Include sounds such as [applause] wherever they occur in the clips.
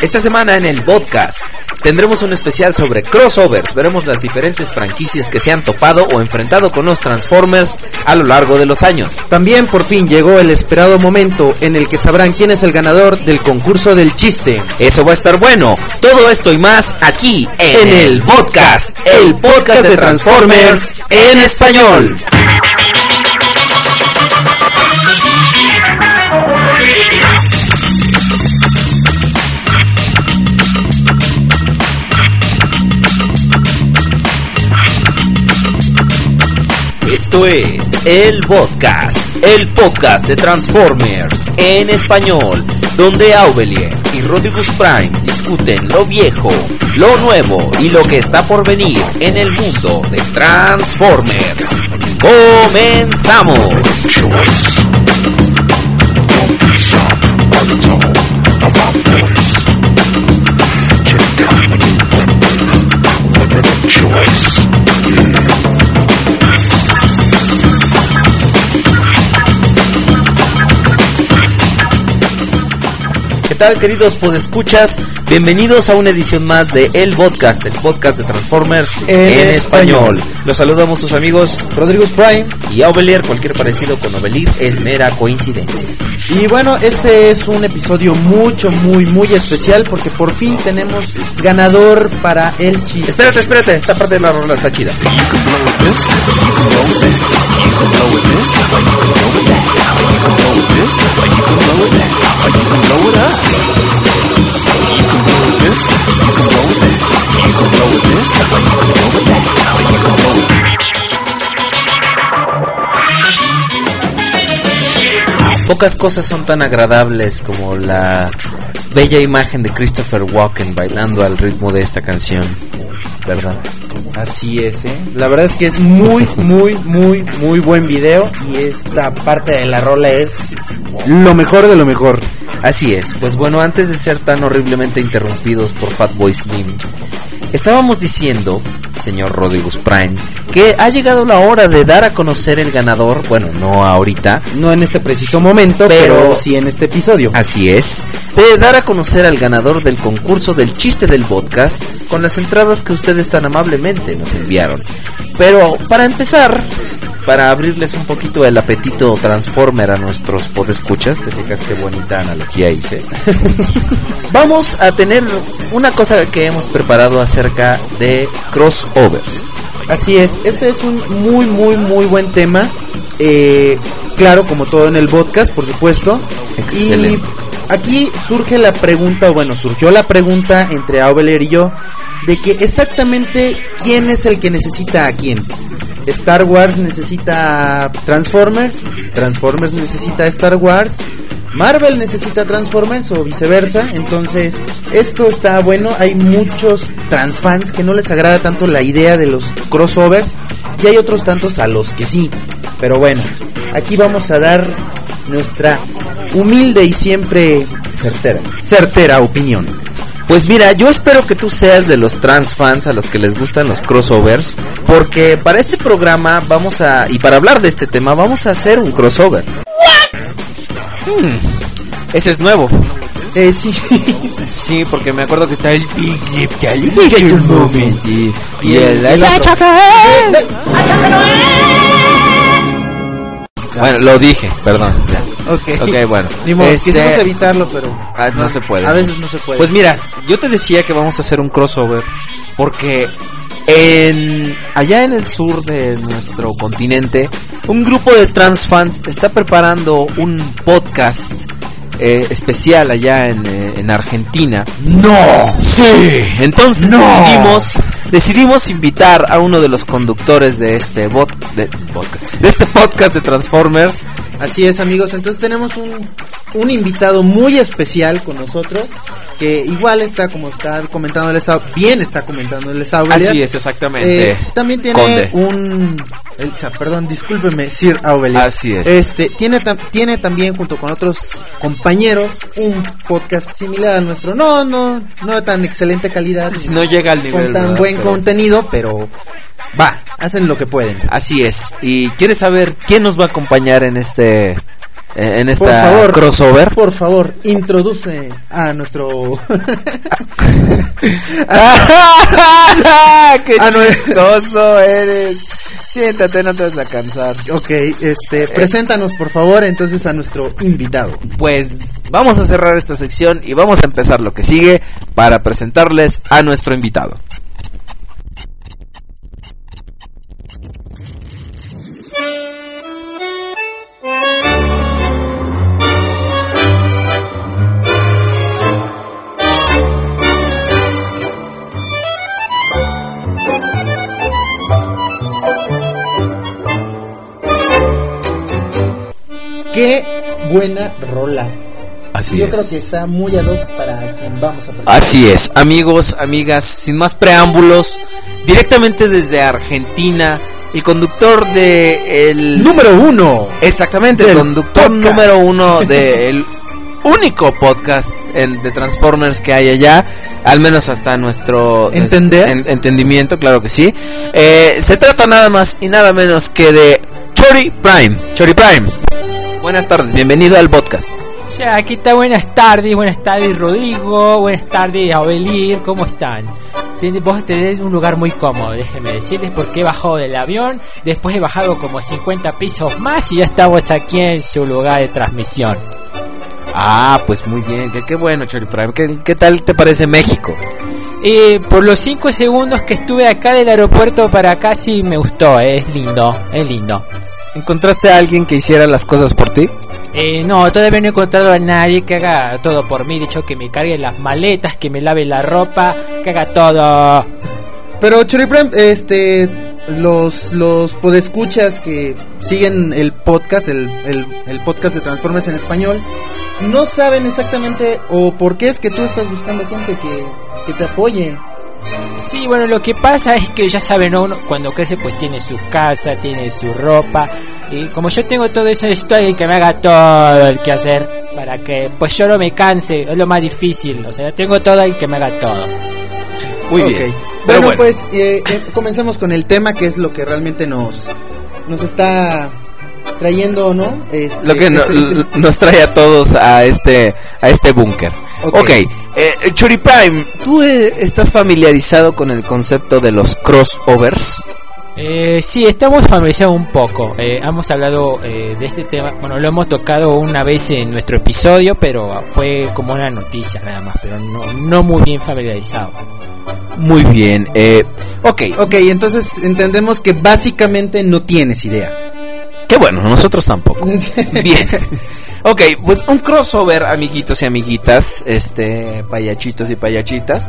Esta semana en el podcast tendremos un especial sobre crossovers. Veremos las diferentes franquicias que se han topado o enfrentado con los Transformers a lo largo de los años. También por fin llegó el esperado momento en el que sabrán quién es el ganador del concurso del chiste. Eso va a estar bueno. Todo esto y más aquí en, el podcast, el podcast de Transformers en español. Esto es el podcast, el podcast de Transformers en español, donde Aubelier y Rodriguez Prime discuten lo viejo, lo nuevo y lo que está por venir en el mundo de Transformers. ¡Comenzamos! Tal queridos podescuchas? Bienvenidos a una edición más de El Podcast, el podcast de Transformers en, español. Los saludamos sus amigos Rodrigo Prime y Ovelier. Cualquier parecido con Ovelir es mera coincidencia. Y bueno, este es un episodio mucho, muy, muy especial porque por fin tenemos ganador para el chiste. Espérate, espérate, esta parte de la rola está chida. Pocas cosas son tan agradables como la bella imagen de Christopher Walken bailando al ritmo de esta canción, ¿verdad? Así es, ¿eh? La verdad es que es muy, muy, muy, muy buen video y esta parte de la rola es lo mejor de lo mejor. Así es, pues bueno, antes de ser tan horriblemente interrumpidos por Fatboy Slim, estábamos diciendo, señor Rodriguez Prime, que ha llegado la hora de dar a conocer el ganador, bueno, no ahorita. No en este preciso momento, pero, sí en este episodio. Así es, de dar a conocer al ganador del concurso del chiste del podcast con las entradas que ustedes tan amablemente nos enviaron. Pero para empezar, para abrirles un poquito el apetito Transformer a nuestros podescuchas, te fijas qué bonita analogía hice. [laughs] Vamos a tener una cosa que hemos preparado acerca de crossovers. Así es, este es un muy, muy, muy buen tema. Eh, claro, como todo en el podcast, por supuesto. Excelente. Y aquí surge la pregunta, o bueno, surgió la pregunta entre Aubeler y yo, de que exactamente quién es el que necesita a quién. Star Wars necesita Transformers, Transformers necesita Star Wars, Marvel necesita Transformers o viceversa. Entonces, esto está bueno. Hay muchos transfans que no les agrada tanto la idea de los crossovers. Y hay otros tantos a los que sí. Pero bueno, aquí vamos a dar nuestra humilde y siempre certera, certera opinión. Pues mira, yo espero que tú seas de los trans fans a los que les gustan los crossovers, porque para este programa vamos a, y para hablar de este tema, vamos a hacer un crossover. Hmm, ese es nuevo. Eh, sí. [laughs] sí, porque me acuerdo que está el Big Lip Moment y, y el... el bueno, lo dije, perdón. Ok. Ok, bueno. [laughs] este... quisimos evitarlo, pero... Ah, no, se puede. A veces no se puede. Pues mira, yo te decía que vamos a hacer un crossover porque en allá en el sur de nuestro continente, un grupo de trans fans está preparando un podcast eh, especial allá en, eh, en, Argentina. No. Sí. Entonces decidimos decidimos invitar a uno de los conductores de este bot, de, podcast, de este podcast de Transformers. Así es, amigos. Entonces tenemos un, un invitado muy especial con nosotros que igual está como está comentando el bien está comentando el Así es, exactamente. Eh, también tiene un perdón, discúlpeme, Sir Aubelier. Así es. Este tiene tiene también junto con otros compañeros un podcast similar al nuestro. No, no, no de tan excelente calidad. Si no llega al nivel con tan buen contenido, pero va, hacen lo que pueden. Así es. ¿Y quieres saber quién nos va a acompañar en este eh, en Por esta favor, crossover. Por favor, introduce a nuestro [laughs] ¡Qué Ah, no es- chistoso eres! Siéntate, no te vas a cansar. Ok, este, preséntanos por favor entonces a nuestro invitado. Pues vamos a cerrar esta sección y vamos a empezar lo que sigue para presentarles a nuestro invitado. Qué buena rola. Así Yo es. creo que está muy ad hoc para quien vamos a presentar. Así es, amigos, amigas, sin más preámbulos, directamente desde Argentina, el conductor de el Número uno. exactamente el conductor podcast. número uno del [laughs] único podcast en- de Transformers que hay allá, al menos hasta nuestro ¿Entender? en- entendimiento, claro que sí. Eh, se trata nada más y nada menos que de Chori Prime. Chori Prime. Buenas tardes, bienvenido al podcast. Ya, aquí está, buenas tardes, buenas tardes Rodrigo, buenas tardes Abelir, ¿cómo están? Vos tenés un lugar muy cómodo, déjenme decirles, porque he bajado del avión, después he bajado como 50 pisos más y ya estamos aquí en su lugar de transmisión. Ah, pues muy bien, qué, qué bueno, Chori Prime. ¿Qué, qué tal te parece México? Y por los 5 segundos que estuve acá del aeropuerto para acá sí me gustó, eh, es lindo, es lindo. ¿Encontraste a alguien que hiciera las cosas por ti? Eh, no, todavía no he encontrado a nadie que haga todo por mí, de hecho que me cargue las maletas, que me lave la ropa, que haga todo. Pero Chori Prime, este, los, los podescuchas que siguen el podcast, el, el, el podcast de Transformers en español, no saben exactamente o por qué es que tú estás buscando gente que, que te apoye. Sí, bueno, lo que pasa es que ya saben, ¿no? uno cuando crece pues tiene su casa, tiene su ropa. Y como yo tengo todo eso, estoy alguien que me haga todo el que hacer para que pues yo no me canse, es lo más difícil. O sea, tengo todo el que me haga todo. Muy bien. Bueno, Pero bueno, pues eh, eh, comencemos con el tema que es lo que realmente nos, nos está trayendo, ¿no? Este, lo que no- este- este- nos trae a todos a este a este búnker. Ok. ok, eh, Chori Prime, ¿tú eh, estás familiarizado con el concepto de los crossovers? Eh, sí, estamos familiarizados un poco. Eh, hemos hablado eh, de este tema. Bueno, lo hemos tocado una vez en nuestro episodio, pero fue como una noticia nada más, pero no, no muy bien familiarizado. Muy bien. Eh, ok, Ok, entonces entendemos que básicamente no tienes idea. Qué bueno, nosotros tampoco. [laughs] Bien. Ok, pues un crossover, amiguitos y amiguitas, este, payachitos y payachitas,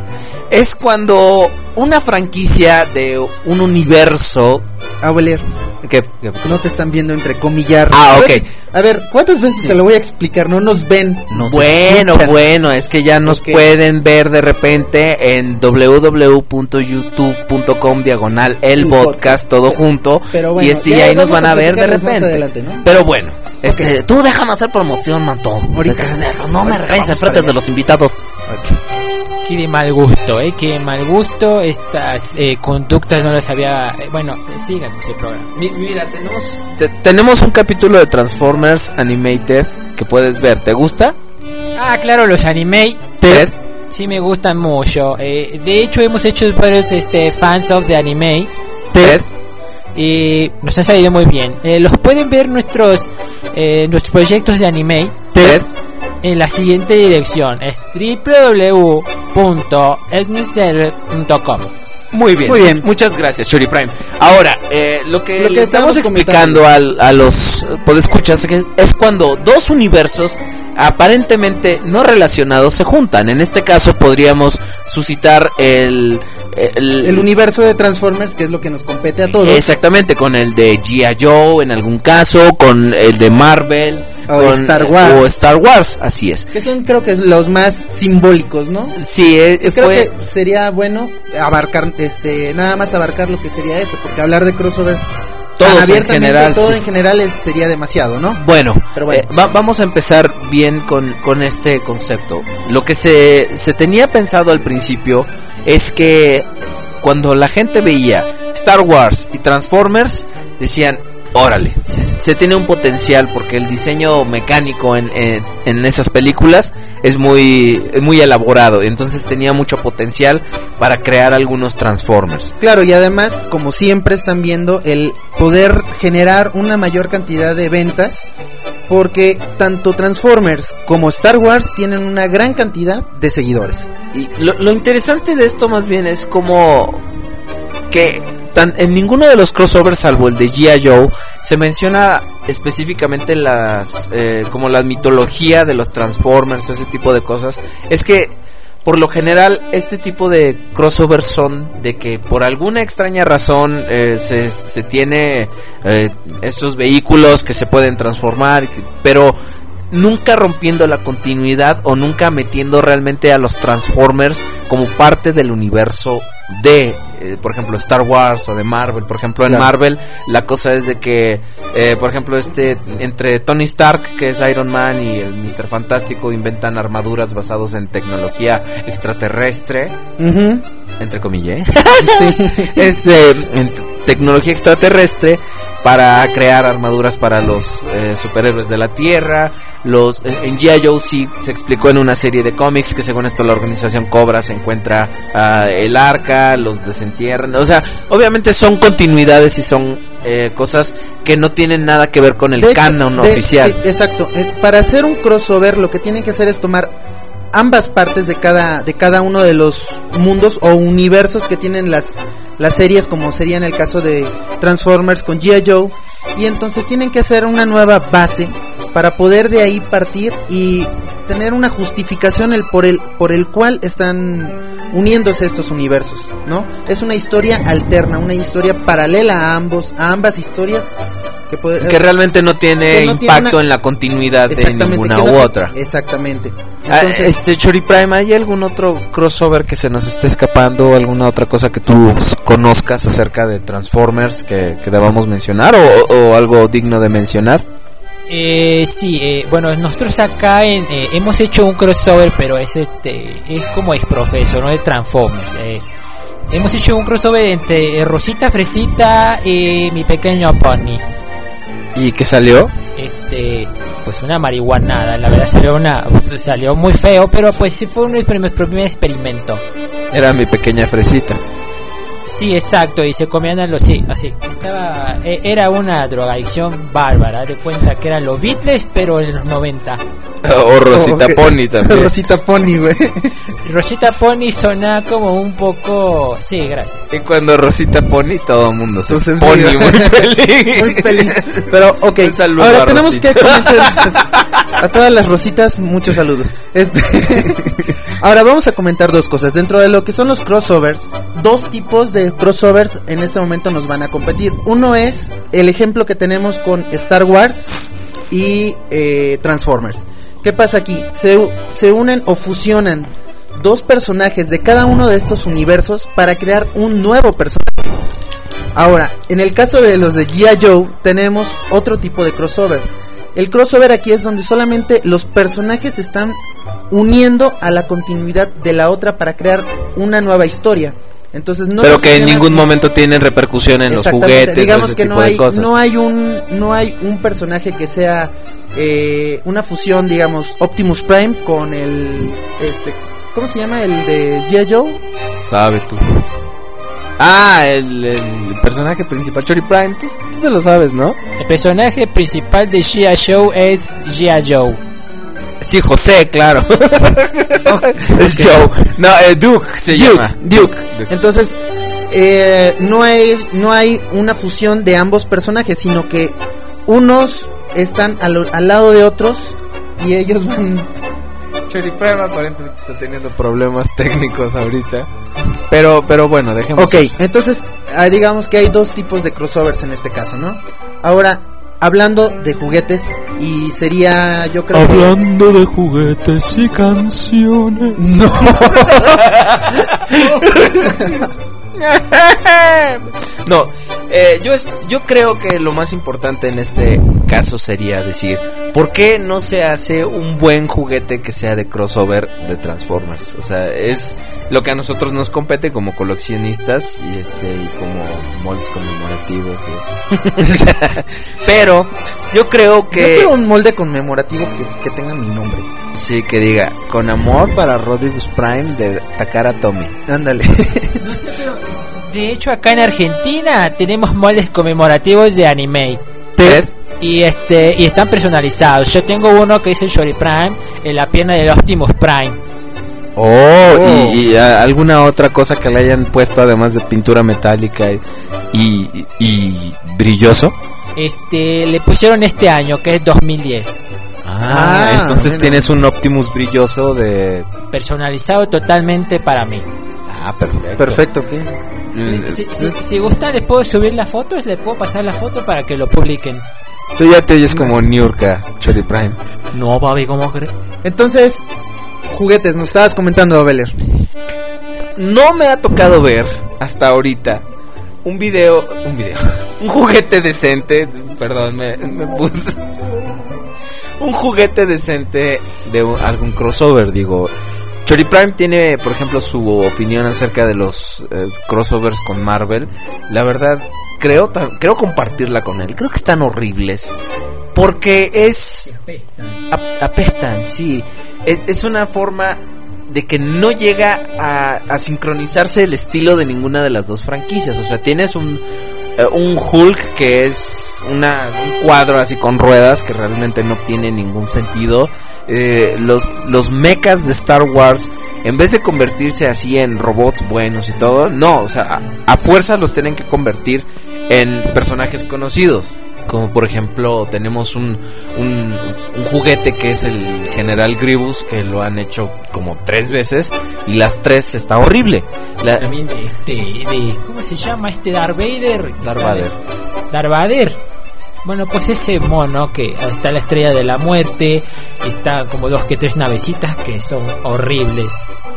es cuando una franquicia de un universo Abueler, no te están viendo entre comillar. Ah, ok. A ver, ¿cuántas veces Sí. te lo voy a explicar? No nos ven. Nos bueno, escuchan. bueno, es que ya nos pueden ver de repente en www.youtube.com diagonal el podcast todo junto Pero bueno, y este ya ahí nos van a a ver de repente. adelante, ¿no? Pero bueno, este, tú déjame hacer promoción, manto. Ahorita. No me regañes enfrente de los invitados. De mal gusto, ¿eh? Qué de mal gusto. Estas eh, conductas no las había... eh, bueno, sigan con ese programa. Mi- Mira, tenemos te- tenemos un capítulo de Transformers Animated que puedes ver. ¿Te gusta? Ah, claro, los anime. Ted. Sí me gustan mucho. Eh, de hecho, hemos hecho varios este, fans of the anime. Ted. Y nos ha salido muy bien. Los pueden ver nuestros nuestros proyectos de anime Ted. En la siguiente dirección. Es Muy bien. Muy bien. Muchas gracias, Shuri Prime. Ahora, eh, lo que Lo que le estamos explicando al- a los eh, podescuchas que es cuando dos universos aparentemente no relacionados se juntan. En este caso podríamos suscitar el... el- El universo de Transformers, que es lo que nos compete a todos. Exactamente, con el de G.I. Joe en algún caso, con el de Marvel, O con Star Wars. o Star Wars, así es. Que son, creo que, los más simbólicos, ¿no? Sí, eh, Creo fue... que sería bueno abarcar, este, nada más abarcar lo que sería esto, porque hablar de crossovers Todos en general, todo sí. en general es- sería demasiado, ¿no? Bueno, Pero bueno. eh, va- vamos a empezar bien con, con este concepto. Lo que se, se tenía pensado al principio es que cuando la gente veía Star Wars y Transformers, decían, órale, se, se tiene un potencial porque el diseño mecánico en, en, en esas películas es muy, muy elaborado. Entonces tenía mucho potencial para crear algunos Transformers. Claro, y además, como siempre están viendo, el poder generar una mayor cantidad de ventas. Porque tanto Transformers como Star Wars tienen una gran cantidad de seguidores. Y lo, lo interesante de esto más bien es como que en ninguno de los crossovers salvo el de G.I. Joe se menciona específicamente las eh, como la mitología de los Transformers o ese tipo de cosas. Es que por lo general este tipo de crossovers son de que por alguna extraña razón eh, se, se, tiene eh, estos vehículos que se pueden transformar, pero nunca rompiendo la continuidad o nunca metiendo realmente a los Transformers como parte del universo de, eh, por ejemplo, Star Wars o de Marvel. Por ejemplo, en claro. Marvel la cosa es de que, eh, por ejemplo, este entre Tony Stark, que es Iron Man, y el Mister Fantástico inventan armaduras basadas en tecnología extraterrestre. Uh -huh. Entre comillas, ¿eh? [laughs] sí. [laughs] es en tecnología extraterrestre para crear armaduras para los superhéroes de la Tierra. Los eh, en G.I. Joe sí se explicó en una serie de cómics que según esto la organización Cobra se encuentra uh, el arca, los desentierran. O sea, obviamente son continuidades y son eh, cosas que no tienen nada que ver con el de canon hecho, de, oficial. Sí, exacto. Eh, para hacer un crossover lo que tienen que hacer es tomar ambas partes de cada de cada uno de los mundos o universos que tienen las las series como sería en el caso de Transformers con G.I. Joe y entonces tienen que hacer una nueva base para poder de ahí partir y tener una justificación el por el por el cual están uniéndose estos universos, ¿no? Es una historia alterna, una historia paralela a ambos a ambas historias que, puede, que realmente no tiene no impacto tiene una, en la continuidad de ninguna no u otra. Exactamente. Entonces, ah, este Chori Prime, ¿hay algún otro crossover que se nos esté escapando? ¿Alguna otra cosa que tú conozcas acerca de Transformers que, que debamos mencionar o, o, algo digno de mencionar? Eh, sí, eh, bueno, nosotros acá en, eh, hemos hecho un crossover, pero es este es como es profeso, no de Transformers. Eh. hemos hecho un crossover entre Rosita Fresita y mi pequeño pony. ¿Y qué salió? Este, pues una marihuanada, la verdad salió una salió muy feo, pero pues sí fue un primer, primer experimento. Era mi pequeña fresita. Sí, exacto, y se comían a los sí, así. Estaba era una drogadicción bárbara, de cuenta que eran los Beatles pero en los 90. [laughs] O Rosita oh, okay. Pony también. [laughs] Rosita Pony, güey. Rosita Pony sonaba como un poco. Sí, gracias. Y cuando Rosita Pony, todo el mundo se Entonces, pone sí, muy [laughs] feliz. Muy feliz. Pero, ok. Ahora tenemos Rosita. que comentar a todas las rositas, muchos saludos. Este. Ahora vamos a comentar dos cosas. Dentro de lo que son los crossovers, dos tipos de crossovers en este momento nos van a competir. Uno es el ejemplo que tenemos con Star Wars y eh, Transformers. ¿Qué pasa aquí? Se, se unen o fusionan dos personajes de cada uno de estos universos para crear un nuevo personaje. Ahora, en el caso de los de G.I. Joe, tenemos otro tipo de crossover. El crossover aquí es donde solamente los personajes están uniendo a la continuidad de la otra para crear una nueva historia. Entonces no pero que en ningún momento tienen repercusión en los juguetes digamos o ese que tipo no hay de cosas. no hay un no hay un personaje que sea eh, una fusión digamos Optimus Prime con el este cómo se llama el de G.I. Joe sabe tú Ah, el, el, personaje principal, Chori Prime, tú, tú, te lo sabes, ¿no? El personaje principal de G.I. Joe es G.I. Joe. Sí, José, claro. [laughs] okay. es Joe. No, eh, Duke se Duke, llama. Duke. Duke. Entonces, eh, no, hay, no hay una fusión de ambos personajes, sino que unos están al, al lado de otros y ellos van Cherry Prime aparentemente está teniendo problemas técnicos ahorita. Pero, pero bueno, dejemos. Ok, eso. entonces ah, digamos que hay dos tipos de crossovers en este caso, ¿no? Ahora, hablando de juguetes y sería, yo creo. Hablando que... de juguetes y canciones. No. [laughs] [laughs] no, Eh, yo, es, yo creo que lo más importante en este caso sería decir, ¿por qué no se hace un buen juguete que sea de crossover de Transformers? O sea, es lo que a nosotros nos compete como coleccionistas y este y como moldes conmemorativos. y eso. [laughs] Pero yo creo Yo que quiero un molde conmemorativo que, que tenga mi nombre. sí que diga con amor para Rodriguez Prime de Takara Tomy. Ándale. No sé, pero de hecho acá en Argentina tenemos moldes conmemorativos de anime. Ted. Y este y están personalizados. Yo tengo uno que es el Shory Prime en la pierna del Optimus Prime. Oh, Oh. Y, y, ah, alguna otra cosa que le hayan puesto además de pintura metálica y, y, y brilloso. Este le pusieron este año que es 2010. Ah, Ah, entonces bueno. tienes un Optimus brilloso de... Personalizado totalmente para mí. Ah, perfecto. Perfecto, ¿qué? Mm, Si, si- si gusta les puedo subir las fotos, les puedo pasar la foto para que lo publiquen. Tú ya te oyes como Niurka, Chori Prime. No, papi, ¿cómo crees? Entonces, juguetes, nos estabas comentando, Beller. No me ha tocado ver hasta ahorita un video, un video, [laughs] un juguete decente, perdón, me, me puse [laughs] un juguete decente de un- algún crossover, digo. Chori Prime tiene, por ejemplo, su opinión acerca de los eh, crossovers con Marvel. La verdad, creo, ta- creo compartirla con él. Creo que están horribles. Porque es ap- apestan, sí. Es, es una forma de que no llega a, a sincronizarse el estilo de ninguna de las dos franquicias. O sea, tienes un, un Hulk que es una, un cuadro así con ruedas que realmente no tiene ningún sentido. Eh, los, los mechas de Star Wars, en vez de convertirse así en robots buenos y todo, no, o sea, a, a fuerza los tienen que convertir en personajes conocidos. Como por ejemplo tenemos un, un, un juguete que es el General Grievous que lo han hecho como tres veces y las tres está horrible. La- También de este, de, ¿cómo se llama este Darth Vader? Darth Vader. Darth Vader. Bueno, pues ese mono que está la estrella de la muerte, está como dos que tres navecitas que son horribles.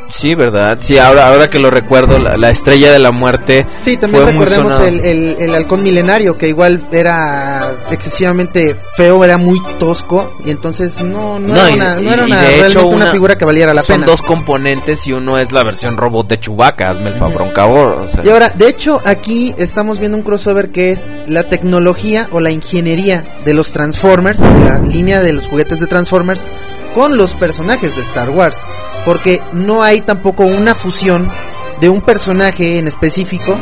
sí, ¿verdad? Sí, ahora, ahora que lo recuerdo, la, la estrella de la muerte Sí, también fue muy recordemos sonado. el, el, el halcón milenario, que igual era excesivamente feo, era muy tosco, y entonces no, no, No, era y- una, no y- era y una, de realmente hecho una, una- figura que valiera la Son pena. dos componentes y uno es la versión robot de Chewbacca, hazme el favor, cabrón. O sea, Y ahora, de hecho, aquí estamos viendo un crossover que es la tecnología o la ingeniería de los Transformers, de la línea de los juguetes de Transformers, con los personajes de Star Wars. Porque no hay tampoco una fusión de un personaje en específico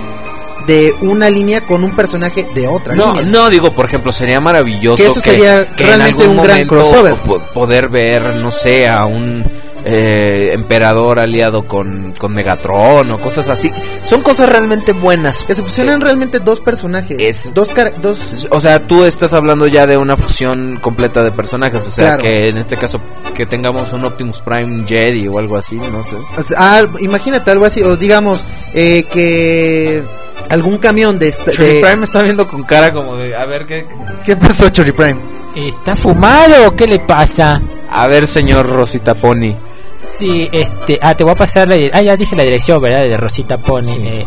de una línea con un personaje de otra No, línea. no digo, por ejemplo, sería maravilloso Que eso sería que en realmente algún un gran crossover. po- poder ver, no sé, a un eh, emperador aliado con, con Megatron o cosas así. Son cosas realmente buenas. Que se fusionan realmente dos personajes. Es- dos, dos O sea, tú estás hablando ya de una fusión completa de personajes. O sea, Claro. que en este caso que tengamos un Optimus Prime Jedi o algo así, no sé. Ah, imagínate algo así, o digamos eh, que algún camión de, esta- Chori de- Prime me está viendo con cara como de, a ver qué... ¿Qué pasó, Chori Prime? ¿Está fumado o qué le pasa? A ver, señor Rosita Pony. Sí, este, ah, te voy a pasar la, ah, ya dije la dirección, ¿verdad? De Rosita Pony. eh.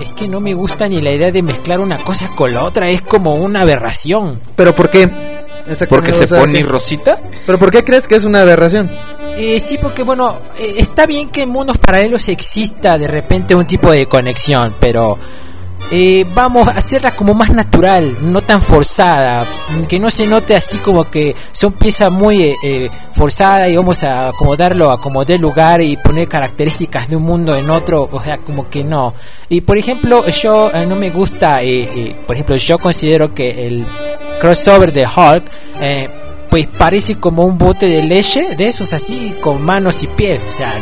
es que no me gusta ni la idea de mezclar una cosa con la otra, es como una aberración. ¿Pero por qué? Exactamente, Porque se pone que- Rosita. ¿Pero por qué crees que es una aberración? Eh, sí, porque bueno, eh, está bien que en mundos paralelos exista de repente un tipo de conexión, pero eh, vamos a hacerla como más natural, no tan forzada, que no se note así como que son piezas muy eh, eh, forzadas y vamos a acomodarlo a como dé lugar y poner características de un mundo en otro, o sea, como que no. Y por ejemplo, yo eh, no me gusta, por ejemplo, yo considero que el crossover de Hulk pues parece como un bote de leche de esos así con manos y pies o sea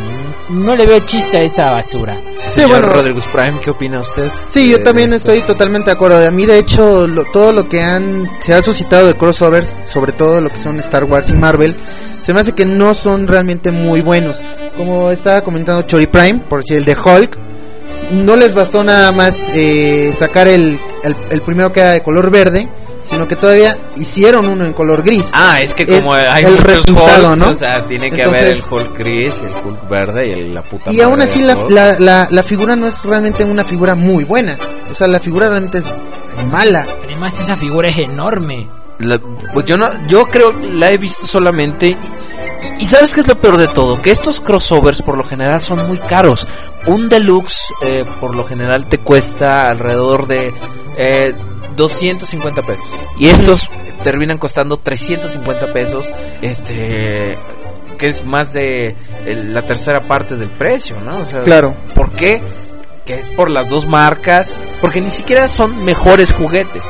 no le veo chiste a esa basura Señor bueno. Rodríguez Prime, ¿qué opina usted? Sí, yo de- también estoy totalmente de acuerdo. A mí, de hecho, lo- todo lo que han se ha suscitado de crossovers, sobre todo lo que son Star Wars y Marvel, se me hace que no son realmente muy buenos. Como estaba comentando Chori Prime, por si el de Hulk, no les bastó nada más eh, sacar el, el, el primero que era de color verde, sino que todavía hicieron uno en color gris. Ah, es que Es como hay el muchos Hulks, ¿no? o sea, tiene que Entonces- haber el Hulk gris, el Hulk verde y el- la puta Y madre aún así la, la, la, la figura no es realmente una figura muy buena. O sea, la figura realmente es mala. Además esa figura es enorme. La- pues yo no, yo creo que la he visto solamente. Y, y sabes qué es lo peor de todo, que estos crossovers por lo general son muy caros. Un deluxe eh, por lo general te cuesta alrededor de eh, 250 pesos. Y estos terminan costando 350 pesos. Este que es más de la tercera parte del precio, ¿no? O sea, Claro. ¿Por qué? Que es por las dos marcas, porque ni siquiera son mejores juguetes.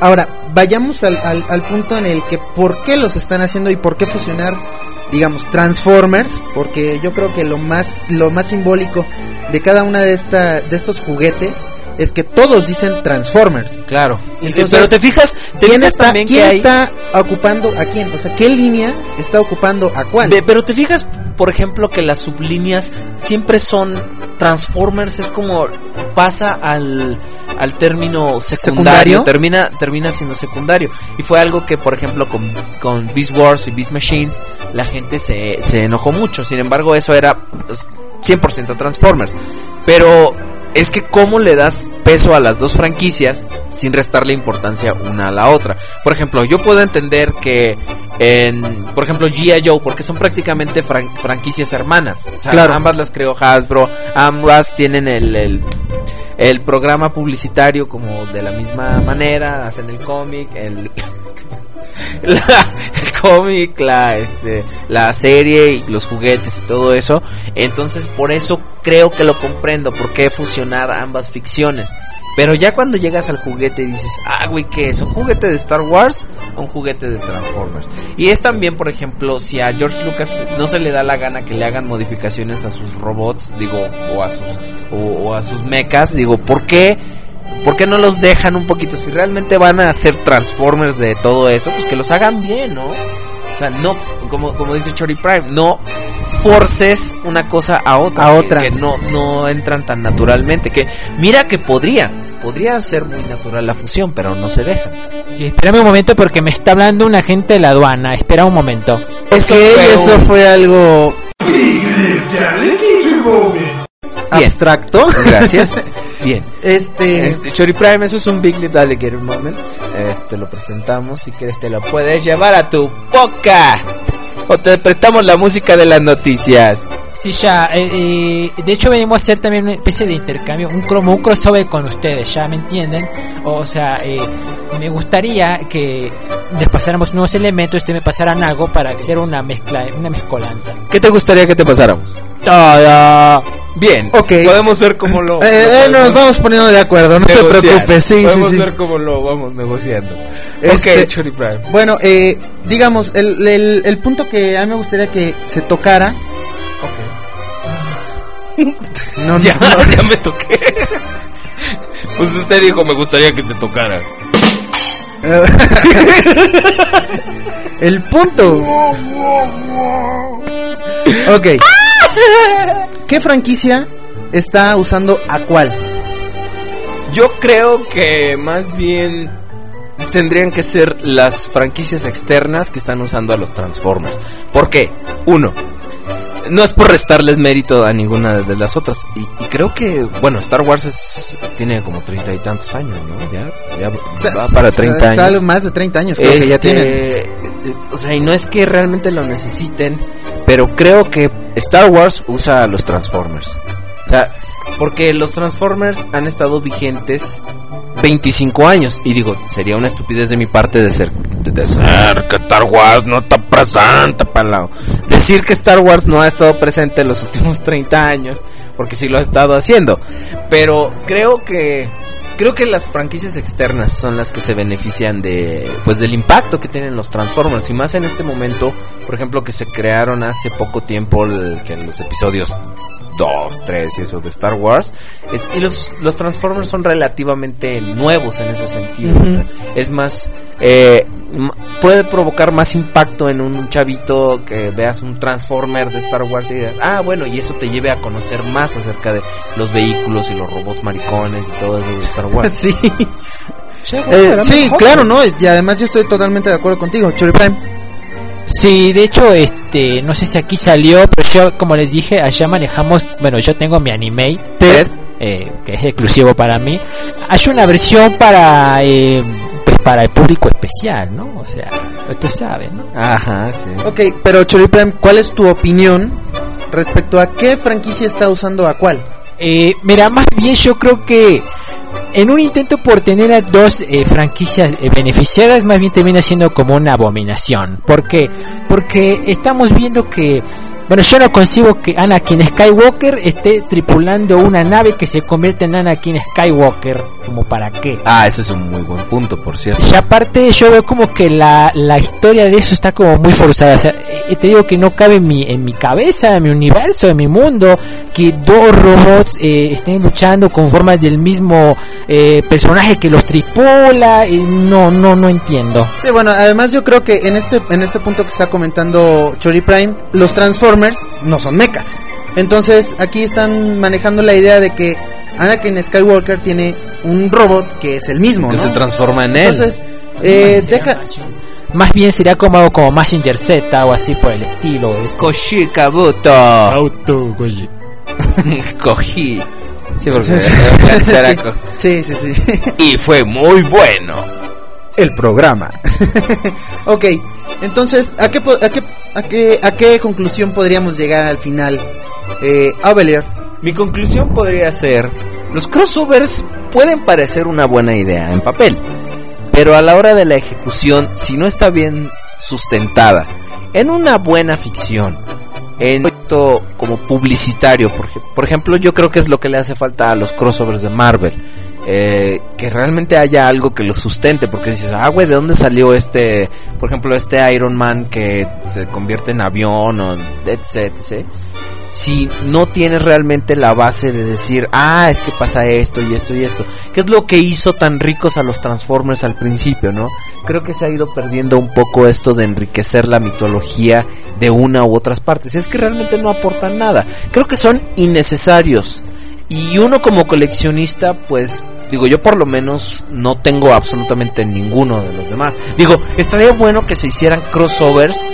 Ahora, vayamos al, al, al punto en el que por qué los están haciendo y por qué fusionar, digamos, Transformers, porque yo creo que lo más, lo más simbólico de cada una de, esta, de estos juguetes es que todos dicen Transformers. Claro. Entonces, pero te fijas, te ¿Quién, fijas está, también quién que hay. está ocupando a quién? O sea, ¿qué línea está ocupando a cuál? Pero te fijas, por ejemplo, que las sublíneas siempre son Transformers, es como pasa al, al término secundario, ¿Secundario? termina termina siendo secundario. Y fue algo que, por ejemplo, con, con Beast Wars y Beast Machines, la gente se, se enojó mucho. Sin embargo, eso era pues, 100% Transformers. Pero es que cómo le das peso a las dos franquicias sin restarle importancia una a la otra. Por ejemplo, yo puedo entender que en, por ejemplo, G.I. Joe, porque son prácticamente fran- franquicias hermanas. O sea, Claro. ambas las creó Hasbro, ambas tienen el, el, el programa publicitario como de la misma manera, hacen el cómic, el... [laughs] la- el cómic, la, este, la serie y los juguetes y todo eso. Entonces, por eso creo que lo comprendo, por qué fusionar ambas ficciones. Pero ya cuando llegas al juguete y dices, ah, güey, ¿qué es? ¿Un juguete de Star Wars o un juguete de Transformers? Y es también, por ejemplo, si a George Lucas no se le da la gana que le hagan modificaciones a sus robots, digo, o a sus, o, o a sus mechas, digo, ¿por qué? ¿Por qué no los dejan un poquito? Si realmente van a hacer Transformers de todo eso, pues que los hagan bien, ¿no? O sea, no, como, como dice Chori Prime, no forces una cosa a otra. A que- otra. Que, no, no entran tan naturalmente. Que mira que podrían. Podría ser muy natural la fusión, pero no se dejan. Sí, espérame un momento porque me está hablando un agente de la aduana. Espera un momento. Eso Ok, fue eso un- fue algo abstracto. Gracias. [laughs] Bien. Este, Este, Chori Prime, eso es un Big Lip Alligator Moment. Este lo presentamos. Si quieres, te lo puedes llevar a tu podcast. O te prestamos la música de las noticias. Sí, ya. eh, eh, de hecho, venimos a hacer también una especie de intercambio, un, como un crossover con ustedes, ¿ya me entienden? O sea, eh, me gustaría que les pasáramos nuevos elementos, ustedes me pasaran algo para hacer una mezcla, una mezcolanza. ¿Qué te gustaría que te pasáramos? Todo. Bien. Ok. Podemos ver cómo lo. eh, eh, nos vamos poniendo de acuerdo, no se preocupe, sí, sí, Podemos sí. ver cómo lo vamos negociando. Este- Ok, Chori Prime. Bueno, eh, digamos, el, el, el punto que a mí me gustaría que se tocara. [laughs] No, no, Ya, no. [laughs] ya me toqué. Pues usted dijo, me gustaría que se tocara. [laughs] El punto. Ok. ¿Qué franquicia está usando a cuál? Yo creo que más bien tendrían que ser las franquicias externas que están usando a los Transformers. ¿Por qué? Uno, no es por restarles mérito a ninguna de las otras. Y, y creo que, bueno, Star Wars es, tiene como treinta y tantos años, ¿no? Ya, ya va para 30 Está años. más de 30 años, creo que ya Este, tienen. eh, O sea, y no es que realmente lo necesiten, pero creo que Star Wars usa a los Transformers. O sea, porque los Transformers han estado vigentes 25 años. Y digo, sería una estupidez de mi parte de ser, de, de ser que Star Wars no está presente, pelado. Decir que Star Wars no ha estado presente en los últimos 30 años, porque sí lo ha estado haciendo. Pero creo que creo que las franquicias externas son las que se benefician de pues del impacto que tienen los Transformers y más en este momento, por ejemplo, que se crearon hace poco tiempo el- que los episodios 2, 3 y eso de Star Wars es- y los los Transformers son relativamente nuevos en ese sentido. o sea, es más eh, puede provocar más impacto en un chavito que veas un Transformer de Star Wars y digas, ah, bueno, y eso te lleve a conocer más acerca de los vehículos y los robots maricones y todo eso de Star [laughs] Wars. Sí, Sí, Eh, sí claro, ¿no? Y además yo estoy totalmente de acuerdo contigo, Chori Prime. Sí, de hecho, este, no sé si aquí salió, pero yo, como les dije, allá manejamos, bueno, yo tengo mi anime, Ted. eh, que es exclusivo para mí, hay una versión para eh, pues para el público especial, ¿no? O sea, tú sabes, ¿no? Ajá, sí. Ok, pero Chori Prime, ¿cuál es tu opinión respecto a qué franquicia está usando a cuál? Eh, mira, más bien yo creo que en un intento por tener a dos eh, franquicias eh, beneficiadas, más bien termina siendo como una abominación. ¿Por qué? Porque estamos viendo que bueno, yo no concibo que Anakin Skywalker esté tripulando una nave que se convierte en Anakin Skywalker. ¿Como para qué? Ah, ese es un muy buen punto, por cierto. Y aparte yo veo como que la, la historia de eso está como muy forzada. O sea, eh, te digo que no cabe en mi, en mi cabeza, en mi universo, en mi mundo, que dos robots eh, estén luchando con formas del mismo eh, personaje que los tripula. Y no, no, no entiendo. Sí, bueno, además yo creo que en este, en este punto que está comentando Chori Prime, los Transformers no son mechas. Entonces aquí están manejando la idea de que Anakin Skywalker tiene un robot que es el mismo, Que ¿no? se transforma en él. Entonces, eh, deja... Más bien sería como algo como Massinger Z o así por el estilo. Esto. Koshi Kabuto. Auto, Koji. [laughs] Porque [laughs] Sí, sí, sí. Y fue muy bueno. El programa. [laughs] ok, entonces, ¿a qué, a, qué, a, qué, ¿a qué conclusión podríamos llegar al final? Eh, Mi conclusión podría ser, los crossovers pueden parecer una buena idea en papel, pero a la hora de la ejecución, si no está bien sustentada en una buena ficción, en proyecto como publicitario, por, por ejemplo, yo creo que es lo que le hace falta a los crossovers de Marvel. Eh, que realmente haya algo que lo sustente, porque dices, ah, güey, ¿de dónde salió este, por ejemplo, este Iron Man que se convierte en avión o etc, etc? si no tienes realmente la base de decir, ah, es que pasa esto y esto y esto, que es lo que hizo tan ricos a los Transformers al principio, ¿no? Creo que se ha ido perdiendo un poco esto de enriquecer la mitología de una u otras partes. Es que realmente no aportan nada. Creo que son innecesarios. Y uno como coleccionista, pues, digo, yo por lo menos no tengo absolutamente ninguno de los demás. Digo, estaría bueno que se hicieran crossovers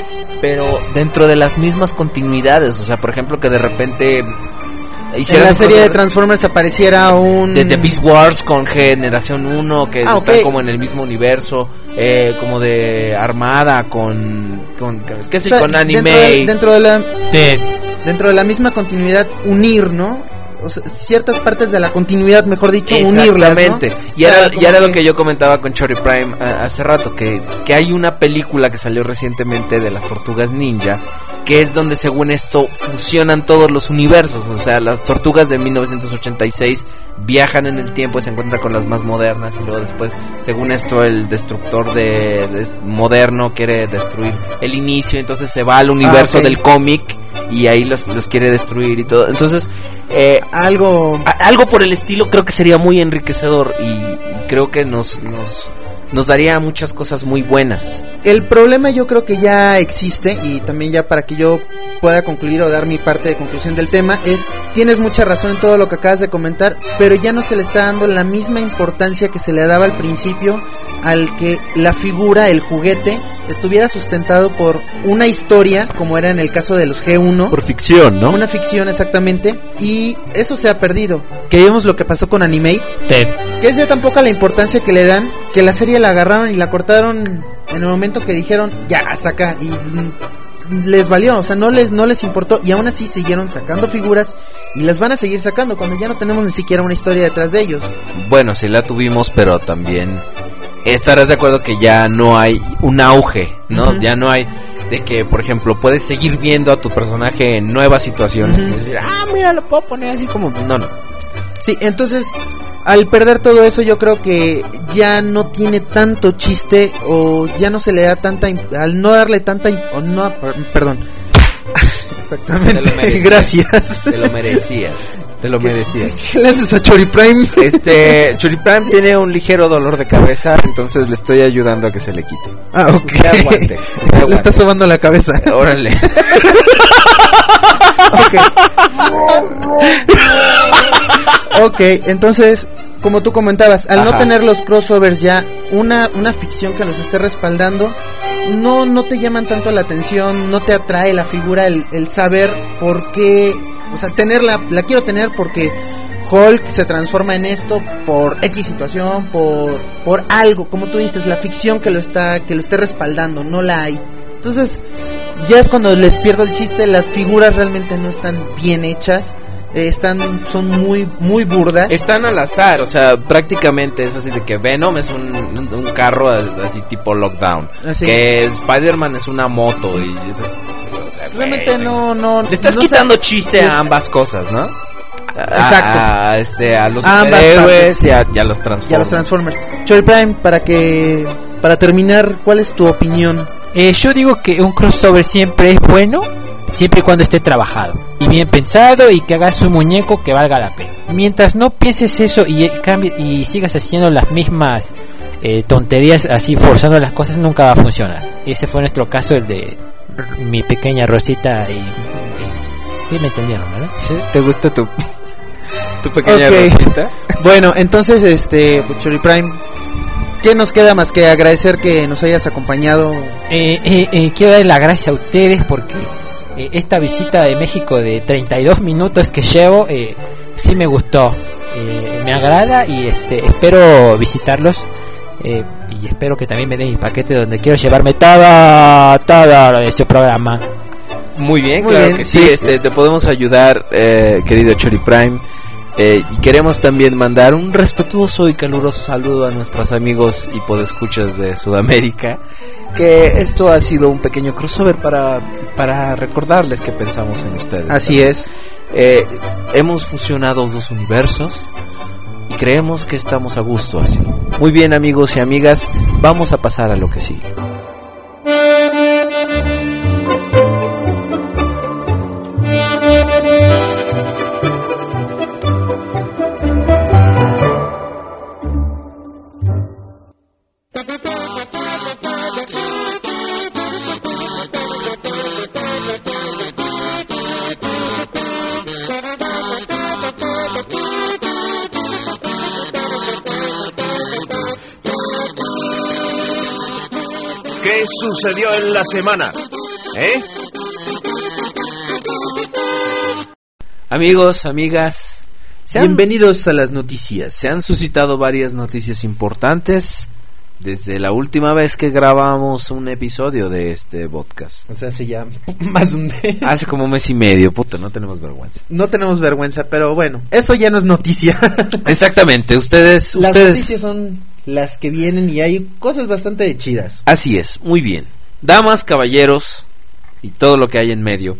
pero dentro de las mismas continuidades, o sea, por ejemplo, que de repente en la serie de Transformers apareciera un... de The Beast Wars con Generación 1 que Ah, están como en el mismo universo, eh, como de Armada con con qué sé, O sea, con anime. Dentro de, dentro de la, dentro de la misma continuidad, unir, ¿no? O sea, ciertas partes de la continuidad, mejor dicho, unirlas, ¿no? Exactamente. Y era, y era lo que yo comentaba con Chori Prime ah, hace rato, que, que hay una película que salió recientemente de las tortugas ninja, que es donde según esto fusionan todos los universos. O sea, las tortugas de 1986 viajan en el tiempo y se encuentran con las más modernas y luego después, según esto, el destructor de, de- moderno quiere destruir el inicio, entonces se va al universo ok. del cómic y ahí los, los quiere destruir y todo. Entonces, eh, Algo... a- algo por el estilo creo que sería muy enriquecedor y, y creo que nos, nos, nos daría muchas cosas muy buenas. El problema yo creo que ya existe y también ya para que yo pueda concluir o dar mi parte de conclusión del tema es tienes mucha razón en todo lo que acabas de comentar, pero ya no se le está dando la misma importancia que se le daba al principio al que la figura, el juguete estuviera sustentado por una historia como era en el caso de los G1, Por ficción, ¿no? una ficción exactamente y eso se ha perdido. Que vimos lo que pasó con Animate Ted. que es de tan poca la importancia que le dan que la serie la agarraron y la cortaron en el momento que dijeron ya hasta acá y les valió, o sea, no les no les importó y aún así siguieron sacando figuras y las van a seguir sacando cuando ya no tenemos ni siquiera una historia detrás de ellos. Bueno, sí la tuvimos, pero también estarás de acuerdo que ya no hay un auge, ¿no? Ujú. Ya no hay de que, por ejemplo, puedes seguir viendo a tu personaje en nuevas situaciones Ujú. y decir, ah, mira, lo puedo poner así como... No, no. Sí, entonces al perder todo eso yo creo que ya no tiene tanto chiste o ya no se le da tanta al no darle tanta o no per- perdón. [laughs] Exactamente. Te lo merecías. Gracias. Te lo merecías. Te lo merecías. [laughs] ¿Qué le haces a Chori Prime? [laughs] Este, Churipram tiene un ligero dolor de cabeza, entonces le estoy ayudando a que se le quite. Ah, ok. Aguante, [laughs] Le está sobando la cabeza. Órale. ok. ok, entonces, como tú comentabas, al no tener los crossovers ya, una, una ficción que los esté respaldando, no, no te llaman tanto la atención, no te atrae la figura, el, el saber por qué, o sea, tenerla, la quiero tener porque Hulk se transforma en esto por X situación, por, por algo, como tú dices, la ficción que lo está, que lo esté respaldando, no la hay. Entonces, ya es cuando les pierdo el chiste, las figuras realmente no están bien hechas. eh, Están, son muy, muy burdas. Están al azar, o sea, prácticamente es así de que Venom es un, un- carro así tipo lockdown. Así. Que Spider-Man es una moto y eso es... o sea, Realmente güey, no, no. Le estás no quitando chiste a ambas cosas, ¿no? Exacto. A, este, a los partes. y a, y a los Transformers. Y a los Transformers. Prime, para que, para terminar, ¿cuál es tu opinión? Eh, yo digo que un crossover siempre es bueno, siempre y cuando esté trabajado y bien pensado y que hagas un muñeco que valga la pena. Mientras no pienses eso y, eh, cambie, y sigas haciendo las mismas eh, tonterías así forzando las cosas, nunca va a funcionar. Ese fue nuestro caso, el de mi pequeña Rosita y... y- sí me entendieron, ¿verdad? ¿Sí? ¿Te gusta tu, [laughs] tu pequeña rosita? Bueno, entonces, este, Chory Prime, ¿qué nos queda más que agradecer que nos hayas acompañado? Eh, eh, eh, quiero dar las gracias a ustedes porque eh, esta visita de México de 32 minutos que llevo eh, sí me gustó, Eh, me agrada y este, espero visitarlos eh, y espero que también me den mi paquete donde quiero llevarme todo, todo de su programa. Muy bien, Muy claro bien, que sí, sí. este, te podemos ayudar, eh, querido Chori Prime. Eh, y queremos también mandar un respetuoso y caluroso saludo a nuestros amigos y podescuchas de Sudamérica. Que esto ha sido un pequeño crossover para, para recordarles que pensamos en ustedes. Así es. Eh, hemos fusionado dos universos creemos que estamos a gusto así. Muy bien amigos y amigas, vamos a pasar a lo que sigue. Sucedió en la semana? ¿Eh? Amigos, amigas, han, Bienvenidos a las noticias. se han suscitado varias noticias importantes desde la última vez que grabamos un episodio de este podcast. O sea, hace ya [laughs] más de un mes. Hace como un mes y medio, puta, no tenemos vergüenza. No tenemos vergüenza, pero bueno, eso ya no es noticia. [laughs] Exactamente, ustedes, Las ustedes. noticias son las que vienen y hay cosas bastante chidas. Así es, muy bien. Damas, caballeros y todo lo que hay en medio.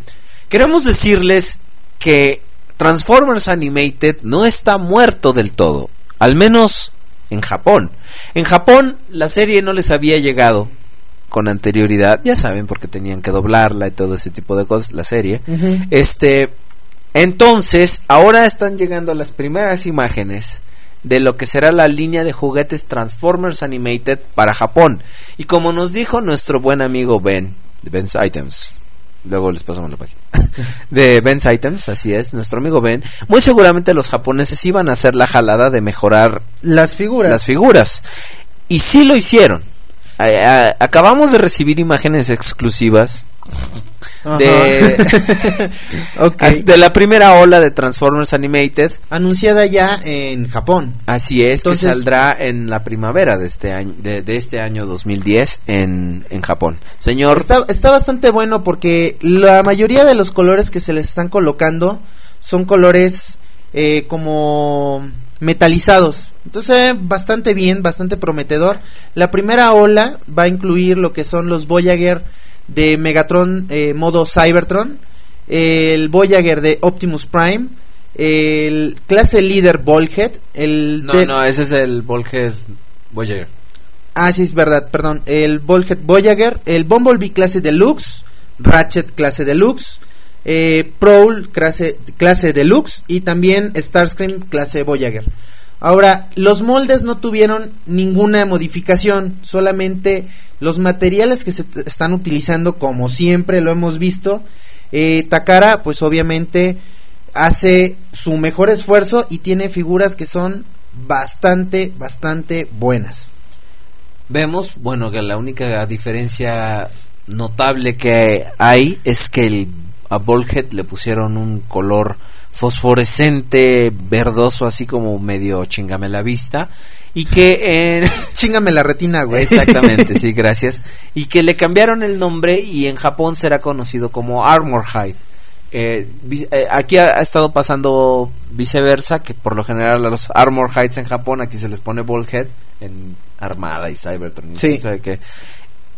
Queremos decirles que Transformers Animated no está muerto del todo, al menos en Japón. En Japón la serie no les había llegado con anterioridad, ya saben, porque tenían que doblarla y todo ese tipo de cosas, la serie. Este, entonces, ahora están llegando las primeras imágenes de lo que será la línea de juguetes Transformers Animated para Japón. Y como nos dijo nuestro buen amigo Ben, de Ben's Items, luego les pasamos la página, [laughs] de Ben's Items, así es, nuestro amigo Ben, muy seguramente los japoneses iban a hacer la jalada de mejorar Las figuras. las figuras. Y sí lo hicieron. A- a- acabamos de recibir imágenes exclusivas Ajá. de, [laughs] Ok. as- de la primera ola de Transformers Animated. Anunciada ya en Japón. Así es, Entonces- que saldrá en la primavera de este año, de, de este año 2010 en, en Japón. Señor, Está, está bastante bueno porque la mayoría de los colores que se les están colocando son colores eh, como metalizados. Entonces, bastante bien, bastante prometedor. La primera ola va a incluir lo que son los Voyager de Megatron eh, modo Cybertron, el Voyager de Optimus Prime, el clase líder Volhead, el no, no, ese es el Volhead Voyager. Ah, sí, es verdad, perdón. El Volhead Voyager, el Bumblebee clase Deluxe, Ratchet clase Deluxe, eh, Prowl clase, clase Deluxe y también Starscream clase Voyager. Ahora, los moldes no tuvieron ninguna modificación, solamente los materiales que se están utilizando, como siempre lo hemos visto. Eh, Takara, pues obviamente hace su mejor esfuerzo y tiene figuras que son bastante, bastante buenas. Vemos, bueno, que la única diferencia notable que hay es que el, a Volhead le pusieron un color fosforescente, verdoso, así como medio chingame la vista. Y que en... [laughs] Chingame la retina, güey. Exactamente, [laughs] sí, gracias. Y que le cambiaron el nombre y en Japón será conocido como Armor Hide. Eh, eh, aquí ha, ha estado pasando viceversa, que por lo general a los Armor Hides en Japón aquí se les pone Bald Head en Armada y Cybertron. Sí. quién sabe qué.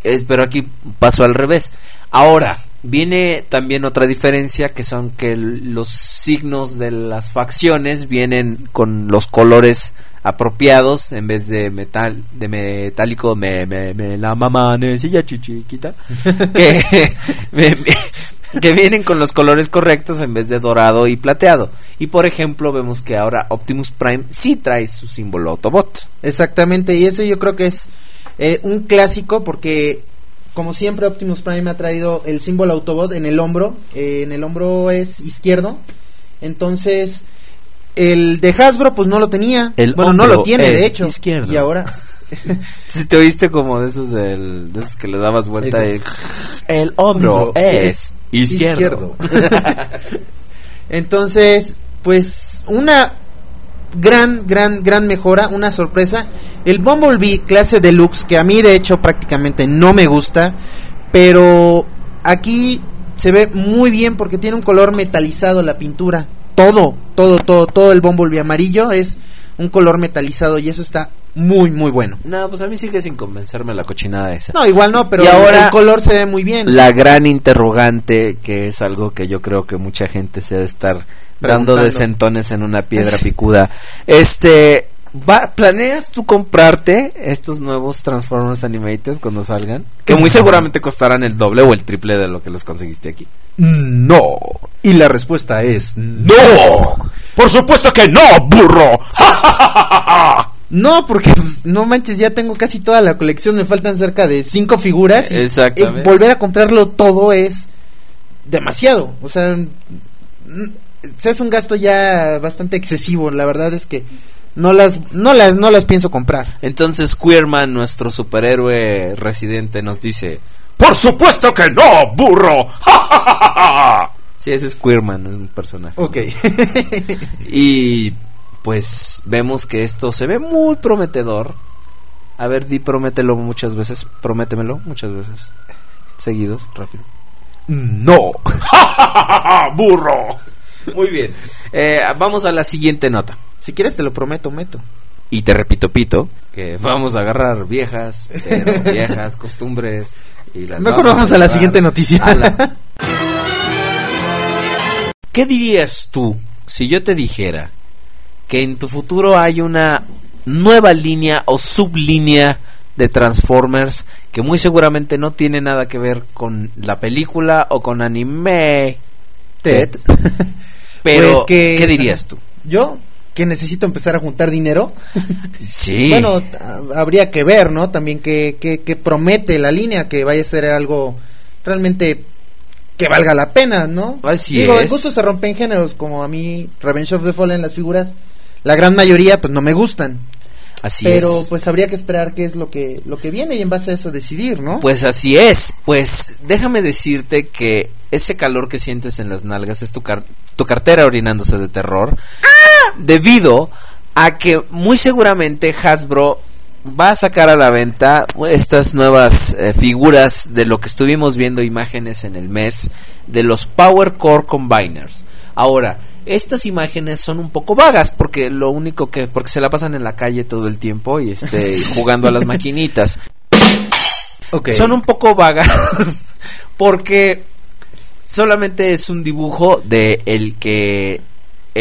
Es- pero aquí pasó al revés. Ahora, viene también otra diferencia que son que los signos de las facciones vienen con los colores apropiados en vez de metal de metálico me, me, me la mamá necesita chichiquita [laughs] que, me- me- que vienen con los colores correctos en vez de dorado y plateado. Y por ejemplo vemos que ahora Optimus Prime sí trae su símbolo Autobot. Exactamente, y eso yo creo que es eh, un clásico porque como siempre Optimus Prime ha traído el símbolo Autobot en el hombro, eh, en el hombro es izquierdo, entonces el de Hasbro pues no lo tenía, El bueno no lo tiene de hecho, izquierdo. y ahora [laughs] si te oíste como de esos del, de esos que le dabas vuelta El- el, Hombro es izquierdo, [laughs] [laughs] Entonces, pues una gran, gran, gran mejora, una sorpresa. El Bumblebee clase deluxe, que a mí de hecho prácticamente no me gusta, pero aquí se ve muy bien porque tiene un color metalizado la pintura. Todo, todo, todo, todo el Bumblebee amarillo es un color metalizado y eso está muy, muy bueno. no pues a mí sigue sin convencerme la cochinada esa No, igual no, pero Y ahora- el color se ve muy bien. la gran interrogante que es algo que yo creo que mucha gente se ha de estar dando Preguntando. de sentones en una piedra picuda. Este, va, ¿planeas tú comprarte estos nuevos Transformers Animated cuando salgan? Que muy seguramente costarán el doble o el triple de lo que los conseguiste aquí. No. Y la respuesta es ¡No! ¡Por supuesto que no, burro! [laughs] No, porque pues, no manches, ya tengo casi toda la colección, me faltan cerca de cinco figuras. y- y volver a comprarlo todo es demasiado. O sea, mm, es un gasto ya bastante excesivo. La verdad es que no las, no las, no las pienso comprar. Entonces Queerman, nuestro superhéroe residente, nos dice, ¡Por supuesto que no, burro! [laughs] sí, ese es Queerman, un personaje. Ok. [laughs] Y pues vemos que esto se ve muy prometedor. A ver, di promételo muchas veces. Prométemelo muchas veces. Seguidos, rápido. no. [laughs] ¡Burro! Muy bien. Eh, vamos a la siguiente nota. Si quieres te lo prometo, meto. Y te repito, Pito, que vamos a agarrar viejas, pero [laughs] viejas costumbres. Y las Mejor vamos a la siguiente noticia. la- ¿Qué dirías tú si yo te dijera que en tu futuro hay una nueva línea o sublínea de Transformers que muy seguramente no tiene nada que ver con la película o con anime? Ted. [laughs] Pero, Pues que- ¿qué dirías tú? Yo, que necesito empezar a juntar dinero. [laughs] Sí. Bueno, habría que ver, ¿no? También que, que, que promete la línea, que vaya a ser algo realmente que valga la pena, ¿no? Así Digo, es. el gusto se rompe en géneros, como a mí Revenge of the Fallen, las figuras, la gran mayoría pues no me gustan. Así pero es. pues habría que esperar qué es lo que, lo que viene y en base a eso decidir, ¿no? Pues así es. Pues déjame decirte que ese calor que sientes en las nalgas es tu, car- tu cartera orinándose de terror. Debido a que muy seguramente Hasbro va a sacar a la venta estas nuevas eh, figuras de lo que estuvimos viendo imágenes en el mes de los Power Core Combiners. Ahora, estas imágenes son un poco vagas porque lo único que porque se la pasan en la calle todo el tiempo y este y [laughs] jugando a las maquinitas. Son un poco vagas [laughs] porque solamente es un dibujo de el que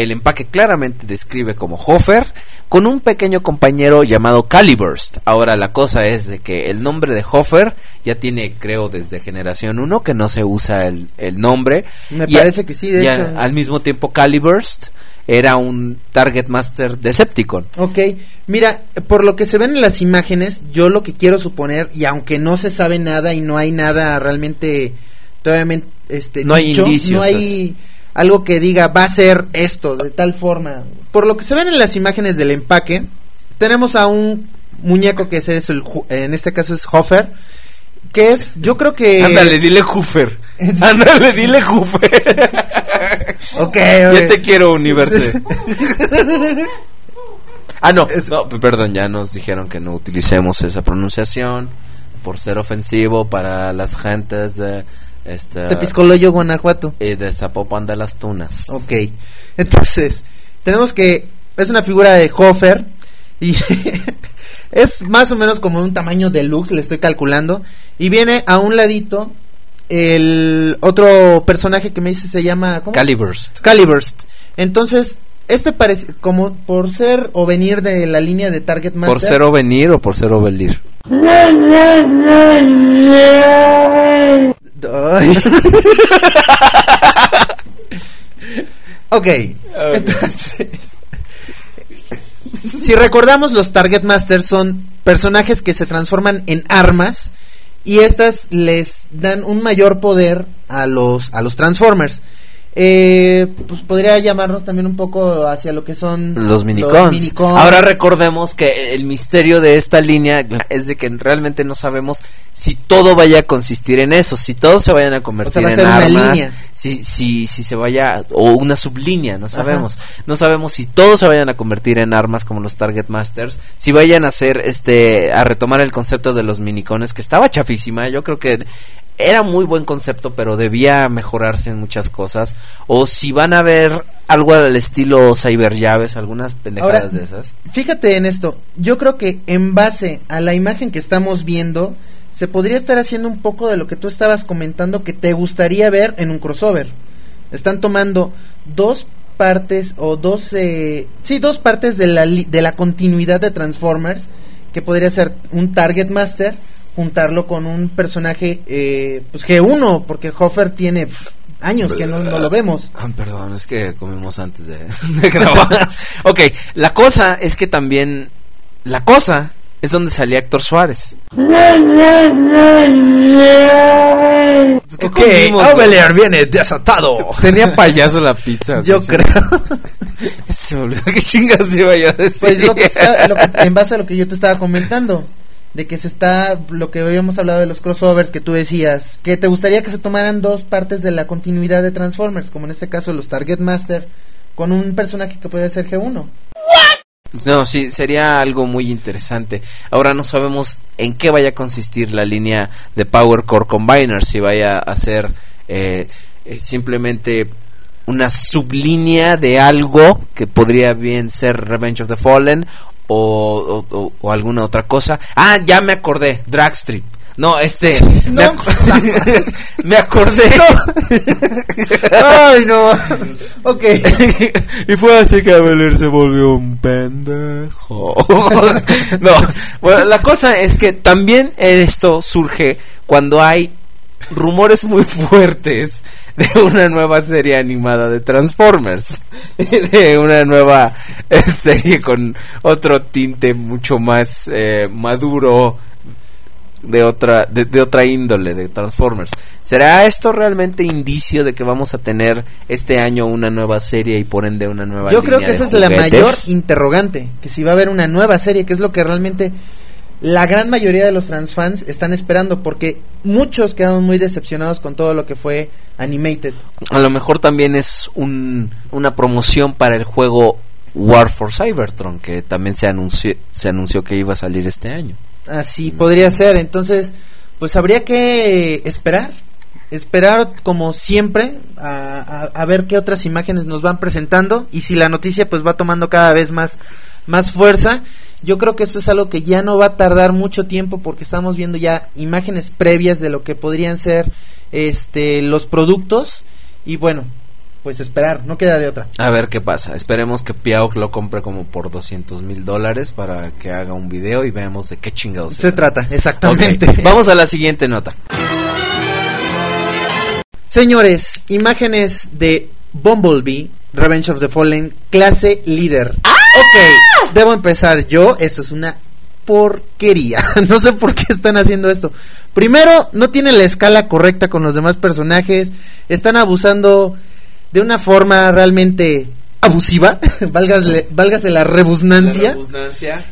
el empaque claramente describe como Hofer con un pequeño compañero llamado Caliburst. Ahora la cosa es de que el nombre de Hofer ya tiene creo desde generación 1 que no se usa el, el nombre. Me Y parece que sí, de y hecho. al mismo tiempo Caliburst era un Target Master Decepticon. Ok, mira, por lo que se ven en las imágenes, yo lo que quiero suponer, y aunque no se sabe nada y no hay nada realmente, todavía este, No hay indicios, no hay algo que diga va a ser esto de tal forma. Por lo que se ven en las imágenes del empaque, tenemos a un muñeco que es el, en este caso es Hofer, que es, yo creo que... Ándale, dile Hoofer. [laughs] Ándale, dile Hoofer. [laughs] Ok, Ya te quiero, Universe. [laughs] ah, no, no, perdón, ya nos dijeron que no utilicemos esa pronunciación por ser ofensivo para las gentes de este Tepiscoloyo, Guanajuato. y de Zapopan de las Tunas. Ok. Entonces, tenemos que. Es una figura de Hofer. Y [laughs] es más o menos como un tamaño deluxe, le estoy calculando. Y viene a un ladito el otro personaje que me dice se llama. ¿cómo? Caliburst. Caliburst. Entonces, este parece. Como por ser o venir de la línea de Target Master. ¿Por ser o venir o por ser o venir? [laughs] Ok, entonces, si recordamos, los Target Masters son personajes que se transforman en armas y estas les dan un mayor poder a los a los Transformers. Eh, pues podría llamarnos también un poco hacia lo que son Los minicons. Ahora recordemos que el misterio de esta línea es de que realmente no sabemos si todo vaya a consistir en eso, si todos se vayan a convertir va a en armas, si, si, si se vaya, o una sublínea, no sabemos. No sabemos si todos se vayan a convertir en armas como los Target Masters, si vayan a hacer este, a retomar el concepto de los minicones, que estaba chafísima, yo creo que era muy buen concepto, pero debía mejorarse en muchas cosas. O si van a ver algo al estilo cyber llaves, algunas pendejadas Ahora, de esas. Fíjate en esto, yo creo que en base a la imagen que estamos viendo, se podría estar haciendo un poco de lo que tú estabas comentando que te gustaría ver en un crossover. Están tomando dos partes o dos, eh, sí, dos partes de la, li- de la continuidad de Transformers, que podría ser un Target Master, juntarlo con un personaje, eh, pues G1, porque Hofer tiene años que no, no lo vemos. Ah, perdón, es que comimos antes de, [laughs] de grabar. [laughs] ok, la cosa es que también. La cosa es donde salía Héctor Suárez. ¿Qué Ok? Ovelier viene desatado. Tenía payaso la pizza. [laughs] Yo creo. Se me olvidó qué chingas iba yo a decir. Pues lo que está- lo que- en base a lo que yo te estaba comentando, de que se está, lo que habíamos hablado de los crossovers que tú decías, que te gustaría que se tomaran dos partes de la continuidad de Transformers, como en este caso los Target Master, con un personaje que podría ser G1. No, sí, sería algo muy interesante. Ahora no sabemos en qué vaya a consistir la línea de Power Core Combiner, si vaya a ser eh, eh, simplemente una sublínea de algo que podría bien ser Revenge of the Fallen o, o- alguna otra cosa. Ah, ya me acordé, Dragstrip. No, este, [laughs] me, No. ac- [laughs] me acordé. [laughs] Ay, no. ok. y fue así que Abelard se volvió un pendejo. no, bueno, la cosa es que también esto surge cuando hay rumores muy fuertes de una nueva serie animada de Transformers, [laughs] de una nueva eh, serie con otro tinte mucho más eh, maduro de otra de, de otra índole de Transformers. ¿Será esto realmente indicio de que vamos a tener este año una nueva serie y por ende una nueva Yo creo que de esa es la mayor interrogante, que si va a haber una nueva serie, que es lo que realmente la gran mayoría de los transfans están esperando, porque muchos quedaron muy decepcionados con todo lo que fue Animated. A lo mejor también es un, una promoción para el juego War for Cybertron que también se anunció se anunció que iba a salir este año. Así podría ser. Entonces, pues habría que esperar. Esperar como siempre a, a- a ver qué otras imágenes nos van presentando y si la noticia pues va tomando cada vez más, más fuerza. Yo creo que esto es algo que ya no va a tardar mucho tiempo porque estamos viendo ya imágenes previas de lo que podrían ser este los productos y bueno, pues esperar, no queda de otra. A ver qué pasa. Esperemos que Piaok lo compre como por 200 mil dólares para que haga un video y veamos de qué chingados Se trata, exactamente. Vamos a la siguiente nota. Señores, imágenes de Bumblebee, Revenge of the Fallen, clase líder. Ok, debo empezar yo. Esto es una porquería. [laughs] no sé por qué están haciendo esto. Primero, no tiene la escala correcta con los demás personajes. Están abusando de una forma realmente abusiva. [laughs] válgase, válgase la rebusnancia.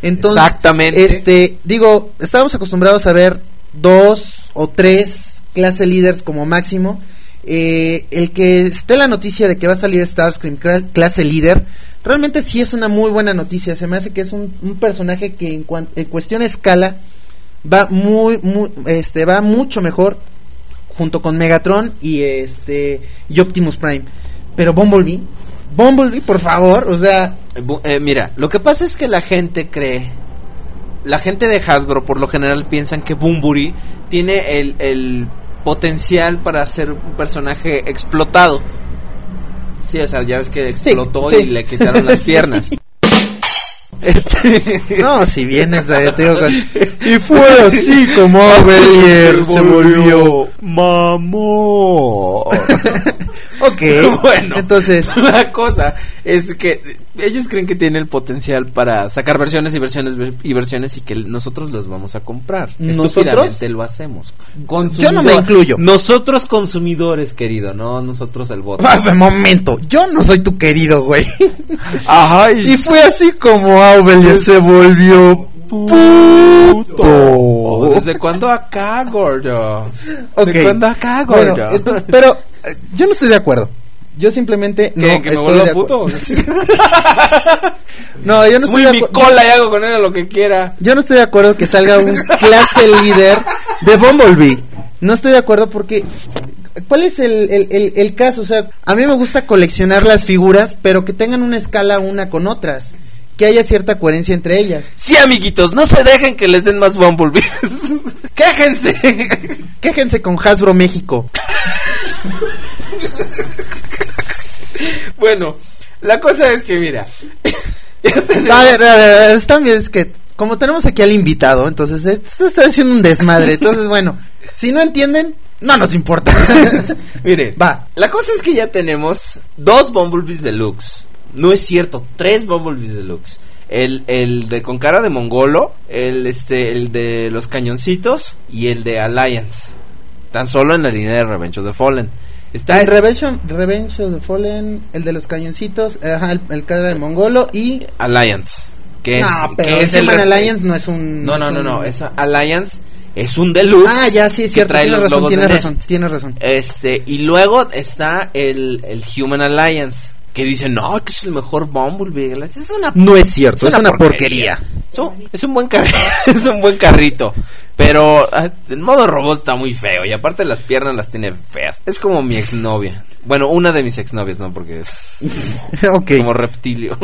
Entonces, Exactamente. Este, digo, estábamos acostumbrados a ver dos o tres clase líderes como máximo. Eh, el que esté la noticia de que va a salir Starscream cla- clase líder, realmente sí es una muy buena noticia. Se me hace que es un, un personaje que en, en cuestión de escala va muy, muy, este, va mucho mejor junto con Megatron y este y Optimus Prime. Pero Bumblebee, Bumblebee, por favor, o sea, Eh, eh, mira, lo que pasa es que la gente cree, la gente de Hasbro por lo general piensan que Bumburi tiene el, el potencial para ser un personaje explotado. Sí, o sea, ya ves que explotó sí. y le quitaron las [laughs] piernas. Este... no, si vienes de te digo, con- y fue así como [laughs] Avelier se volvió. mamón. [laughs] Ok, [laughs] bueno, entonces, [laughs] la cosa es que ellos creen que tiene el potencial para sacar versiones y versiones y versiones y que nosotros los vamos a comprar. ¿Nosotros? Estúpidamente lo hacemos. Yo no me incluyo. Nosotros consumidores, querido, no nosotros el voto. Ah, momento, yo no soy tu querido, güey. Ajá, [laughs] Y fue así como Avelier se volvió puto. ¿Desde cuándo acá, gordo? Ok. ¿De cuándo acá, Bueno, gordo? entonces, pero yo no estoy de acuerdo. Yo simplemente ¿Qué, no que me estoy de puto? [laughs] No, yo no estoy de mi cola y hago con él lo que quiera. Yo no estoy de acuerdo que salga un [laughs] clase líder de Bumblebee. No estoy de acuerdo porque ¿cuál es el, el, el- el caso? O sea, a mí me gusta coleccionar las figuras, pero que tengan una escala una con otras, que haya cierta coherencia entre ellas. Sí, amiguitos, no se dejen que les den más Bumblebee. [laughs] Quéjense. Quéjense con Hasbro México. Bueno, la cosa es que mira. [laughs] tenemos- A ver, a ver, a ver, está bien, es que como tenemos aquí al invitado, entonces esto está haciendo un desmadre. Entonces, bueno, si no entienden, no nos importa. [laughs] Mire, Va. La cosa es que ya tenemos dos Bumblebees Deluxe. No es cierto, tres Bumblebees Deluxe. El, el de con cara de mongolo, el este, el de los cañoncitos y el de Alliance. Tan solo en la línea de Revenge of the Fallen. Está El Revenge, Revenge of the Fallen, el de los cañoncitos, ajá, el, el cara de mongolo y Alliance. Que es, no, pero que es el Alliance no es un No, no, es no, un- no. Esa Alliance es un deluxe. Ah, ya sí es que cierto, trae tienes los razón, logos tienes de razón, Nest. tienes razón. Este, y luego está el, el Human Alliance. Que dice, no, que es el mejor Bumblebee. Es una No es cierto, es una porquería. Es un, es un buen car- [laughs] es un buen carrito. Pero ah, en modo robot está muy feo. Y aparte las piernas las tiene feas. Es como mi exnovia. Bueno, una de mis exnovias, ¿no? Porque es [laughs] como reptilio.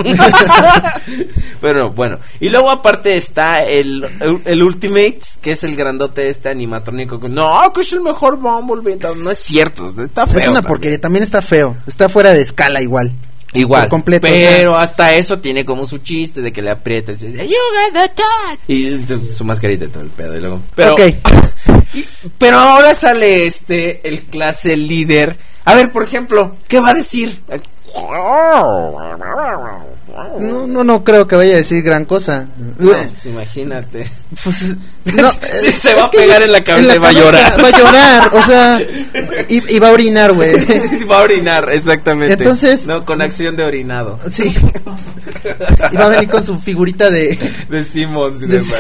[laughs] Pero bueno. Y luego aparte está el, el, el Ultimate, que es el grandote este animatrónico. que, No, que es el mejor Bumblebee. No, no es cierto. Está feo. Es una también. porquería, también está feo, está fuera de escala igual. Igual, completo, pero hasta eso tiene como su chiste de que le aprietas y dice, "You got the touch". y su- mascarita y todo el pedo y luego, pero, [laughs] y- pero ahora sale este el clase líder. A ver, por ejemplo, ¿qué va a decir? No, no, no creo que vaya a decir gran cosa. No, pues, imagínate. Pues, [laughs] no, Sí, es- se va a pegar en la cabeza y va a llorar. Va a llorar, o sea, y, y va a orinar, güey. [laughs] va a orinar, exactamente. Entonces- no, con acción de orinado. Sí. Y va a venir con su figurita de... De Simmons, güey, [laughs]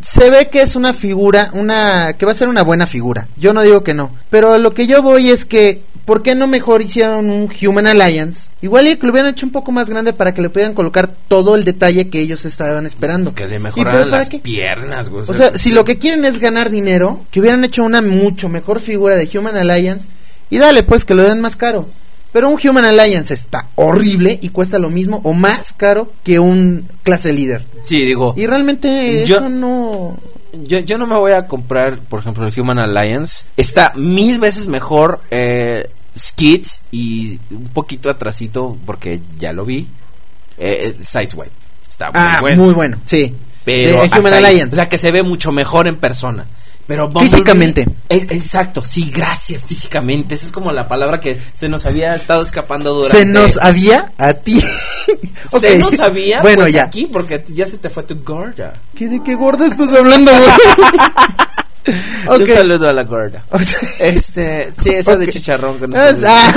Se ve que es una figura, una... que va a ser una buena figura. Yo no digo que no. Pero lo que yo voy es que... ¿Por qué no mejor hicieron un Human Alliance? Igual y que lo hubieran hecho un poco más grande para que le pudieran colocar todo el detalle que ellos estaban esperando. que le ¿Y mejoraran las qué? piernas, güey. O sea, si lo que quieren es ganar dinero, que hubieran hecho una mucho mejor figura de Human Alliance y dale pues que lo den más caro. Pero un Human Alliance está horrible y cuesta lo mismo o más caro que un clase líder. Sí, digo, Y realmente Yo- eso no... yo, yo no me voy a comprar, por ejemplo, el Human Alliance. Está mil veces mejor eh, Skids y un poquito atrasito, porque ya lo vi, eh, eh, Sideswipe. Está muy ah, bueno. muy bueno, sí. Pero De hasta Human ahí. Alliance. O sea, que se ve mucho mejor en persona. Pero Bumblebee- Físicamente. Exacto, sí, gracias, físicamente. Esa es como la palabra que se nos había estado escapando durante... Se nos había a ti. [laughs] Se nos había, Bueno, pues ya. aquí, porque ya se te fue tu gorda. ¿Qué, ¿De qué gorda estás hablando, [laughs] güey? Ok. Un saludo a la gorda. Este, sí, esa de Ok. chicharrón que nos Ah, [laughs]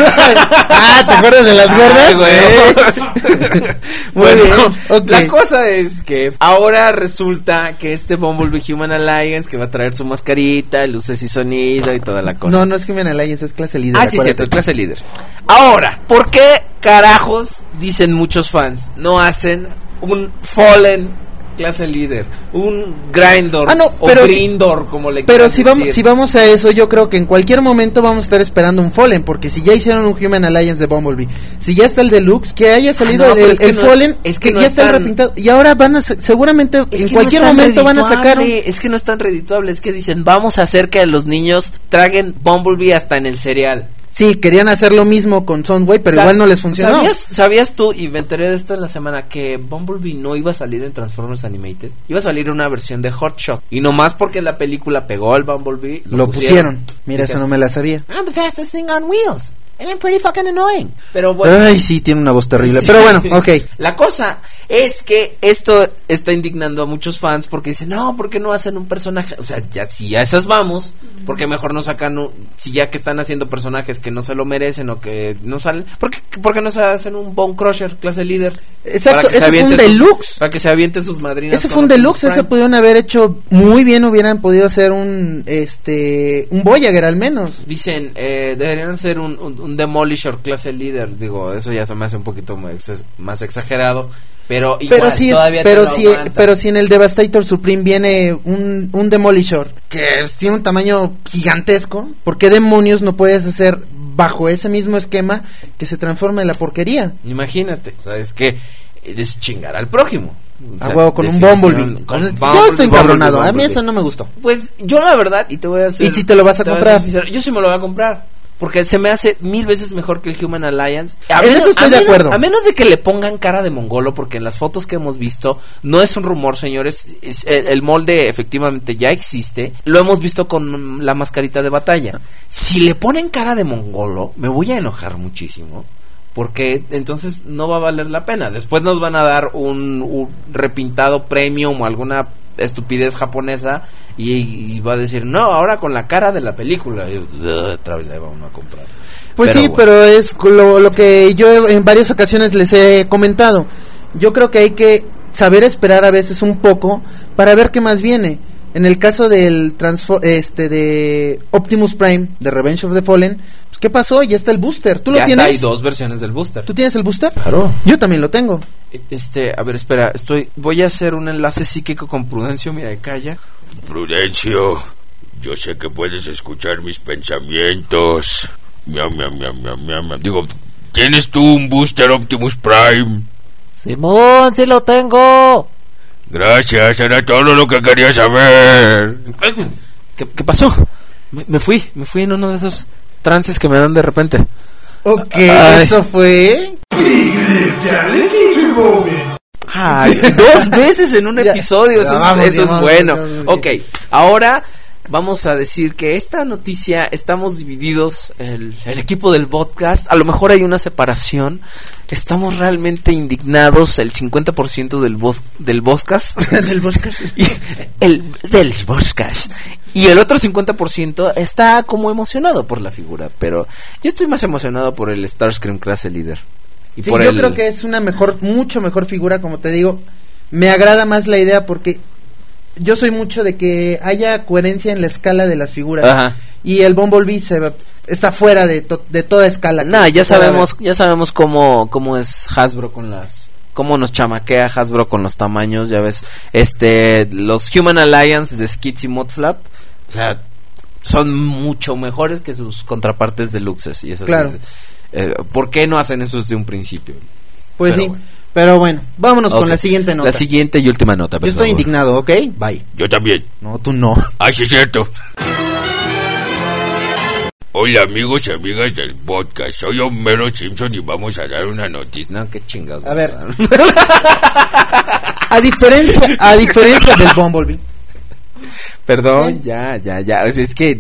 ah, ¿te acuerdas de las gordas? Ay, güey. [laughs] Muy bueno, bien, ok. la cosa es que ahora resulta que este Bumblebee Human Alliance que va a traer su mascarita, luces y sonido y toda la cosa. No, no es Human Alliance, es clase líder. Ah, sí, cierto, clase líder. Ahora, ¿por qué carajos, dicen muchos fans, no hacen un Fallen clase líder? Un Grindor Ah, no, o si- Grindor, como le Pero si vamos, decir. si vamos a eso, yo creo que en cualquier momento vamos a estar esperando un Fallen, porque si ya hicieron un Human Alliance de Bumblebee, si ya está el Deluxe, que haya salido Ah, no, el, pero es que el no es- Fallen, es que ya es está repintado, y ahora van a, seguramente en cualquier momento van a sacar un... Es que no es tan redituable, es que dicen, vamos a hacer que los niños traguen Bumblebee hasta en el cereal. Sí, querían hacer lo mismo con Soundwave, pero igual no les funcionó. ¿Sabías, sabías tú, y me enteré de esto en la semana, que Bumblebee no iba a salir en Transformers Animated? Iba a salir una versión de Hot Shot. Y nomás porque la película pegó al Bumblebee, Lo pusieron. Mira, eso no me la sabía. I'm the fastest thing on wheels. And I'm pretty fucking annoying. Pero bueno. Ay, sí, tiene una voz terrible. Sí. Pero bueno, [laughs] ok. La cosa es que esto está indignando a muchos fans porque dicen, no, ¿por qué no hacen un personaje? O sea, ya si ya esas vamos, porque mejor no sacan, un- si ya que están haciendo personajes que no se lo merecen o que no salen, ¿por qué, por qué no se hacen un Bone Crusher, clase líder? Exacto, ese fue un sus- deluxe. para que se aviente sus madrinas. Ese fue un deluxe, ese pudieron haber hecho muy bien, hubieran podido hacer un, este, un Voyager al menos. Dicen, eh, deberían ser un, un, un Demolisher clase líder. Digo, eso ya se me hace un poquito más, ex- más exagerado. Pero igual, pero si es, todavía pero si, aguanta. pero si en el Devastator Supreme viene un, un Demolisher que tiene un tamaño gigantesco, ¿por qué demonios no puedes hacer bajo ese mismo esquema que se transforma en la porquería? Imagínate, o sea, es que es chingar al prójimo. O A sea, huevo con un Bumblebee. con Bumblebee, yo estoy encabronado, a mí eso no me gustó. Pues yo la verdad, y te voy a hacer... ¿Y si te lo vas a comprar? yo sí me lo voy a comprar. Porque se me hace mil veces mejor que el Human Alliance. A En eso estoy a de menos- acuerdo. A menos de que le pongan cara de mongolo, porque en las fotos que hemos visto, no es un rumor, señores. es- el, el molde efectivamente ya existe. Lo hemos visto con la mascarita de batalla. Si le ponen cara de mongolo, me voy a enojar muchísimo. Porque entonces no va a valer la pena. Después nos van a dar un, un repintado premium o alguna estupidez japonesa y, y va a decir, no, ahora con la cara de la película. Y, "Ugh, otra vez la vamos a comprar. Pues sí, bueno. pero es lo, lo que yo en varias ocasiones les he comentado. Yo creo que hay que saber esperar a veces un poco para ver qué más viene. En el caso del transfo este de Optimus Prime de Revenge of the Fallen, pues qué pasó? Ya está el booster. ¿Tú ya lo está, tienes? hay dos versiones del booster. ¿Tú tienes el booster? Claro. Yo también lo tengo. Este, a ver, espera, estoy, voy a hacer un enlace psíquico con Prudencio, mira, calla. Prudencio, yo sé que puedes escuchar mis pensamientos. Miau, miau, miau, miau, miau, miau. Digo, ¿tienes tú un booster Optimus Prime? Simón, sí lo tengo. Gracias, era todo lo que quería saber. ¿Qué, qué pasó? Me, me fui, me fui en uno de esos trances que me dan de repente. Ok, Ay. eso fue. Ay, dos veces en un [laughs] episodio, eso, vamos eso bien, es vamos bueno. vamos Ok, ahora vamos a decir que esta noticia estamos divididos, el, el equipo del podcast, a lo mejor hay una separación, estamos realmente indignados, el 50% del, bos, del podcast. [laughs] del podcast. [laughs] Y el del podcast. Y el otro 50% está como emocionado por la figura, pero yo estoy más emocionado por el Starscream Clase Líder. Y Sí, por yo el- creo que es una mejor, mucho mejor figura, como te digo. Me agrada más la idea porque yo soy mucho de que haya coherencia en la escala de las figuras. Ajá. Y el Bumblebee se va- está fuera de, to- de toda escala. Nah, ya sabemos, ya sabemos cómo, cómo es Hasbro con las cómo nos chamaquea Hasbro con los tamaños, ya ves, este los Human Alliance de Skids y Modflap, o sea, son mucho mejores que sus contrapartes deluxes y eso Claro. Eh, ¿Por qué no hacen eso desde un principio? Pues pero sí. bueno. Pero bueno, vámonos con la siguiente nota. La siguiente y última nota. yo por estoy favor. indignado, ¿ok? Bye. Yo también. No, tú no. [laughs] Ay, sí, es cierto. Hola amigos y amigas del podcast, soy Homero Simpson y vamos a dar una noticia. No, qué chingados. A ver. a- [laughs] A diferencia, a diferencia del Bumblebee. Perdón, ya, ya, ya. O sea, es que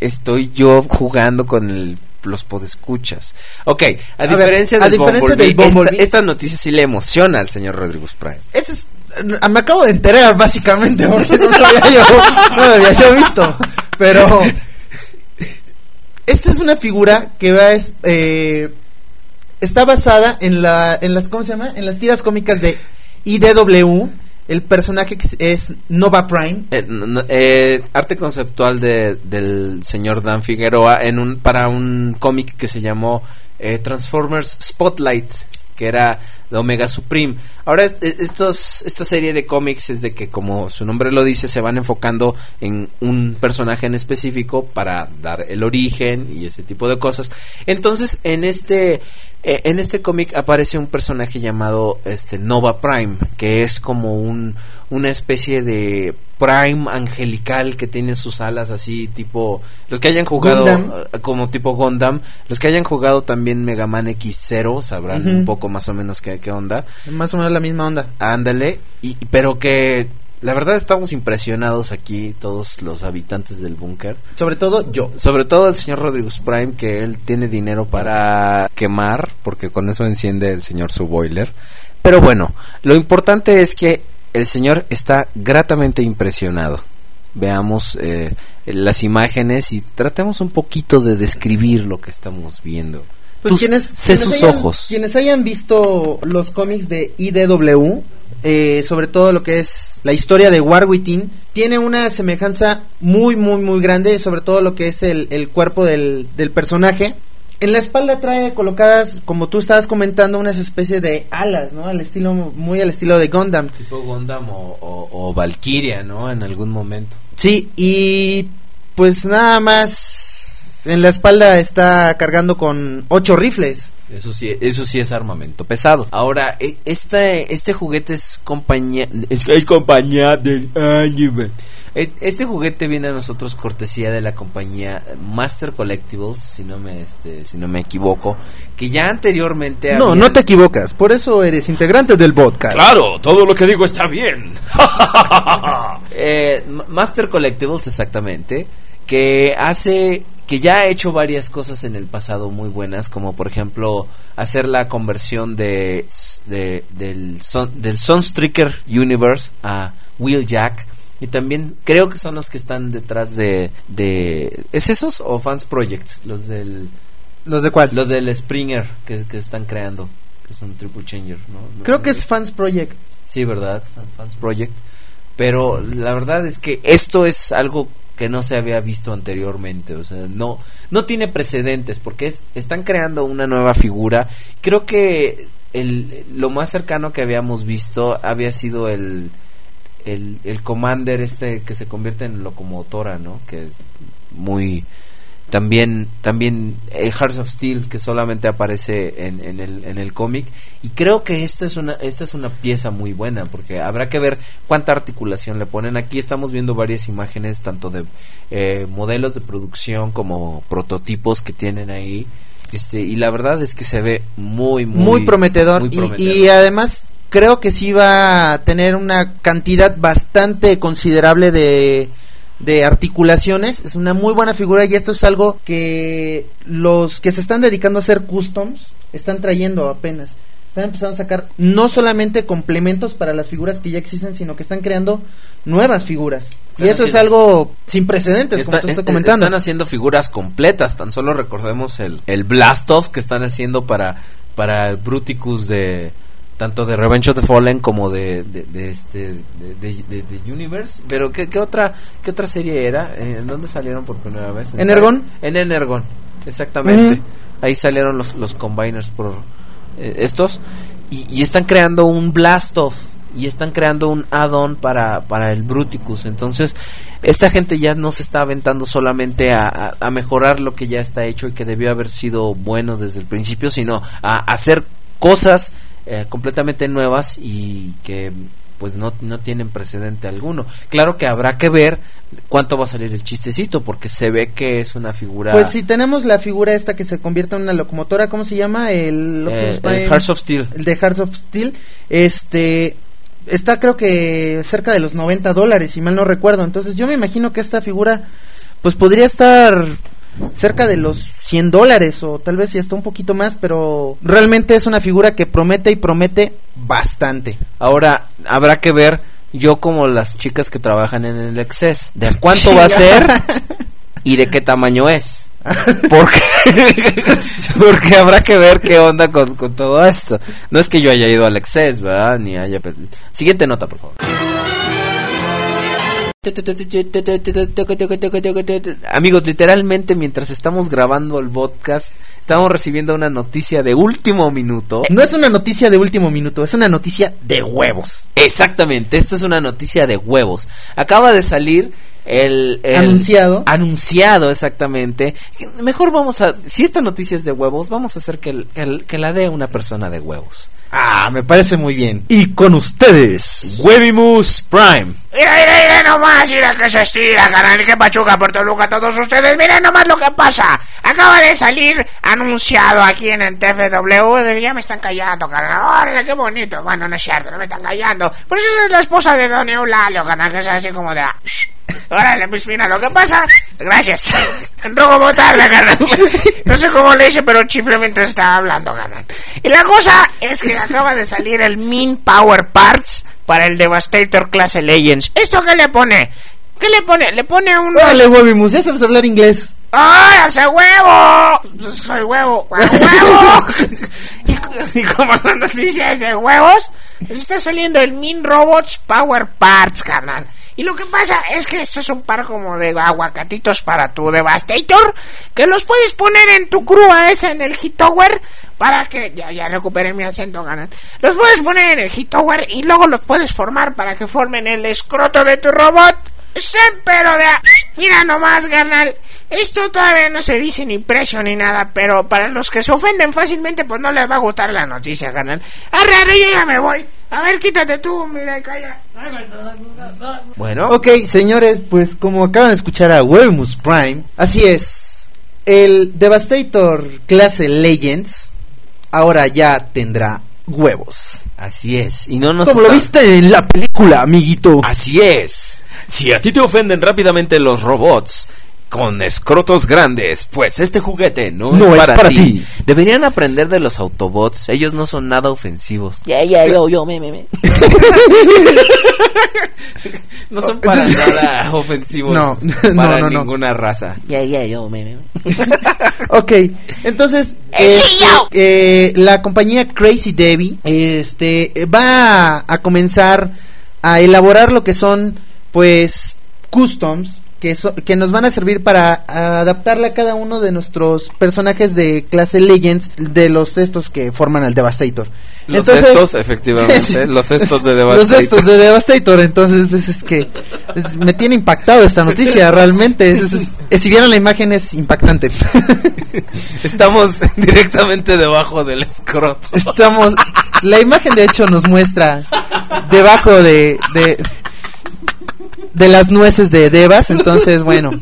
estoy yo jugando con el- los podescuchas. Ok, a, ver, diferencia, a del, diferencia Bumblebee, del Bumblebee- Esta, esta noticia sí le emociona al señor Rodrigo Prime. Ese es, Ah, Me acabo de enterar, básicamente, porque no lo había yo, no lo había yo visto. Pero. Esta es una figura que va es, eh, está basada en, la, en las. ¿Cómo se llama? En las tiras cómicas de IDW. El personaje que es- Nova Prime. Eh, n- n- eh, arte conceptual de, del señor Dan Figueroa en un para un cómic que se llamó eh, Transformers Spotlight que era de Omega Supreme. Ahora es- estos esta serie de cómics es de que como su nombre lo dice se van enfocando en un personaje en específico para dar el origen y ese tipo de cosas. Entonces en este eh, en este cómic aparece un personaje llamado este Nova Prime, que es como un una especie de Prime angelical que tiene sus alas así tipo los que hayan jugado Gundam. eh, como tipo Gundam, los que hayan jugado también Mega Man X0 sabrán un poco más o menos qué, qué onda. Más o menos la misma onda. Ándale, y, pero que la verdad estamos impresionados aquí todos los habitantes del búnker. Sobre todo yo. Sobre todo el señor Rodríguez Prime, que él tiene dinero para quemar, porque con eso enciende el señor su boiler. Pero bueno, lo importante es que el señor está gratamente impresionado. Veamos eh, las imágenes y tratemos un poquito de describir lo que estamos viendo. Pues quienes, sé quienes sus hayan- ojos. Quienes hayan visto los cómics de IDW, eh, sobre todo lo que es la historia de War Within, tiene una semejanza muy, muy, muy grande, sobre todo lo que es el, el cuerpo del, del personaje. En la espalda trae colocadas, como tú estabas comentando, unas especies de alas, ¿no? Al estilo, muy al estilo de Gundam. Tipo Gundam o, o, o Valkyria, ¿no? En algún momento. Sí, y pues nada más en la espalda está cargando con ocho rifles. Eso sí, eso sí es armamento pesado. Ahora, este, este juguete es compañía, es, es compañía del anime. E- Este juguete viene a nosotros cortesía de la compañía Master Collectibles, si no me, este, si no me equivoco, que ya anteriormente No, habían- no te equivocas, por eso eres integrante del podcast. Claro, todo lo que digo está bien. [laughs] Eh, Master Collectibles, exactamente, que hace, que ya ha hecho varias cosas en el pasado muy buenas, como por ejemplo hacer la conversión de, de- del, Sun, del Sunstreaker Universe a Wheeljack. Y también creo que son los que están detrás de, de ¿es esos o Fans Project? Los del ¿Los de cuál? los del Springer que, que están creando, que son Triple Changer, ¿no? No- Creo que es Fans Project. Sí, ¿verdad? Fans Project. Pero la verdad es que esto es algo que no se había visto anteriormente, o sea, no no tiene precedentes porque es están creando una nueva figura. Creo que el lo más cercano que habíamos visto había sido el el, el Commander este que se convierte en locomotora, ¿no? Que es muy también también el Hearts of Steel que solamente aparece en, en el, en el cómic y creo que esta es una esta es una pieza muy buena porque habrá que ver cuánta articulación le ponen aquí estamos viendo varias imágenes tanto de eh, modelos de producción como prototipos que tienen ahí este y la verdad es que se ve muy muy, Muy, prometedor. muy y- prometedor. Y, además creo que sí va a tener una cantidad bastante considerable de, de articulaciones. Es una muy buena figura y esto es algo que los que se están dedicando a hacer customs están trayendo apenas. Están empezando a sacar no solamente complementos para las figuras que ya existen, sino que están creando nuevas figuras. Están y eso es algo sin precedentes, Está- como tú eh, estás comentando. Están haciendo figuras completas. Tan solo recordemos el, el Blastoff que están haciendo para, para el Bruticus de tanto de Revenge of the Fallen como de, de, de este de, de- Universe. Pero ¿qué, qué otra qué otra serie era? Eh, ¿En dónde salieron por primera vez? ¿Energon? En Energon, exactamente. Ahí salieron los, los combiners por eh, estos y, y están creando un Blastoff y están creando un add-on para, para el Bruticus. Entonces, esta gente ya no se está aventando solamente a, a- a mejorar lo que ya está hecho y que debió haber sido bueno desde el principio, sino a hacer cosas eh, completamente nuevas y que pues no, no tienen precedente alguno. Claro que habrá que ver cuánto va a salir el chistecito, porque se ve que es una figura... Pues si tenemos la figura esta que se convierte en una locomotora, ¿cómo se llama? El, eh, el Hearts of Steel. el de Hearts of Steel. Este está creo que cerca de los 90 dólares, si mal no recuerdo. Entonces yo me imagino que esta figura pues podría estar cerca de los 100 dólares o tal vez si hasta un poquito más, pero realmente es una figura que promete y promete bastante. Ahora, habrá que ver, yo como las chicas que trabajan en el Excess, de [laughs] cuánto va a ser [laughs] y de qué tamaño es. [laughs] Porque, porque habrá que ver qué onda con, con todo esto. No es que yo haya ido al Excess, ¿verdad? Ni haya... Siguiente nota, por favor. Amigos, literalmente mientras estamos grabando el podcast, estamos recibiendo una noticia de último minuto. No es una noticia de último minuto, es una noticia de huevos. Exactamente, esto es una noticia de huevos. Acaba de salir el, el- Anunciado. Anunciado, exactamente. Mejor vamos a. Si esta noticia es de huevos, vamos a hacer que, el- que el- que la dé una persona de huevos. Ah, me parece muy bien. Y con ustedes. Webimus Prime. Mira, mira, mira nomás, mira que se estira, carnal, que pachuca por Toluca a todos ustedes. Miren nomás lo que pasa. Acaba de salir anunciado aquí en el TFW. de- Ya me están callando, carnal. Qué bonito. Bueno, no es cierto, no me están callando. Pues esa es la esposa de Don Eulalio, carnal, que es así como de... Órale, pues mira lo que pasa. Gracias. [laughs] Entró como tarde, carnal. No sé cómo le hice, pero chiflemente estaba hablando, carnal. Y la cosa es que acaba de salir el Min Power Parts para el Devastator Clase Legends. ¿Esto qué le pone? ¿Qué le pone? Le pone un... Órale, Webimus, ya sabes hablar inglés. ¡Ay, hace huevo! Pues Soy huevo, ¡A huevo. [laughs] y, y como la noticia es de huevos, pues está saliendo el Min Robots Power Parts, carnal. Y lo que pasa es que esto es un par como de aguacatitos para tu Devastator, que los puedes poner en tu crua esa en el Hit Tower para que ya ya recuperé mi acento, carnal. Los puedes poner en el Hit Tower y luego los puedes formar para que formen el escroto de tu robot. Sí, pero de... Mira nomás, carnal. Esto todavía no se dice ni precio ni nada, pero para los que se ofenden fácilmente, pues no les va a gustar la noticia, carnal. Arre, arre, yo ya me voy. A ver, quítate tú, mira, calla. Bueno, Ok, señores, pues como acaban de escuchar a Webimus Prime, así es. El Devastator clase Legends ahora ya tendrá huevos. así es. Y no nos Como lo viste en la película, amiguito. Así es. Si a ti te ofenden rápidamente los robots con escrotos grandes, pues este juguete no, No es, es para, para ti. ti. Deberían aprender de los Autobots. Ellos no son nada ofensivos. Ya, ya, yo, yo, me, me, me. [laughs] No son para nada ofensivos No, [laughs] no, para no, no. ninguna raza. Ya, ya, yo, me, me. [laughs] Ok, entonces ¡Ey, eh, yo! eh, la compañía Crazy Debbie este, va a, a comenzar a elaborar lo que son pues customs que, so- que nos van a servir para adaptarle a cada uno de nuestros personajes de clase Legends de los estos que forman al Devastator. Los Entonces- estos, [laughs] efectivamente. Sí, sí. Los estos de [laughs] Los Devastator. de estos de Devastator, entonces pues, es que es- me tiene impactado esta noticia, [laughs] realmente. Es- es- es- si vieron la imagen es impactante. Estamos directamente debajo del escroto. Estamos. La imagen de hecho nos muestra debajo de. de, de las nueces de Devas. Entonces, [laughs] bueno.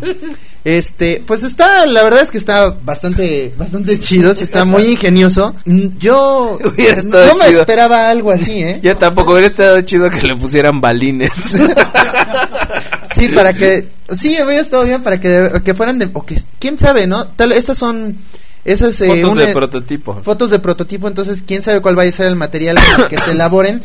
Este, pues está, la verdad es que está bastante, bastante chido, sí está muy ingenioso. Mm, Yo [laughs] no me chido. esperaba algo así, ¿eh? [laughs] Ya tampoco hubiera estado chido que le pusieran balines. Sí, para que, sí, hubiera estado bien para que, que fueran de, o que, quién sabe, ¿no? Tal, estas son, esas, eh, Fotos una- de prototipo. fotos de prototipo, entonces quién sabe cuál vaya a ser el material el que se [coughs] elaboren,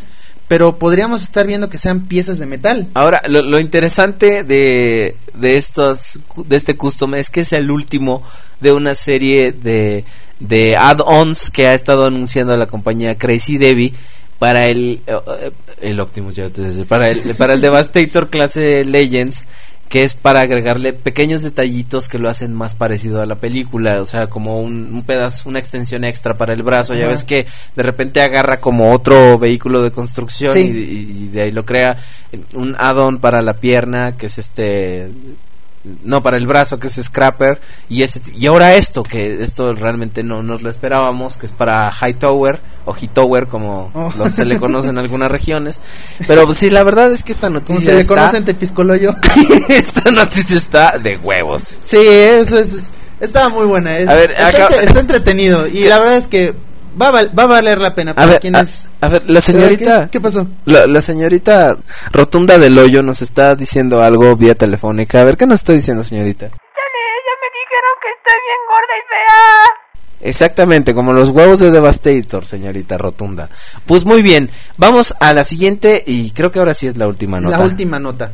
pero podríamos estar viendo que sean piezas de metal. Ahora, lo, lo interesante de, de estos de este custom es que es el último de una serie de, de add-ons que ha estado anunciando la compañía Crazy Debbie para el eh, eh, el Optimus ya te decía, para el para el [laughs] Devastator clase Legends que es para agregarle pequeños detallitos que lo hacen más parecido a la película, o sea, como un, un pedazo, una extensión extra para el brazo, ya ves que de repente agarra como otro vehículo de construcción Sí. y, y de ahí lo crea un add-on para la pierna que es este no para el brazo que es scrapper y ese y ahora esto que esto realmente no nos lo esperábamos que es para Hightower o Hightower como Oh. lo- se le conoce en [laughs] algunas regiones pero pues, sí la verdad es que esta Como noticia se le está conoce en Tepiscoloyo. [laughs] esta noticia está de huevos sí, eso es, estaba muy buena. es- A ver, está, acá- está entretenido y la verdad es que va a, val- va a valer la pena a para ver quienes... a, a ver la señorita ¿Qué, qué pasó? La, la señorita Rotunda del Hoyo nos está diciendo algo vía telefónica. A ver, ¿qué nos está diciendo, señorita? Chale, ya me dijeron que estoy bien gorda y fea. Exactamente, como los huevos de Devastator, señorita Rotunda. Pues muy bien, vamos a la siguiente y creo que ahora sí es la última nota. La última nota.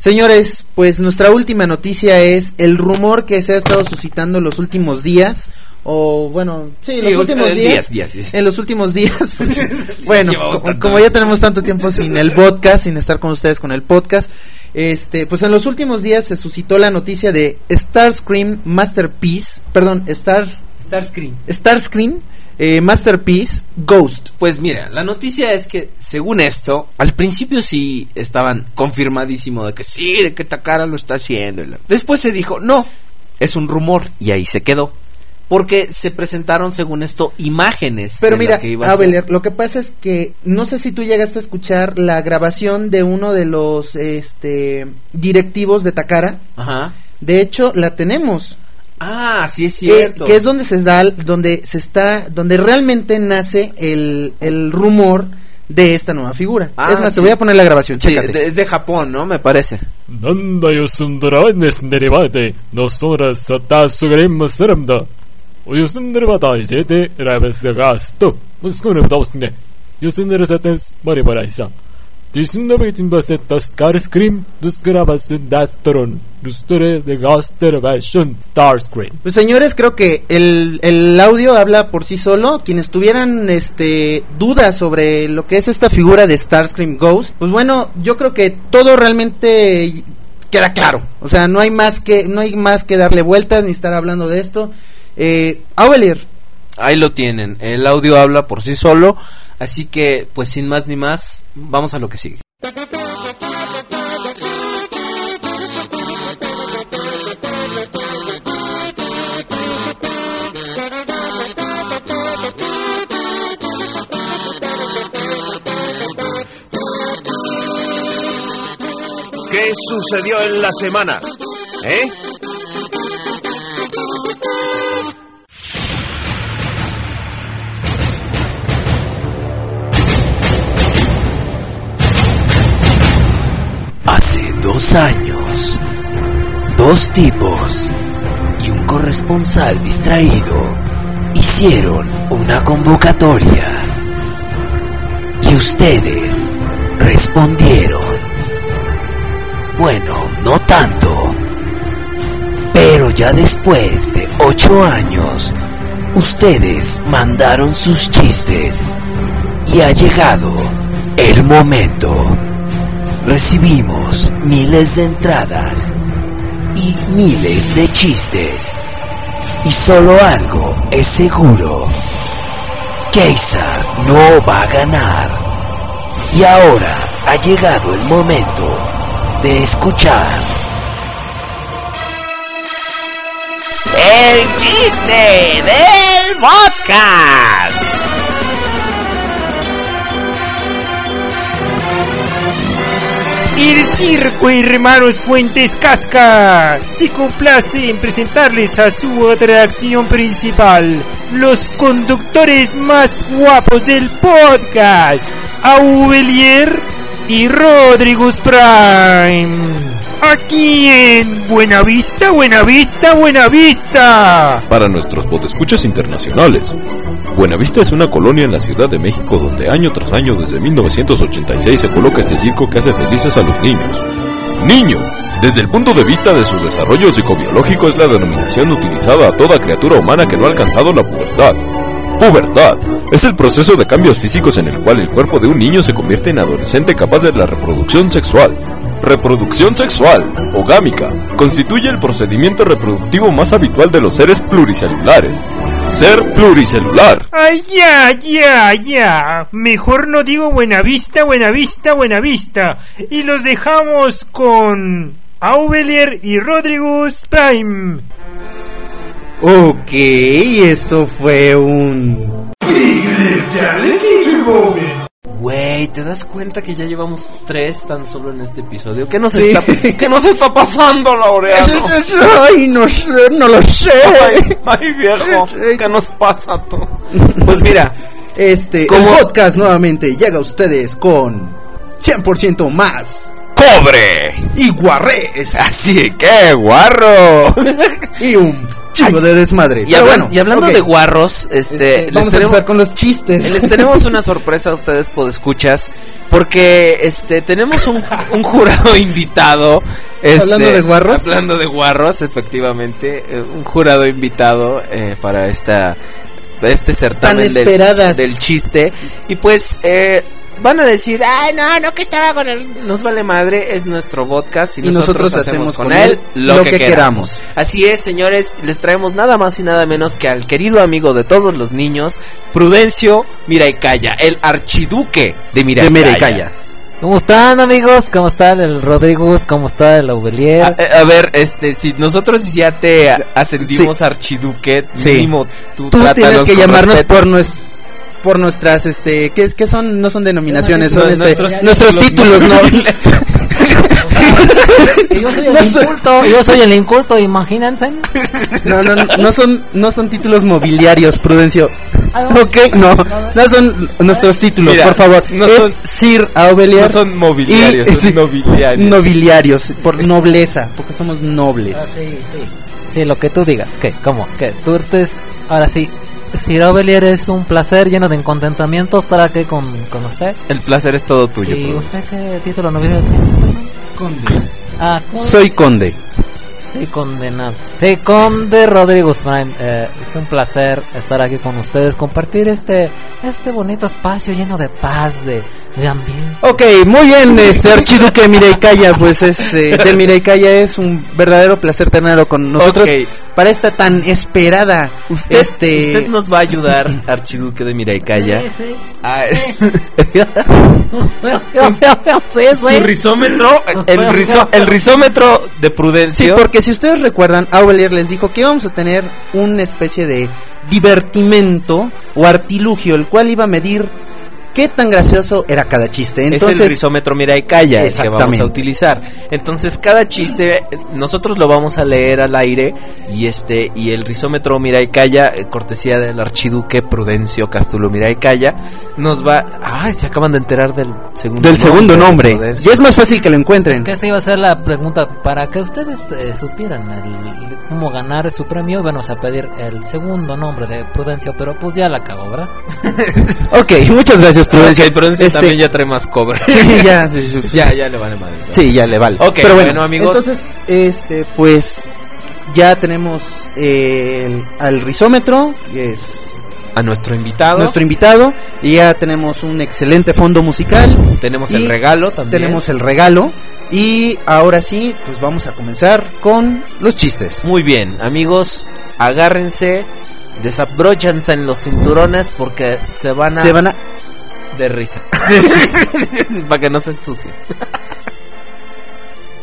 Señores, pues nuestra última noticia es el rumor que se ha estado suscitando en los últimos días. O bueno, sí, Sí, los últimos días. días, días, sí. En los últimos días. [laughs] pues, bueno, como, ya tenemos tanto tiempo sin el podcast, sin estar con ustedes con el podcast. Este, pues en los últimos días se suscitó la noticia de Starscream Masterpiece, perdón, Stars, Starscreen. Starscream eh, Masterpiece Ghost. Pues mira, la noticia es que según esto, al principio sí estaban confirmadísimo de que sí, de que Takara lo está haciendo. Después se dijo, no, es un rumor y ahí se quedó. Porque se presentaron según esto imágenes. Pero de lo mira, que iba a lo que pasa es que no sé si tú llegaste a escuchar la grabación de uno de los este directivos de Takara. Ajá. De hecho, la tenemos. Ah, sí es eh, cierto. que es donde se da, donde se está, donde realmente nace el, el rumor de esta nueva figura. Ah, es más, sí. te voy a poner la grabación, Sí, de- es de Japón, ¿no? Me parece. 19 basetas Starscream, dos grabas de Dastron, de Gastervation, Starscream. Pues señores, creo que el, el, audio habla por sí solo. Quienes tuvieran este dudas sobre lo que es esta figura de Starscream Ghost, pues bueno, yo creo que todo realmente queda claro. O sea, no hay más que, no hay más que darle vueltas ni estar hablando de esto. Eh, Auvelier. Ahí lo tienen, el audio habla por sí solo Así que, pues sin más ni más, vamos a lo que sigue. ¿Qué sucedió en la semana? ¿Eh? Dos años, dos tipos y un corresponsal distraído hicieron una convocatoria. Y ustedes respondieron. Bueno, no tanto. Pero ya después de ocho años, ustedes mandaron sus chistes. Y ha llegado el momento recibimos miles de entradas y miles de chistes. Y solo algo es seguro. Keisar no va a ganar. Y ahora ha llegado el momento de escuchar. El chiste del podcast. El circo Hermanos Fuentes Casca se complace en presentarles a su atracción principal, los conductores más guapos del podcast, Aubelier y Rodrigo Prime. Aquí en Buenavista, Buenavista, Buenavista. para nuestros podescuchas internacionales. Buenavista es una colonia en la Ciudad de México donde año tras año desde 1986 se coloca este circo que hace felices a los niños. Niño, desde el punto de vista de su desarrollo psicobiológico es la denominación utilizada a toda criatura humana que no ha alcanzado la pubertad. Pubertad es el proceso de cambios físicos en el cual el cuerpo de un niño se convierte en adolescente capaz de la reproducción sexual. Reproducción sexual, o gámica, constituye el procedimiento reproductivo más habitual de los seres pluricelulares. Ser pluricelular. Ay, ya, ya, ya. Mejor no digo Buenavista, Buenavista, Buenavista. Y los dejamos con Aubelier y Rodrigo Prime. ok, eso fue un Güey, ¿te das cuenta que ya llevamos tres tan solo en este episodio? ¿Qué nos, Sí. está, ¿qué nos está pasando, Laureano? Ay, no sé, no lo sé. Ay, ay, viejo, ¿qué nos pasa tú? [laughs] Pues mira, Este, el podcast nuevamente llega a ustedes con 100% más ¡Cobre! y guarrés Así que, guarro. [laughs] y un chingo de desmadre. Y, hablan- bueno, y hablando de guarros, este, Este, les vamos a tenemos- empezar con los chistes. Les tenemos una [laughs] sorpresa a ustedes, podescuchas, porque este tenemos un, un jurado invitado. este, ¿Hablando de guarros? Hablando de guarros, efectivamente, eh, un jurado invitado eh, para esta este certamen del, del chiste y pues eh, van a decir, ay no, no que estaba con él, nos vale madre, es nuestro podcast y, Y nosotros hacemos con con él él lo, lo que, que queramos. queramos. Así es, señores, les traemos nada más y nada menos que al querido amigo de todos los niños, Prudencio Miraicaya, el archiduque de Miraicaya. De Miraicaya. ¿Cómo están amigos? ¿Cómo está el Rodríguez? ¿Cómo está el A, Aubelier? eh, a ver, este, si nosotros ya te a- ascendimos archiduque, Sí. mínimo tú, Tú tienes que llamarnos respeto. por nues- por nuestras este ¿qué, qué son no son denominaciones No, son este, nuestros nuestros, títulos no [laughs] Yo soy el no [laughs] inculto, yo soy el inculto, imagínense. no, no, no, no son no son títulos mobiliarios Prudencio Ah, no. ok no no son nuestros títulos Mira, por favor no es son- Sir Aubelier No son mobiliarios, y- son sí, nobiliarios. nobiliarios por nobleza porque somos nobles Sí, sí. Sí, lo que tú digas. ¿Qué? ¿Cómo? ¿Qué? Tú eres... Ahora sí. Aubelier es un placer lleno de contentamiento estar aquí con, con usted. El placer es todo tuyo. ¿Y usted qué título nobiliario tiene? Conde. Ah, conde. soy conde Sí, condenado. Sí, Conde Rodríguez Prime. Eh, es un placer estar aquí con ustedes, compartir este este bonito espacio lleno de paz, de, de ambiente. Ok, muy bien, este archiduque Mireicaya, pues es eh, [laughs] de Mireicaya es un verdadero placer tenerlo con nosotros Ok. Para esta tan esperada Usted, este usted nos va a ayudar, [laughs] archiduque de Miraicaya. a- [laughs] su risómetro, el, rizo- el risómetro de Sí, Prudencio. porque si ustedes recuerdan, Aubelier les dijo que íbamos a tener una especie de divertimento o artilugio, el cual iba a medir qué tan gracioso era cada chiste. es Entonces, el risómetro Miraicaya el que vamos a utilizar. Entonces, cada chiste nosotros lo vamos a leer al aire y este y el risómetro Miraicaya, eh, cortesía del archiduque Prudencio Castulo Miraicaya, nos va Ay, se acaban de enterar del segundo del segundo de nombre, y es más fácil que lo encuentren. Que esta iba a ser la pregunta para que ustedes eh, supieran el- cómo ganar su premio. Vamos a pedir el segundo nombre de Prudencio, pero pues ya la cago, ¿verdad? [laughs] Ok, muchas gracias, Prudencio. Ok, Prudencio Este, también ya trae más cobre. [laughs] Sí, ya, sí, ya, ya le vale madre. Sí, ya le vale. Ok, Pero bueno, bueno, amigos. Entonces, este, pues ya tenemos eh, el- al risómetro, que es A nuestro invitado. nuestro invitado, y ya tenemos un excelente fondo musical. Tenemos el regalo también. Tenemos el regalo. Y ahora sí, pues vamos a comenzar con los chistes. Muy bien, amigos, agárrense, desabrochanse en los cinturones porque se van a Se van a... de risa. [laughs] Para que no se ensucien.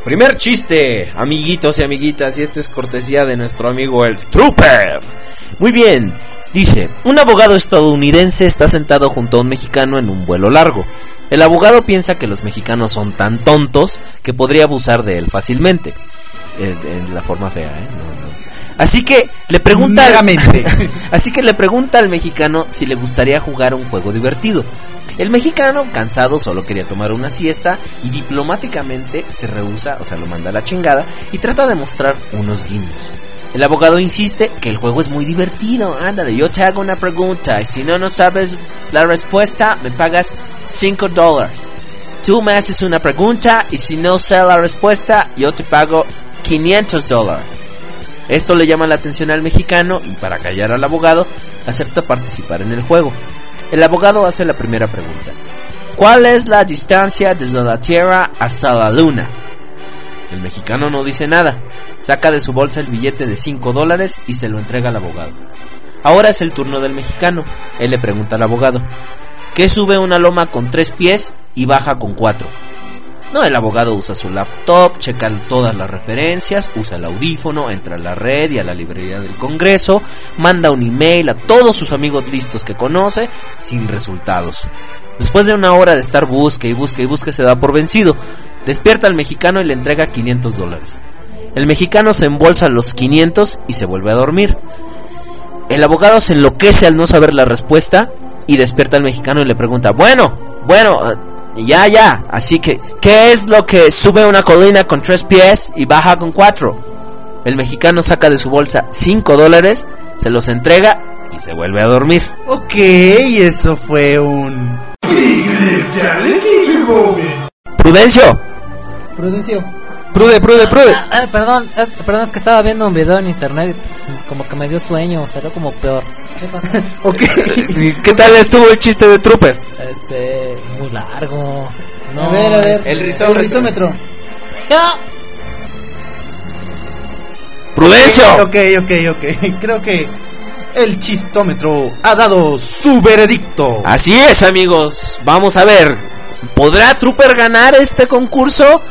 Primer chiste, amiguitos y amiguitas, y este es cortesía de nuestro amigo el Trooper. Muy bien, dice, un abogado estadounidense está sentado junto a un mexicano en un vuelo largo. El abogado piensa que los mexicanos son tan tontos que podría abusar de él fácilmente. En, en la forma fea, ¿eh? No, no. Así que le pregunta... [laughs] Así que le pregunta al mexicano si le gustaría jugar un juego divertido. El mexicano, cansado, solo quería tomar una siesta y diplomáticamente se rehúsa, o sea, lo manda a la chingada y trata de mostrar unos guiños. El abogado insiste que el juego es muy divertido. Ándale, yo te hago una pregunta y si no no sabes la respuesta, me pagas 5 dólares. Tú me haces una pregunta y si no sé la respuesta, yo te pago 500 dólares. Esto le llama la atención al mexicano y para callar al abogado, acepta participar en el juego. El abogado hace la primera pregunta. ¿Cuál es la distancia desde la Tierra hasta la Luna? El mexicano no dice nada. Saca de su bolsa el billete de 5 dólares y se lo entrega al abogado. Ahora es el turno del mexicano. Él le pregunta al abogado. ¿Qué sube una loma con tres pies y baja con cuatro? No, el abogado usa su laptop, checa todas las referencias, usa el audífono, entra a la red y a la librería del Congreso, manda un email a todos sus amigos listos que conoce, sin resultados. Después de una hora de estar busque y busque y busque, se da por vencido. Despierta al mexicano y le entrega 500 dólares. El mexicano se embolsa los 500 y se vuelve a dormir. El abogado se enloquece al no saber la respuesta y despierta al mexicano y le pregunta, bueno, bueno, ya, ya, así que, ¿qué es lo que sube una colina con tres pies y baja con cuatro? El mexicano saca de su bolsa 5 dólares, se los entrega y se vuelve a dormir. Ok, eso fue un... Prudencio, Prudencio. Prude, prude, prude. Ah, ah, perdón, eh, perdón, es que estaba viendo un video en internet y se- como que me dio sueño, salió como peor. ¿Qué [laughs] pasó? Ok. [laughs] ¿qué tal estuvo el chiste de Trooper? Este, muy largo. No, a ver, a ver. El risómetro. risómetro. Ya. Prudencio. Ok, ok, ok. [laughs] Creo que el chistómetro ha dado su veredicto. Así es, amigos. Vamos a ver. ¿Podrá Trooper ganar este concurso?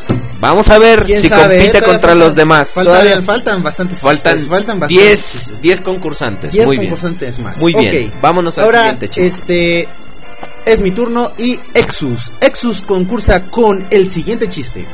Vamos a ver ¿Quién si sabe? compite contra faltan- los demás. Faltan, Todavía faltan bastantes. faltan, chistes, faltan bastantes. 10 10 concursantes. 10 Muy bien. concursantes más. Muy bien. Ok. Vámonos al Ahora, siguiente chiste. Este es mi turno y Exus. Exus concursa con el siguiente chiste.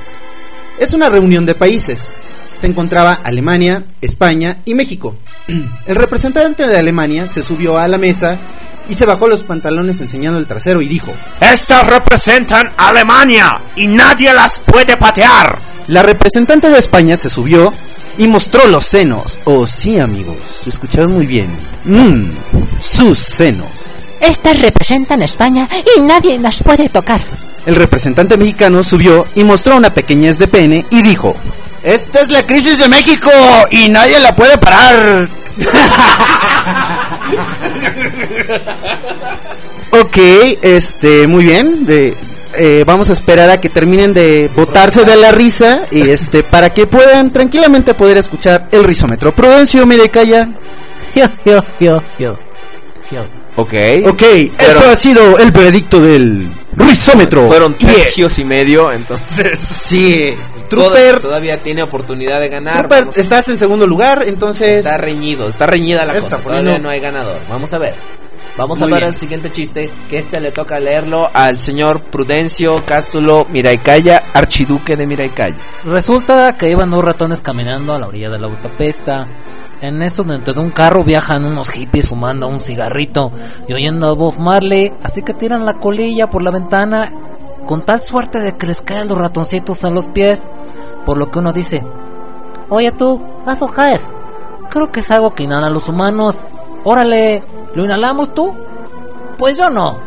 Es una reunión de países. Se encontraba Alemania, España y México. [clears throat] El representante de Alemania se subió a la mesa y se bajó los pantalones enseñando el trasero y dijo: Estas representan Alemania y nadie las puede patear. La representante de España se subió y mostró los senos. Oh, sí, amigos, escucharon muy bien. Mmm, sus senos. Estas representan España y nadie las puede tocar. El representante mexicano subió y mostró una pequeñez de pene y dijo: Esta es la crisis de México y nadie la puede parar. [laughs] ok, este, muy bien. eh, eh, vamos a esperar a que terminen de botarse de la risa y este para que puedan tranquilamente poder escuchar el risómetro. Prudencio, mire, calla. Yo, yo, yo, yo. Yo. Ok. Ok, eso ha sido el veredicto del risómetro. Fueron Yeah. tres gios y medio, entonces. Sí, Toda- Trooper, todavía tiene oportunidad de ganar. Trooper, estás en segundo lugar, entonces Está reñido, está reñida la Está cosa. poniendo- Todavía no hay ganador. Vamos a ver. Vamos Muy a ver el siguiente chiste. Que este le toca leerlo al señor Prudencio Cástulo Miraicaya, archiduque de Miraicaya. Resulta que iban dos ratones caminando a la orilla de la autopista. En eso, dentro de un carro viajan unos hippies fumando un cigarrito y oyendo a Bob Marley. Así que tiran la colilla por la ventana con tal suerte de que les caen los ratoncitos en los pies. Por lo que uno dice: Oye tú, eso qué es? Creo que es algo que inhalan los humanos. Órale, ¿lo inhalamos tú? Pues yo no.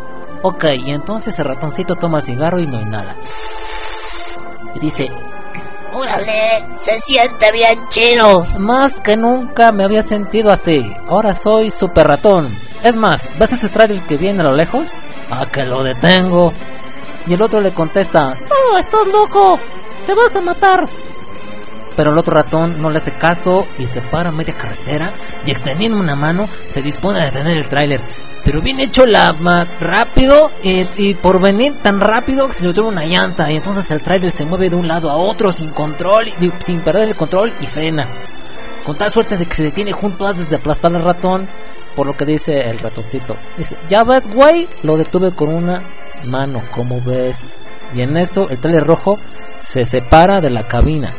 Ok, y entonces el ratoncito toma el cigarro y lo inhala. Y dice: Órale, se siente bien chido. Más que nunca me había sentido así. Ahora soy super ratón. Es más, ¿ves ese trailer que viene a lo lejos? A que lo detengo. Y el otro le contesta, ¡Oh, estás loco! ¡Te vas a matar! pero el otro ratón no le hace caso y se para a media carretera y extendiendo una mano se dispone a detener el tráiler. Pero bien hecho la rápido y, y por venir tan rápido que se le tuvo una llanta y entonces el tráiler se mueve de un lado a otro sin control, y, sin perder el control y frena. Con tal suerte de que se detiene junto antes de aplastar al ratón, por lo que dice el ratoncito. Dice, ya ves, güey, lo detuve con una mano, como ves. Y en eso el tráiler rojo se separa de la cabina,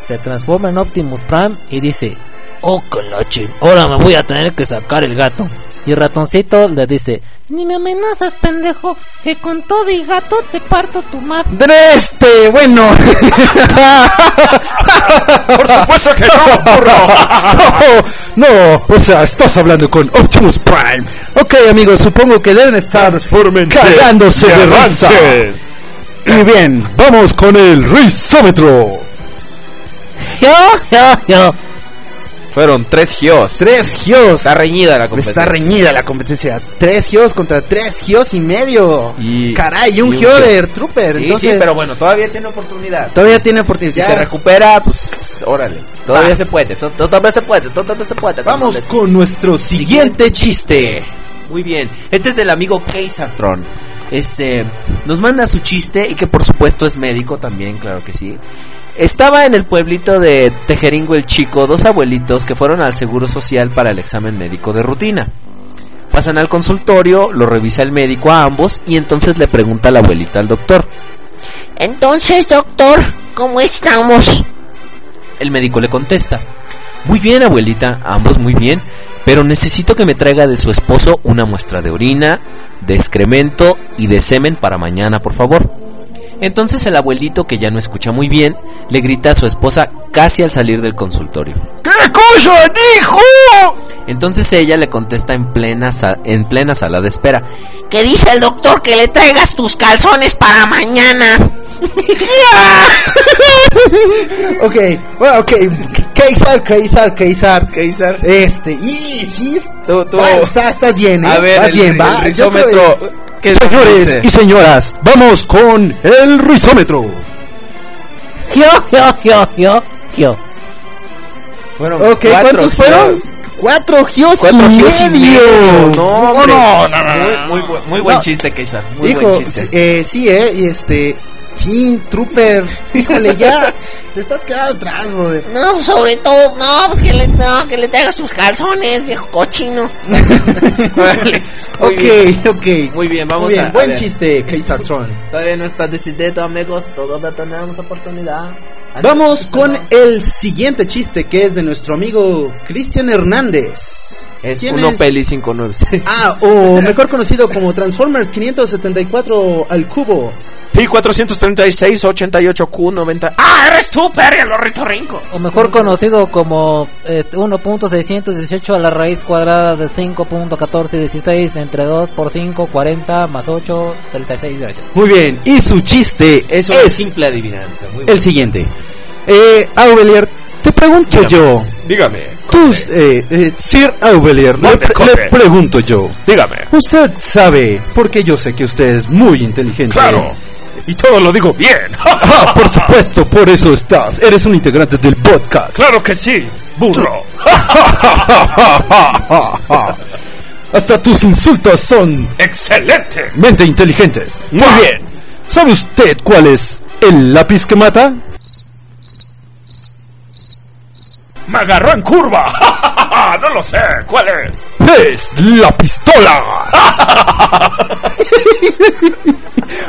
se transforma en Optimus Prime y dice, oh chin, ahora me voy a tener que sacar el gato. Y el ratoncito le dice, Ni me amenazas, pendejo, que con todo y gato te parto tu map. Este, bueno. [laughs] Por supuesto que no, burro. [laughs] no, o sea, estás hablando con Optimus Prime. Ok, amigos, supongo que deben estar cagándose de risa. avancen. Y bien, vamos con el risómetro. yo, yo, yo. Fueron tres gios. Tres gios. Está reñida la competencia. Está reñida la competencia. Tres gios contra tres gios y medio. Y- Caray, un y un gio gio. de Trooper. Sí, Entonces, sí, pero bueno, todavía tiene oportunidad. todavía tiene oportunidad. Si se recupera, pues órale. Todavía Va. se puede, so- todavía se puede, todavía se puede. Vamos con nuestro siguiente chiste. Muy bien. Este es del amigo Keisartron. Este nos manda su chiste y que por supuesto es médico también, claro que sí. Estaba en el pueblito de Tejeringo el Chico dos abuelitos que fueron al Seguro Social para el examen médico de rutina. Pasan al consultorio, lo revisa el médico a ambos y entonces le pregunta a la abuelita al doctor. Entonces, doctor, ¿cómo estamos? El médico le contesta, muy bien abuelita, ambos muy bien, pero necesito que me traiga de su esposo una muestra de orina, de excremento y de semen para mañana, por favor. Entonces el abuelito, que ya no escucha muy bien, le grita a su esposa casi al salir del consultorio. ¿Qué cosa dijo? Entonces ella le contesta en plena, en plena sala de espera. Que dice el doctor que le traigas tus calzones para mañana. [laughs] Ok, bueno, ok. Keisar, Keisar, Keisar. Keisar. Este, y sí, Tú, tú- va, está- estás bien, ¿eh? A ver, Vas el, bien, va. el Yo rizómetro. Creo- ¿qué Señores dice? y señoras, vamos con el rizómetro. Yo, yo, yo, yo, yo. Fueron Ok, cuatro ¿cuántos fueron? giros. Cuatro gios Cuatro y giros y medio. medio. No, hombre. no, no, no, Muy, no. muy, bu- muy buen No. chiste, Keisar. Muy Hijo, buen chiste. eh, sí, eh, y este, chin, trooper, [laughs] híjole, ya, te estás quedando atrás, brother. No, sobre todo, no, pues que le, no, que le traigas tus calzones, viejo cochino. [laughs] Muy ok, bien. ok. Muy bien, vamos Muy bien, a- a buen ver. chiste, Keisar Tron. Todavía no está decidido, amigos. Todavía tenemos oportunidad. Vamos con el siguiente chiste que es de nuestro amigo Cristian Hernández. Es ¿Quién uno es? peli 596. Ah, o [laughs] mejor conocido como Transformers 574 al cubo. Pi 436 88 Q 90. Ah, eres tú, Perry, el ornitorrinco. O mejor conocido como eh, 1.618 a la raíz cuadrada de 5.1416 entre 2 por 5, 40 más 8, 36. Gracias. Muy bien, y su chiste Es una simple adivinanza. Muy el siguiente. Eh, Aubelier, te pregunto yo. Dígame. Tú, eh, eh, Sir Aubelier, le, le pregunto yo. Dígame. Usted sabe, porque yo sé que usted es muy inteligente. Claro. Y todo lo digo bien. [laughs] Ah, por supuesto, por eso estás. Eres un integrante del podcast. claro que sí, burro. [laughs] Hasta tus insultos son Excelente. mente inteligentes. Muy bien. ¿Sabe usted cuál es el lápiz que mata? Me agarró en curva. [laughs] no lo sé. ¿Cuál es? Es la pistola.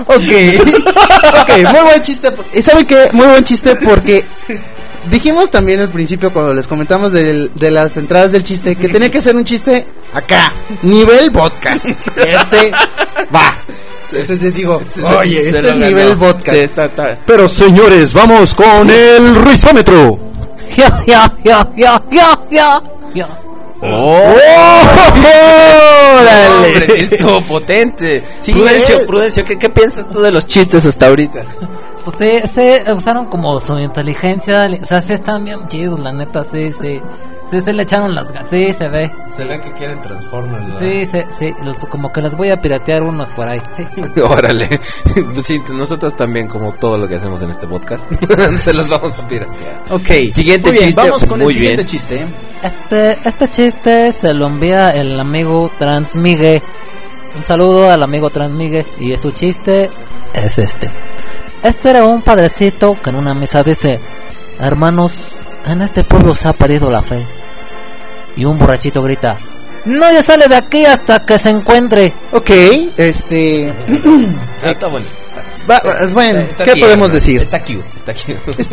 Ok. [laughs] ok, muy buen chiste. ¿Y saben qué? Muy buen chiste porque dijimos también al principio cuando les comentamos del- de las entradas del chiste que tenía que ser un chiste acá, nivel podcast. Este va. Entonces les digo, oye, Se este es ganó. nivel podcast. Sí, está- está- Pero señores, vamos con el rizómetro. Yo, yo, yo, yo, yo, yo, yo. ¡Oh! ¡Órale! Hombre, sí estuvo potente. Sí, Prudencio, eh. Prudencio, ¿qué, ¿qué piensas tú de los chistes hasta ahorita? Pues se, se usaron como su inteligencia, o sea, sí están bien chidos, la neta, sí, sí. Sí, se le echaron las ganas, sí, se ve. Se ve que quieren Transformers, Sí, sí, sí, los- como que los voy a piratear unos por ahí. Sí. [laughs] Órale. Pues [laughs] sí, nosotros también, como todo lo que hacemos en este podcast, [laughs] se los vamos a piratear. Ok. Siguiente Muy bien, chiste, Vamos con muy el siguiente bien. chiste. Este, este chiste se lo envía el amigo Transmigue. Un saludo al amigo Transmigue. Y su chiste es este. Este era un padrecito que en una misa dice, hermanos, en este pueblo se ha perdido la fe. Y un borrachito grita, nadie sale de aquí hasta que se encuentre. Ok, este. [laughs] Está bonito. Va- va- bueno, Está ¿qué tierno, podemos decir? Está cute, está cute.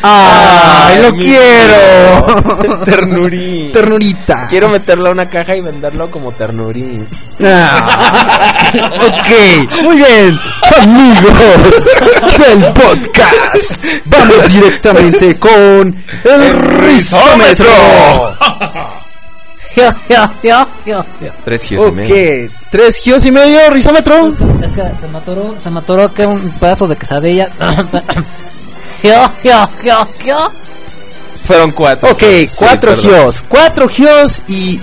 ¡Ay, lo quiero! Ternurín. Ternurita. Quiero meterlo a una caja y venderlo como ternurín. Ah, ok, muy bien, amigos del podcast. Vamos directamente con el rizómetro. Yo, yo, yo. Tres gios y Ok, medio. tres gios y medio, rizómetro. Es que se me atoró, se me atoró que un pedazo de quesadilla. [coughs] Fueron cuatro. Ok, gios. Sí, cuatro perdón. gios, cuatro gios y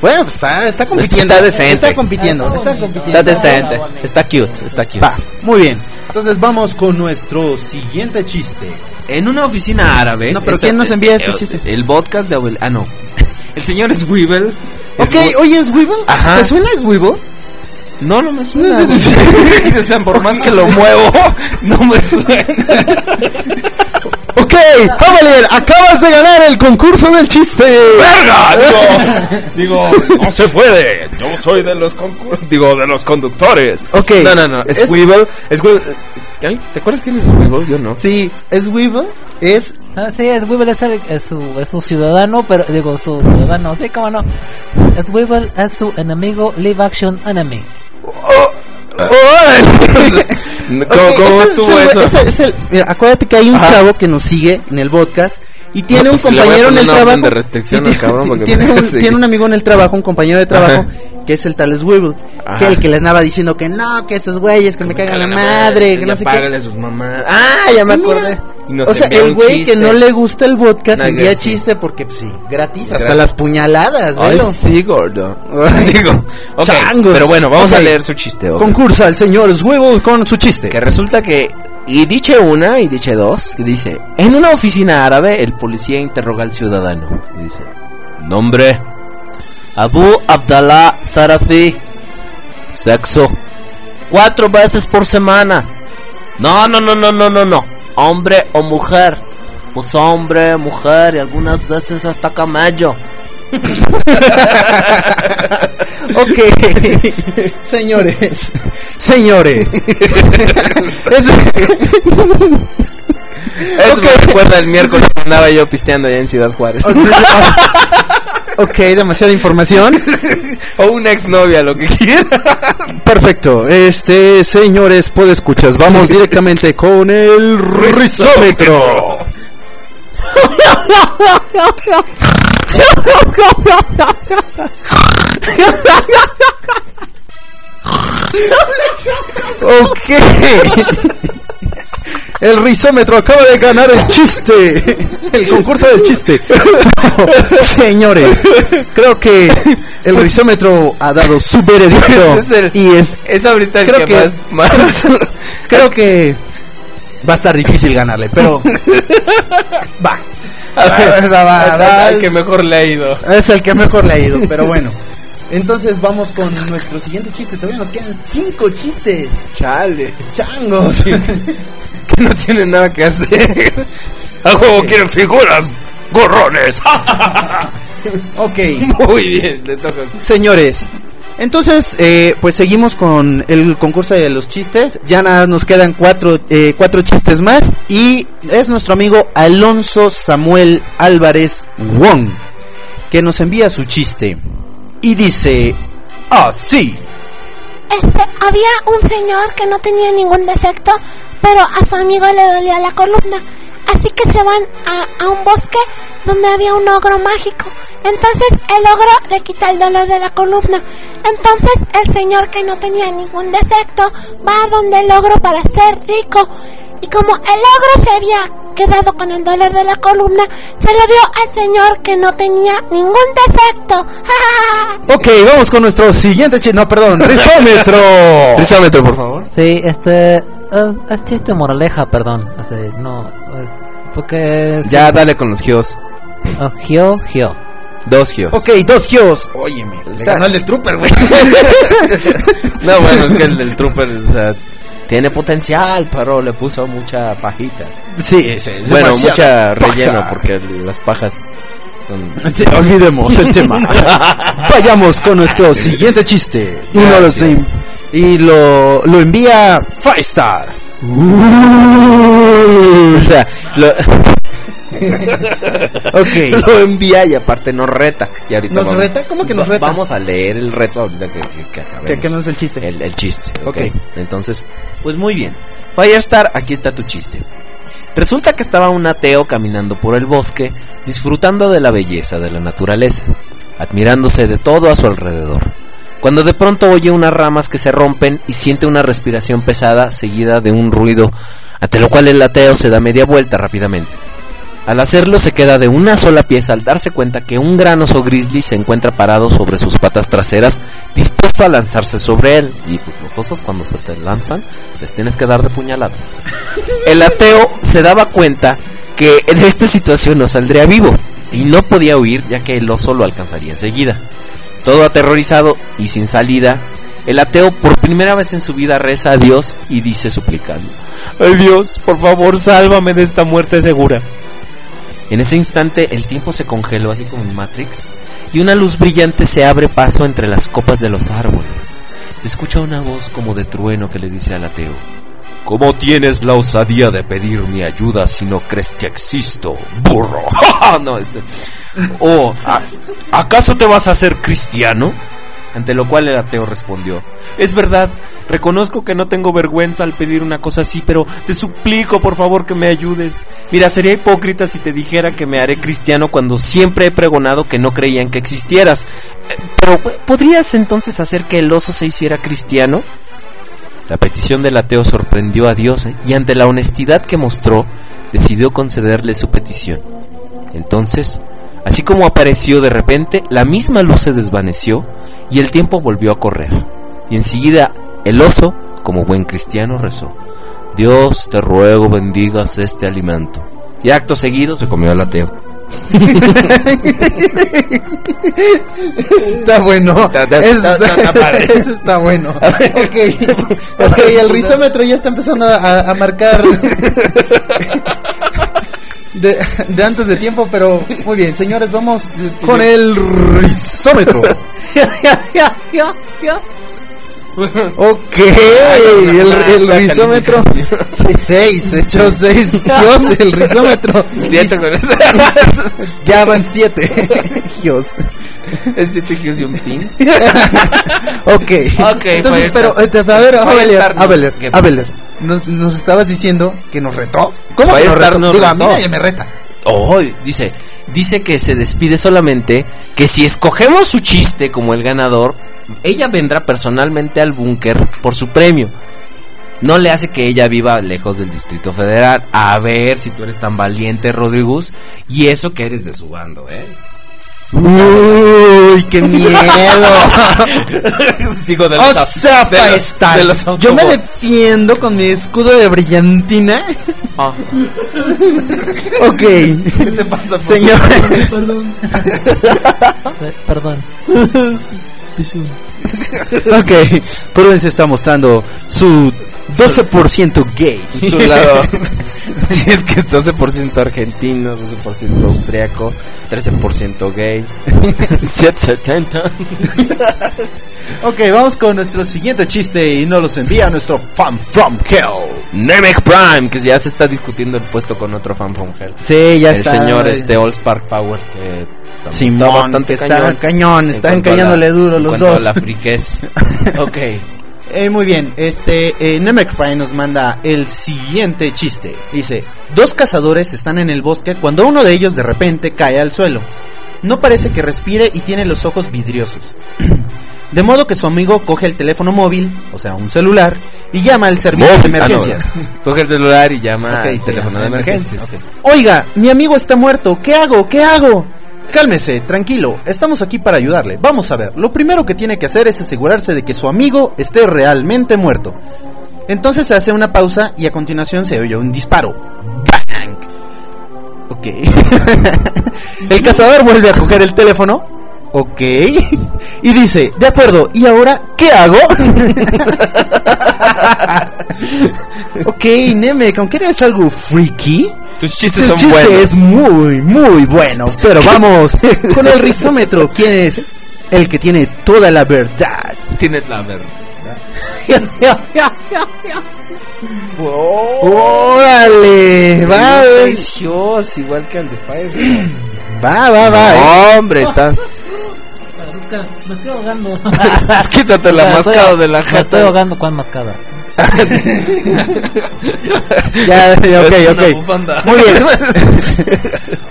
bueno, pues está, está compitiendo. Está decente. Está compitiendo, está compitiendo. Está decente. Está cute, está cute. Va, muy bien. Entonces vamos con nuestro siguiente chiste. En una oficina árabe. No, pero esta- ¿quién nos envía este el- chiste? El podcast de Abel. Ah, no. El señor es Weevil. Ok, oye, ¿es Weevil? Ajá. ¿Te suena es Weevil? No, no me suena. [laughs] o sea, por más que lo muevo, [laughs] no me suena. [laughs] Ok, Javalier, acabas de ganar el concurso del chiste. ¡Verga! Digo, [laughs] digo, no se puede. Yo soy de los concur- digo, de los conductores. Ok. No, no, no. Es, Es- Weevil. Es Weevil. ¿Qué? ¿Te acuerdas quién es Weevil? Yo no. Sí, es Weevil, es... Ah, sí, es Weevil, es, el- es su, es su ciudadano, pero digo, su ciudadano, sí, cómo no. Es Weevil, es su enemigo, live action enemy. [laughs] ¡Órale! ¿Cómo, Ok, cómo ese estuvo es el- eso? ese es el- mira, acuérdate que hay un Ajá. chavo que nos sigue en el podcast y tiene No, un pues, a compañero en el trabajo. de restricción tiene- cabrón porque tiene, un, tiene un amigo en el trabajo, un compañero de trabajo, Ajá. que es el tal Swivel, que el que le andaba diciendo que no, que esos güeyes, que me cagan la madre, que no sé qué. sus mamás. Ah, ya me mira, acordé. Y nos o sea, el un güey que no le gusta el podcast Una envía chiste porque, pues sí, gratis, hasta Gratis. las puñaladas, Ay, velo. sí, gordo. [laughs] Digo, ok, Changos. pero bueno, vamos Ok. a leer su chiste. ok. Concursa el señor Swivel con su chiste. Que resulta que, y dice una y dice dos, que dice, en una oficina árabe el policía interroga al ciudadano. Dice, nombre, Abu Abdallah Sarafi, sexo, cuatro veces por semana. No, no, no, no, no, no, no, hombre o mujer. Pues hombre, mujer y algunas veces hasta camello. [laughs] Ok, señores, señores. [laughs] Es- Eso me recuerda el miércoles que andaba yo pisteando allá en Ciudad Juárez. ok, [laughs] demasiada información. o una exnovia, lo que quiera. Perfecto. Este, señores, puede escuchas. Vamos directamente con el rizómetro. Ok. El rizómetro acaba de ganar el chiste. El concurso del chiste. Señores, creo que el rizómetro ha dado su veredicto. [laughs] Es el- y es, Es ahorita el creo que, más, más... [laughs] creo que va a estar difícil ganarle, pero [laughs] va. Va. [laughs] al que mejor le ha ido. Es el que mejor le ha ido, pero [laughs] bueno. Entonces vamos con nuestro siguiente chiste. Todavía nos quedan cinco chistes. Chale. Changos. [laughs] Que no tiene nada que hacer. A juego quieren figuras, gorrones. ok. Muy bien, le toca. Señores, entonces, eh, pues seguimos con el concurso de los chistes. Ya nada, nos quedan cuatro, eh, cuatro chistes más. Y es nuestro amigo Alonso Samuel Álvarez Wong, que nos envía su chiste. Y dice así. Este, había un señor que no tenía ningún defecto, pero a su amigo le dolía la columna. Así que se van a, a un bosque donde había un ogro mágico. Entonces el ogro le quita el dolor de la columna. Entonces el señor que no tenía ningún defecto va a donde el ogro para ser rico. Y como el ogro se había quedado con el dolor de la columna, se lo dio al señor que no tenía ningún defecto. [laughs] Ok, vamos con nuestro siguiente chiste. No, perdón, [laughs] risómetro. Risómetro, por favor. Sí, este. Eh, es chiste moraleja, perdón. Este, no. porque. Ya dale con los gios. Oh, Gio, Gio. Dos gios. Ok, dos gios. Óyeme, le Está- ganó el del trooper, güey. [laughs] No, bueno, es que el del trooper o sea, tiene potencial, pero le puso mucha pajita. Sí, sí. Bueno, mucha paja. relleno, porque las pajas son. Olvidemos el tema. [laughs] Vayamos con nuestro siguiente chiste. Y, nos lo, Gracias. Y lo, lo envía Five Star. O sea, lo, [laughs] Ok. lo envía y aparte nos reta. Y ahorita ¿Nos vamos- reta? ¿Cómo que nos reta? Vamos a leer el reto ahorita que, que, que acabemos. Que, que no es el chiste. El, el chiste, ok. Ok. Entonces, pues muy bien. Firestar, aquí está tu chiste. Resulta que estaba un ateo caminando por el bosque, disfrutando de la belleza de la naturaleza, admirándose de todo a su alrededor. Cuando de pronto oye unas ramas que se rompen y siente una respiración pesada seguida de un ruido, ante lo cual el ateo se da media vuelta rápidamente. Al hacerlo se queda de una sola pieza al darse cuenta que un gran oso grizzly se encuentra parado sobre sus patas traseras, dispuesto a lanzarse sobre él. Y pues los osos cuando se te lanzan, les tienes que dar de puñalada. El ateo se daba cuenta que de esta situación no saldría vivo y no podía huir ya que el oso lo alcanzaría enseguida. Todo aterrorizado y sin salida, el ateo por primera vez en su vida reza a Dios y dice suplicando, Ay Dios, por favor, sálvame de esta muerte segura. En ese instante el tiempo se congeló así como en Matrix y una luz brillante se abre paso entre las copas de los árboles. Se escucha una voz como de trueno que le dice al ateo, ¿Cómo tienes la osadía de pedir mi ayuda si no crees que existo, burro? [laughs] no, este, ¿O a- acaso te vas a hacer cristiano? Ante lo cual el ateo respondió, es verdad, reconozco que no tengo vergüenza al pedir una cosa así, pero te suplico por favor que me ayudes. Mira, sería hipócrita si te dijera que me haré cristiano cuando siempre he pregonado que no creían que existieras. Eh, Pero, ¿podrías entonces hacer que el oso se hiciera cristiano? La petición del ateo sorprendió a Dios y ante la honestidad que mostró, decidió concederle su petición. Entonces, así como apareció de repente, la misma luz se desvaneció y el tiempo volvió a correr. Y enseguida el oso, como buen cristiano, rezó, Dios te ruego bendigas este alimento. Y acto seguido se comió al ateo. Está bueno. Está- está- Eso está- está- está padre. [laughs] eso está bueno. Ok. Ok, el rizómetro ya está empezando a, a marcar de, de antes de tiempo, pero muy bien, señores, vamos con el rizómetro. [laughs] Ok, el, el rizómetro. Sí, seis, echó seis. Dios, el rizómetro. Siete con eso. [laughs] Ya van siete. Dios. Es siete giros y un pin. [laughs] Ok. Ok, Entonces, Firestar. pero, eh, a ver, Abeler, nos- Abeler. Abeler, nos, nos estabas diciendo que nos retó. ¿Cómo que nos retó? Digo, a mí nadie me reta. Oh, dice, dice que se despide solamente que si escogemos su chiste como el ganador, ella vendrá personalmente al búnker por su premio. No le hace que ella viva lejos del Distrito Federal. A ver si tú eres tan valiente, Rodrigus. Y eso que eres de su bando, ¿eh? Uy, qué miedo. [laughs] Digo, de o los, sea, de los- de los yo me defiendo con mi escudo de brillantina. Ah. Ok. ¿Qué te pasa, por Señor. [laughs] Perdón. Perdón. [laughs] ok. Prudence está mostrando su 12% gay. su lado. [laughs] si es que es 12% argentino, 12% austriaco, 13% gay, [laughs] 770. Ok, vamos con nuestro siguiente chiste y nos los envía nuestro fan from hell. Nemec Prime, que ya se está discutiendo el puesto con otro fan from hell. Sí, ya el está. señor este All Spark Power que está, Simón, está bastante está cañón. cañón, están cañándole duro los dos. la friquez. [laughs] ok. Eh, muy bien, este eh, Nemec Prime nos manda el siguiente chiste. Dice, dos cazadores están en el bosque cuando uno de ellos de repente cae al suelo. No parece que respire y tiene los ojos vidriosos. [clears throat] De modo que su amigo coge el teléfono móvil, o sea, un celular, y llama al servicio de. Ah, no, emergencias. [laughs] Coge el celular y llama al teléfono de emergencias. Oiga, mi amigo está muerto, ¿qué hago? ¿Qué hago? Cálmese, tranquilo, estamos aquí para ayudarle. Vamos a ver, lo primero que tiene que hacer es asegurarse de que su amigo esté realmente muerto. Entonces se hace una pausa y a continuación se oye un disparo. ¡Bang! Ok. [laughs] el cazador vuelve a coger el teléfono. Ok. Y dice, de acuerdo, ¿y ahora qué hago? [laughs] ok, Nemec, aunque eres algo freaky. Tus chistes tu son chiste buenos. es muy, muy bueno. Pero [laughs] vamos [laughs] con el rizómetro. ¿Quién es el que tiene toda la verdad? Tienes la verdad. ¡Órale! Va, No seis Gios, igual que el de Fire. va, va, va. eh. Hombre, está. Me estoy ahogando. [laughs] Quítate la mascada de la Me estoy jata. ahogando con mascada. [laughs] Ya, ya, ok, ok. Muy bien.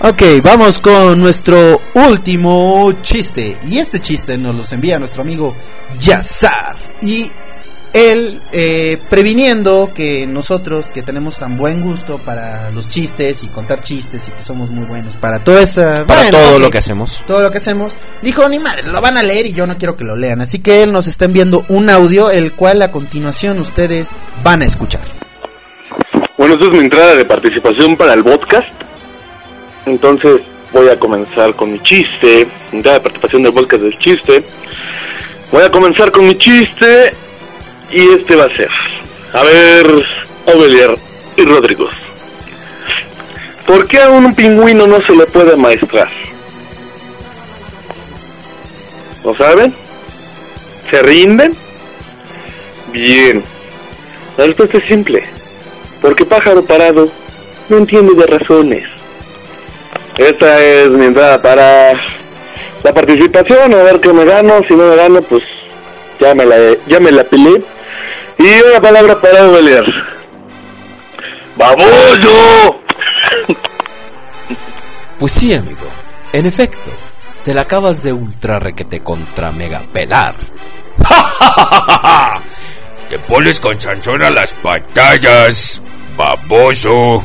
[laughs] ok, vamos con nuestro último chiste. Y este chiste nos los envía nuestro amigo Yazar. Y él, eh, previniendo que nosotros, que tenemos tan buen gusto para los chistes y contar chistes y que somos muy buenos para todo esta. Para bueno, todo lo que hacemos. todo lo que hacemos, dijo, ni madre, lo van a leer y yo no quiero que lo lean. Así que él nos está enviando un audio, el cual a continuación ustedes van a escuchar. Bueno, esta es mi entrada de participación para el podcast. Entonces voy a comenzar con mi chiste. Entrada de participación del podcast del chiste. Voy a comenzar con mi chiste. Y este va a ser. A ver, Ovelier y Rodrigo. ¿Por qué a un pingüino no se le puede maestrar? ¿Lo saben? ¿Se rinden? Bien. La respuesta es simple. Porque pájaro parado no entiende de razones. Esta es mi entrada para la participación. A ver qué me gano. Si no me gano, pues ya me la, ya la. Y una palabra para Ovelier. ¡Baboso! [laughs] Pues sí, amigo. En efecto, te la acabas de ultra requete contra mega pelar. [laughs] Te pones con Sansón a las batallas, baboso.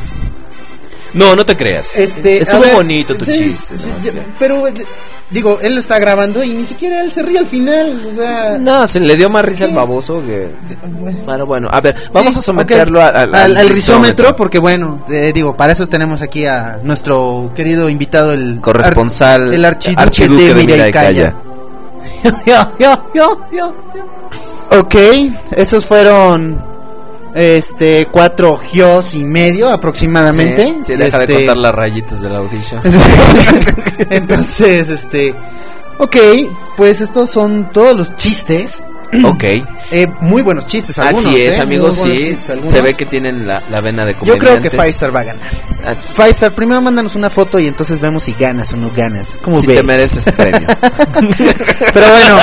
No, no te creas. Este, Estuvo ver, bonito tu sí, chiste. sí, ¿no? sí, pero digo, él lo está grabando y ni siquiera él se ríe al final, o sea, No, se le dio más risa al baboso que... Bueno, bueno, a ver, vamos Sí, a someterlo al, al, al risómetro, porque bueno, eh, digo, para eso tenemos aquí a nuestro querido invitado, el Corresponsal, ar- el archiduque, archiduque de de. [laughs] Ok, esos fueron este cuatro gios y medio aproximadamente. Sí, sí, deja de Este, contar las rayitas del audition. [laughs] Entonces, este, ok, pues estos son todos los chistes. [clears throat] ok. Eh, muy buenos chistes, algunos, Así es, ¿eh? amigos, sí. chistes. Se ve que tienen la, la vena de Yo creo que comediantes. Firestar va a ganar. Ah, Firestar, primero mándanos una foto y entonces vemos si ganas o no ganas. ¿Cómo Si ves? te mereces premio. [laughs] Pero bueno,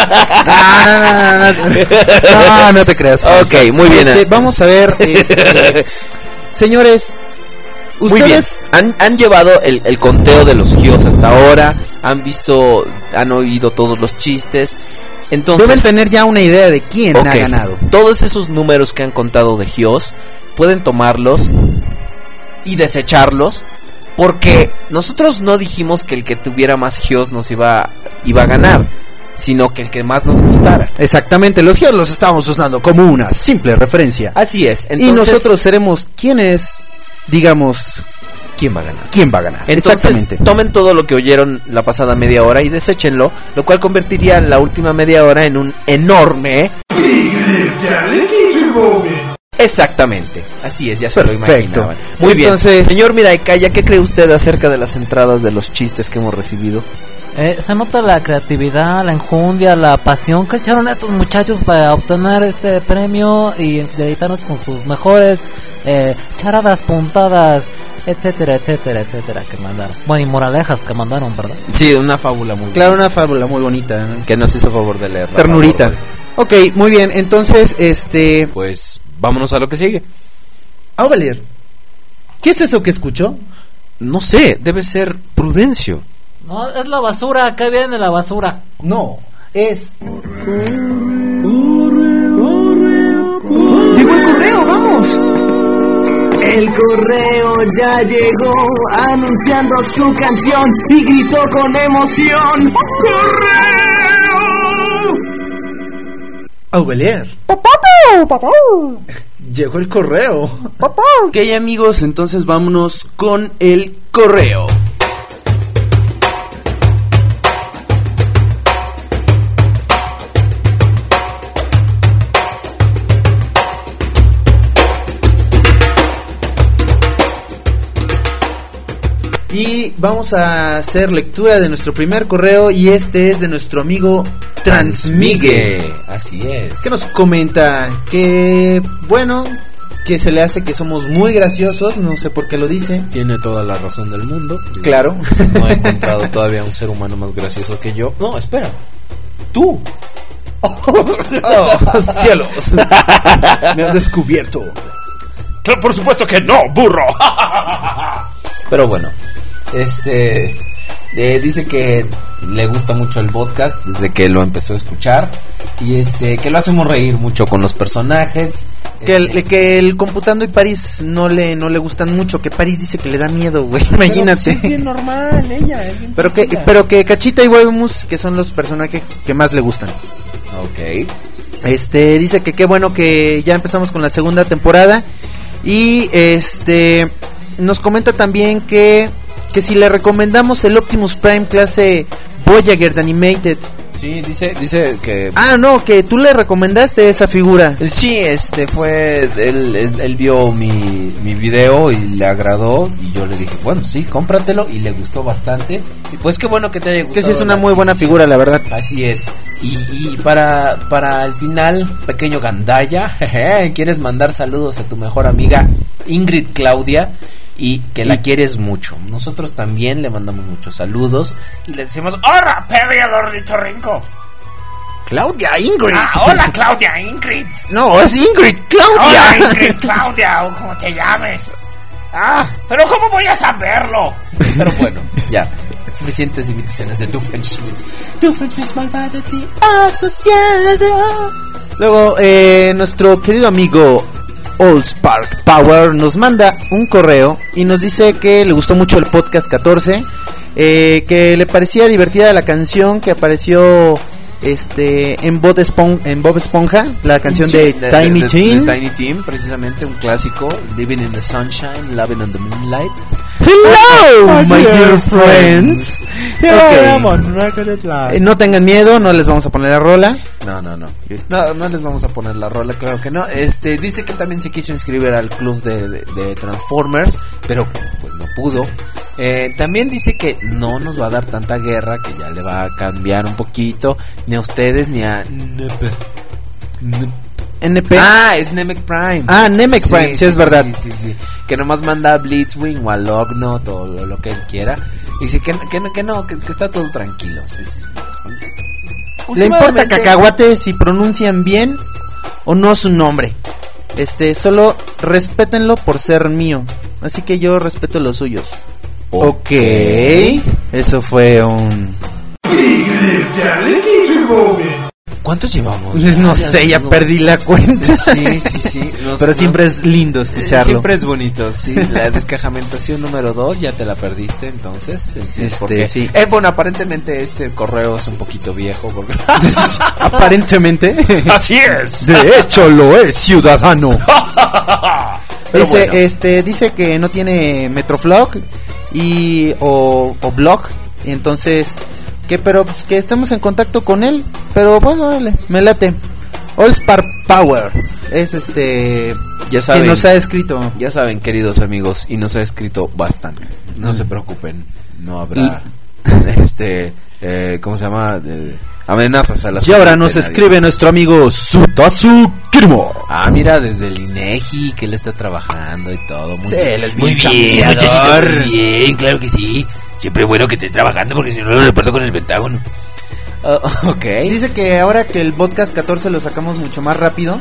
no, no, no, no, no, no te creas. Ok, muy bien. Este, vamos a ver, [laughs] este, señores, Muy bien. ustedes Han, han llevado el, el conteo de los gios hasta ahora. Han visto, han oído todos los chistes. Entonces, deben tener ya una idea de quién ha ganado. Todos esos números que han contado de gios pueden tomarlos y desecharlos. Porque nosotros no dijimos que el que tuviera más gios nos iba, iba a ganar, sino que el que más nos gustara. Exactamente, los gios los estamos usando como una simple referencia. Así es. y nosotros seremos quienes, digamos, ¿quién va a ganar? quién va a ganar. Entonces, Exactamente. tomen todo lo que oyeron la pasada media hora y deséchenlo, lo cual convertiría la última media hora en un enorme... Exactamente, así es, ya se Perfecto. lo imaginaban. Muy Entonces- bien, señor Miraicaya, ¿qué cree usted acerca de las entradas de los chistes que hemos recibido? Eh, se nota la creatividad, la enjundia, la pasión que echaron estos muchachos para obtener este premio y dedicarnos con sus mejores eh, charadas puntadas, etcétera, etcétera, etcétera, que mandaron. Bueno, y moralejas que mandaron, ¿verdad? Sí, una fábula muy Claro, una fábula muy bonita. ¿no? que nos hizo favor de leer. Ternurita. Ok, muy bien, entonces, este... Pues vámonos a lo que sigue. Auvelier, ¿qué es eso que escucho? No sé, debe ser Prudencio. No, es la basura, acá viene la basura. No, es... Llegó el correo, vamos. El correo ya llegó anunciando su canción y gritó con emoción. ¡Correo! Auvelier. [laughs] Llegó el correo. Ok amigos, entonces vámonos con el correo. Y vamos a hacer lectura de nuestro primer correo y este es de nuestro amigo Transmigue. Así es. Que nos comenta que, bueno, que se le hace que somos muy graciosos, no sé por qué lo dice. Tiene toda la razón del mundo. Claro. No he encontrado todavía un ser humano más gracioso que yo. No, espera. Tú. [laughs] Oh, cielos. Me han descubierto. Por supuesto que no, burro. [laughs] Pero bueno, este eh, dice que le gusta mucho el podcast desde que lo empezó a escuchar y este que lo hacemos reír mucho con los personajes. Que el, que el computando y París no le no le gustan mucho, que París dice que le da miedo, güey. Pero, pues, Imagínate. es bien normal, ella es bien Pero que, pero que Cachita y Huevimus, que son los personajes que más le gustan. Ok. Este, dice que qué bueno que ya empezamos con la segunda temporada. Y este, nos comenta también que, que si le recomendamos el Optimus Prime clase Voyager de Animated. Sí, dice dice que Ah, no, que tú le recomendaste esa figura. Sí, este fue, él, él, vio mi, mi video y le agradó y yo le dije, bueno, sí, cómpratelo y le gustó bastante. Y pues qué bueno que te haya gustado. Que sí es una muy buena figura, la verdad. Así es. Y, y para, para el final, pequeño gandaya, jeje, [laughs] ¿quieres mandar saludos a tu mejor amiga Ingrid Claudia? Y que la quieres mucho. Nosotros también le mandamos muchos saludos y le decimos, ¡Hola, perro ornitorrinco! Claudia Ingrid. Ah, hola Claudia Ingrid. No, es Ingrid, Claudia. Hola [laughs] Ingrid, Claudia, o como te llames. Ah, pero ¿cómo voy a saberlo? Pero bueno, [laughs] ya. Suficientes imitaciones de Doofenshmirtz. Doofenshmirtz malvadas y asociado. Luego, eh, nuestro querido amigo Old Spark Power nos manda un correo y nos dice que le gustó mucho el podcast 14, eh, que le parecía divertida la canción que apareció este en Bob, Espon- en Bob Esponja, la canción Sí, de, Tiny de- de Tiny precisamente un clásico. Living in the Sunshine, Loving in the Moonlight. Hello, my dear friends. Here I Ok. am on record at last. Eh, no tengan miedo, no les vamos a poner la rola. No, no, no. No, no les vamos a poner la rola, claro que no. Este, dice que también se quiso inscribir al club de, de- de Transformers, pero pues no pudo. Eh, también dice que no nos va a dar tanta guerra, que ya le va a cambiar un poquito, ni a ustedes ni a NP. NP. Ah, es Nemec Prime. Ah, Nemec Prime, sí, es verdad. Sí, sí, sí. Que nomás manda a Blitzwing o a Lognot o lo, lo que él quiera. Y dice que, que, no- que no, que, que está todo tranquilo. Le importa cacahuate si pronuncian bien o no su nombre. Este, solo respétenlo por ser mío. Así que yo respeto los suyos. Ok. Eso fue un... ¿Cuántos llevamos? Pues no sé, ya perdí la cuenta. Sí, sí, sí. Nos- Pero no- siempre es lindo escucharlo. Siempre es bonito, sí. La descajamentación número 2 ya te la perdiste, entonces. Sí, Este, porque- sí. Eh, bueno, aparentemente este correo es un poquito viejo. Porque... [laughs] Aparentemente. Así es. De hecho, lo es, ciudadano. [laughs] Pero dice, bueno. este, dice que no tiene Metroflog y o, o blog. Y entonces, que pero pues, que estamos en contacto con él. Pero bueno, órale, me late. All Spark Power es este Ya saben. que nos ha escrito. Ya saben, queridos amigos, y nos ha escrito bastante. No se preocupen, no habrá [laughs] este eh, ¿cómo se llama? De- amenazas a la Y ahora nos escribe nuestro amigo Sutasu Kirimo. Ah, mira, desde el INEGI que él está trabajando y todo. Muy Sí, bien. él es muy bien muchachito, muy bien, claro que sí. Siempre es bueno que esté trabajando porque si no lo reparto con el Pentágono. Ah, [laughs] ok. Dice que ahora que el podcast 14 lo sacamos mucho más rápido.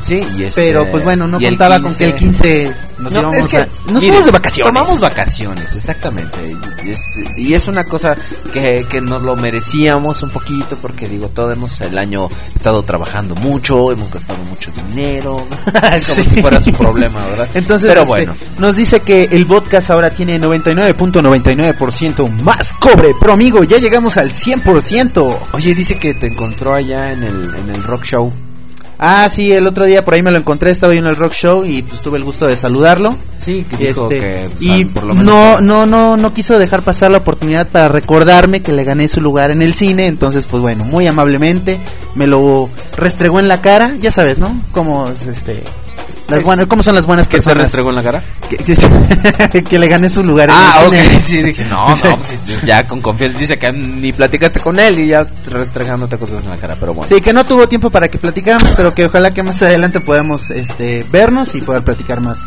Sí, y este, Pero pues bueno, no contaba con que el 15 nos No, íbamos es que, a... Nos mire, fuimos de vacaciones. Tomamos vacaciones, exactamente. Y es, y es una cosa que, que nos lo merecíamos un poquito porque digo, todo hemos el año estado trabajando mucho, hemos gastado mucho dinero, [laughs] como Sí. si fuera su problema, ¿verdad? Entonces, Pero este, bueno. nos dice que el podcast ahora tiene 99.99% más cobre. Pero amigo, ya llegamos al 100%. Oye, dice que te encontró allá en el, en el rock show. Ah, sí, el otro día por ahí me lo encontré, estaba yo en el rock show y pues tuve el gusto de saludarlo. Sí, que dijo que, pues, y por lo menos no, no, no, no quiso dejar pasar la oportunidad para recordarme que le gané su lugar en el cine, entonces pues bueno, muy amablemente me lo restregó en la cara, ya sabes, ¿no? Cómo es este las buenas, cómo son las buenas ¿Que te personas. restregó en la cara? Que, que- [laughs] que le gané su lugar en Ah, ok, cine. sí, dije, no, [laughs] no, pues, ya con confianza. Dice que ni platicaste con él y ya restregándote cosas en la cara, pero bueno. Sí, que no tuvo tiempo para que platicáramos, pero que ojalá que más adelante podamos este, vernos y poder platicar más,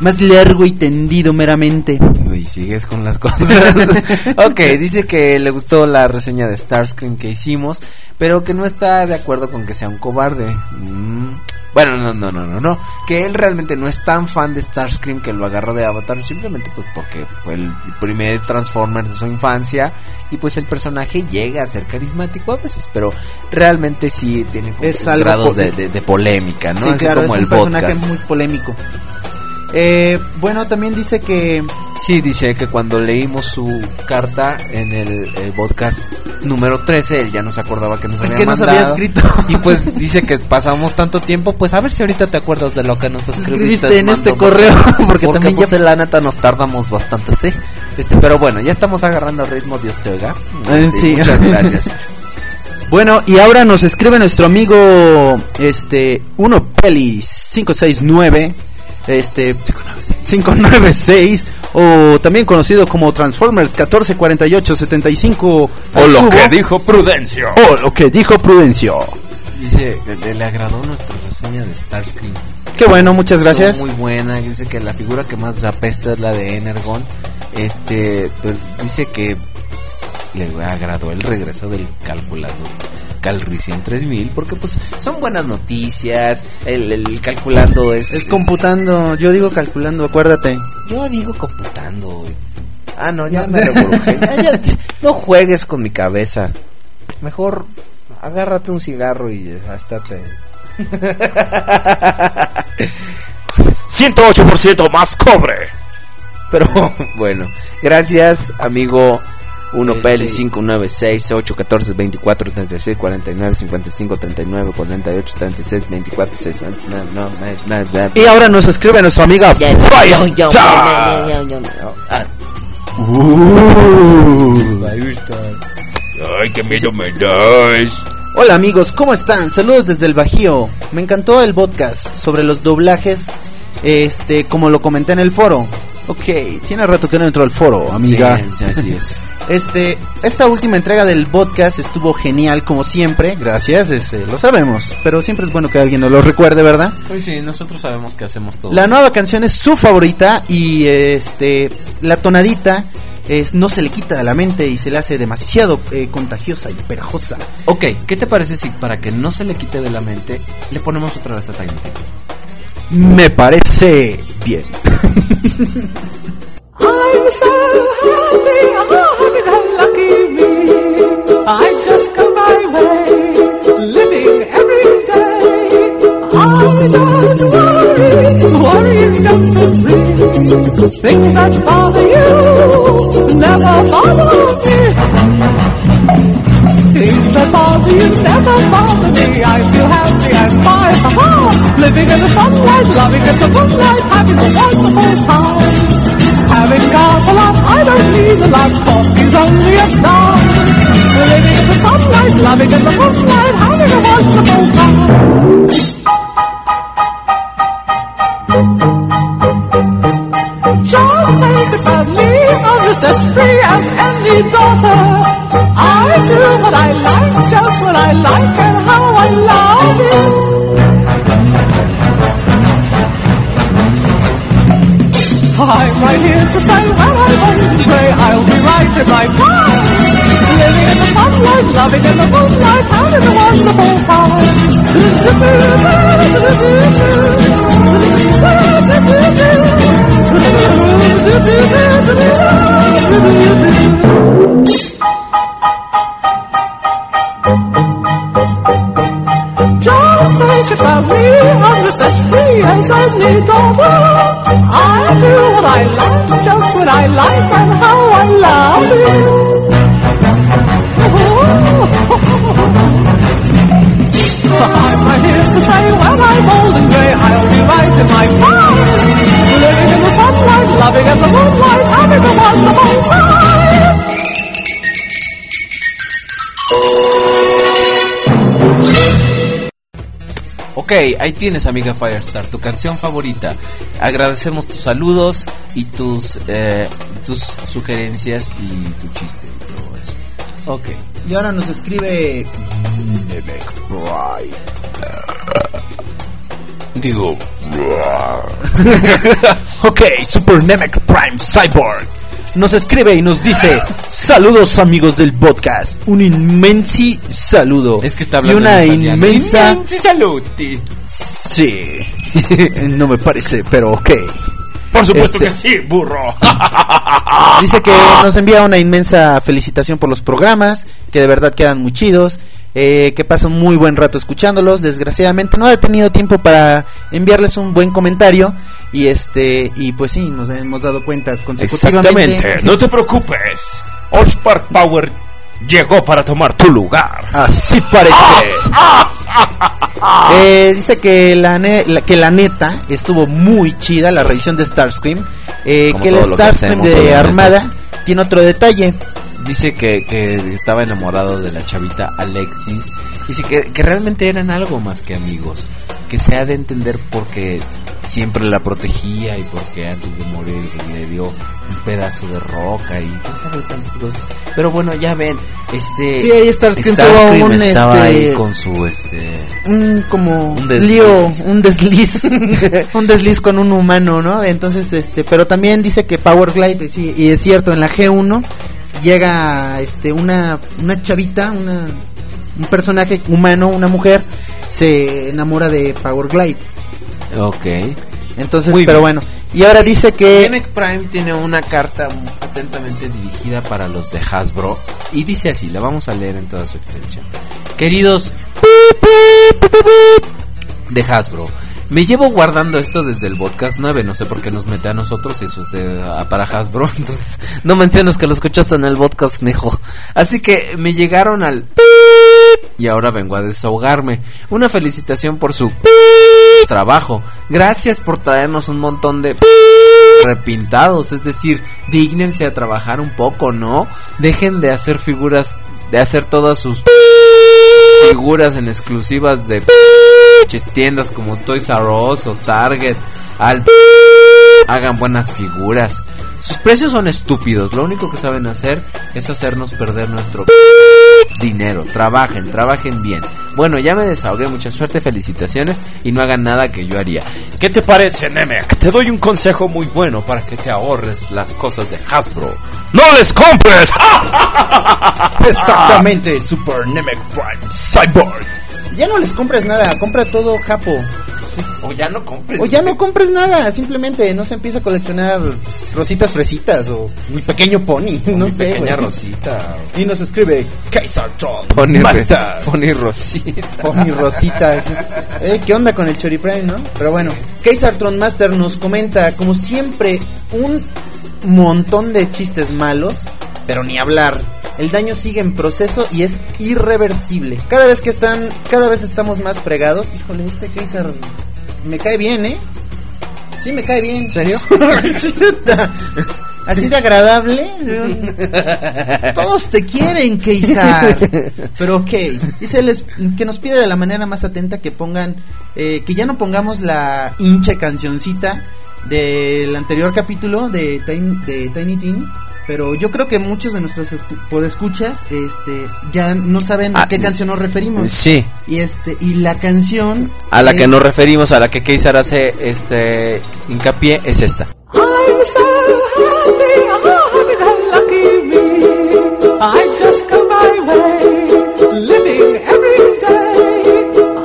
más largo y tendido meramente. Uy, sigues con las cosas. [laughs] ok, dice que le gustó la reseña de Starscream que hicimos, pero que no está de acuerdo con que sea un cobarde. Mm. Bueno, no, no, no, no, no. Que él realmente no es tan fan de Starscream que lo agarró de Avatar, simplemente pues porque fue el primer Transformer de su infancia y pues el personaje llega a ser carismático a veces, pero realmente sí tiene como Es sus algo grados de, es- de- de polémica, ¿no? Sí, Así claro, como es el un personaje podcast. muy polémico. Eh, bueno, también dice que Sí, dice que cuando leímos su carta en el, el podcast número 13, él ya no se acordaba que nos había ¿Qué nos mandado. había escrito? [laughs] Y pues dice que pasamos tanto tiempo, pues a ver si ahorita te acuerdas de lo que nos escribiste. escribiste en este correo, [laughs] porque también pues, la neta nos tardamos bastante, sí. Este, pero bueno, ya estamos agarrando ritmo, Dios te oiga. Eh, Este, sí. Muchas [laughs] gracias. Bueno, y ahora nos escribe nuestro amigo este 1 Pelis 569 este 596 o también conocido como Transformers 144875 O lo que dijo Prudencio. o lo que dijo Prudencio. Dice, le, agradó nuestra reseña de Starscream. Qué bueno, muchas gracias. Muy buena, dice que la figura que más apesta es la de Energon. Este, pero dice que le agradó el regreso del calculador. Calrissian 3000 porque pues son buenas noticias, el, el calculando es... Es computando, yo digo calculando, acuérdate. Yo digo computando. Ah, no, ya me rebrujé. [laughs] Ya, no juegues con mi cabeza. Mejor agárrate un cigarro y eh, estate. 108% más cobre. Pero [laughs] bueno, gracias amigo 1 PL 596 8 14 24 36 49 55 39 48 36 24 60 no, no, no, no, Y ahora nos escribe nuestra amiga. Ay, qué miedo me das. Hola amigos, ¿cómo están? Saludos desde el Bajío. Me encantó el podcast sobre los doblajes, este, como lo comenté en el foro. Ok, tiene rato que no entró al foro, amiga. Sí, sí, así es. [laughs] Este, esta última entrega del podcast estuvo genial como siempre, gracias, este, lo sabemos, pero siempre es bueno que alguien nos lo recuerde, ¿verdad? Pues sí, nosotros sabemos que hacemos todo. La nueva canción es su favorita y este, la tonadita es, no se le quita de la mente y se le hace demasiado eh, contagiosa y pegajosa. Ok, ¿qué te parece si para que no se le quite de la mente le ponemos otra vez a Tiny? Me parece bien. I'm so happy, oh, happy go lucky me. I just go my way, living every day. I don't worry, worrying don't free. Things that bother you never bother me. Things that bother you never bother me. I feel happy and fine, ha Living in the sunlight, loving in the moonlight, having a wonderful time. Having got a lot, I don't need a lot. Coffee's only a dime. Living in the sunlight, loving in the moonlight, having a wonderful time. Just take I'm just as free as any daughter. I do what I like, just what I like, and how I love it. I'm right here to stay when I'm old and grey. I'll be right in my prime. Living in the sunlight, loving in the moonlight, having a wonderful time. Ahí tienes amiga Firestar, tu canción favorita. Agradecemos tus saludos y tus eh, tus sugerencias y tu chiste y todo eso. Ok. Y ahora nos escribe Digo, [laughs] ok, Super Namek Prime Cyborg. Nos escribe y nos dice, saludos amigos del podcast, un inmensi saludo. Es que está y hablando una en italiano. inmensa... Inmensi saluti. Sí, [laughs] no me parece, pero ok. por supuesto Este- que sí, burro. [laughs] Dice que nos envía una inmensa felicitación por los programas, que de verdad quedan muy chidos, eh, que pasa un muy buen rato escuchándolos. Desgraciadamente no he tenido tiempo para enviarles un buen comentario y este y pues sí, nos hemos dado cuenta consecutivamente. Exactamente, no te preocupes. All Spark Power llegó para tomar tu lugar. Así parece. Eh, dice que la, ne- la- que la neta estuvo muy chida la revisión de Starscream. Eh, que el Starscream hacemos, de obviamente. Armada tiene otro detalle. Dice que, que estaba enamorado de la chavita Alexis. Dice que, que realmente eran algo más que amigos. Que se ha de entender porque siempre la protegía y porque antes de morir le dio un pedazo de roca y quién sabe tantas cosas. Pero bueno, ya ven, este Sí, ahí Starscream Starscream un, estaba este, ahí con su este un como Un desliz. lío, un desliz, [laughs] un desliz con un humano, ¿no? Entonces, este, pero también dice que Powerglide, sí, y es cierto, en la G1 llega este una una chavita, una un personaje humano, una mujer, se enamora de Power Glide. Ok. Entonces, Muy pero bien. bueno. Y ahora dice que... Nemec Prime tiene una carta atentamente dirigida para los de Hasbro y dice así, la vamos a leer en toda su extensión. Queridos de Hasbro, me llevo guardando esto desde el podcast 9, no sé por qué nos mete a nosotros, eso es de- ah, para Hasbro, [laughs] entonces no menciones que lo escuchaste en el podcast, mijo. Así que me llegaron al y ahora vengo a desahogarme. Una felicitación por su trabajo. Gracias por traernos un montón de repintados, es decir, dignense a trabajar un poco, ¿no? Dejen de hacer figuras, de hacer todas sus figuras en exclusivas de pinches tiendas como Toys R Us o Target. Al hagan buenas figuras. Sus precios son estúpidos, lo único que saben hacer es hacernos perder nuestro dinero. Trabajen, trabajen bien. Bueno, ya me desahogué, mucha suerte, felicitaciones y no hagan nada que yo haría. ¿Qué te parece, Nemec? Te doy un consejo muy bueno para que te ahorres las cosas de Hasbro. ¡No les compres! [laughs] [laughs] Exactamente, Super Nemec Prime Cyborg. Ya no les compres nada, compra todo Japo. O ya no compres. O ya no compres nada, simplemente no se empieza a coleccionar rositas fresitas o mi pequeño pony, no Mi sé. pequeña. Rosita. Y nos escribe Kaiser Tron Pony, Master. Pony Rosita. Pony Rosita. Eh, ¿Qué onda con el Chori Prime, no? Pero bueno, Kaiser Tron Master nos comenta, como siempre, un montón de chistes malos, pero ni hablar. El daño sigue en proceso y es irreversible. Cada vez que están, cada vez estamos más fregados. Híjole, este Kaiser me cae bien, ¿eh? Sí, me cae bien. ¿En serio? [laughs] Así de agradable. Todos te quieren, Keisar. Pero ok. Dice les, que nos pide de la manera más atenta que pongan. eh, que ya no pongamos la hincha cancioncita del anterior capítulo de, Tiny- de Tiny Teen. Pero yo creo que muchos de nuestros escu- podescuchas este, ya no saben a Ah, qué canción nos referimos. sí. Y, este, y la canción. A la que nos referimos, a la que Keisar hace este hincapié, es esta.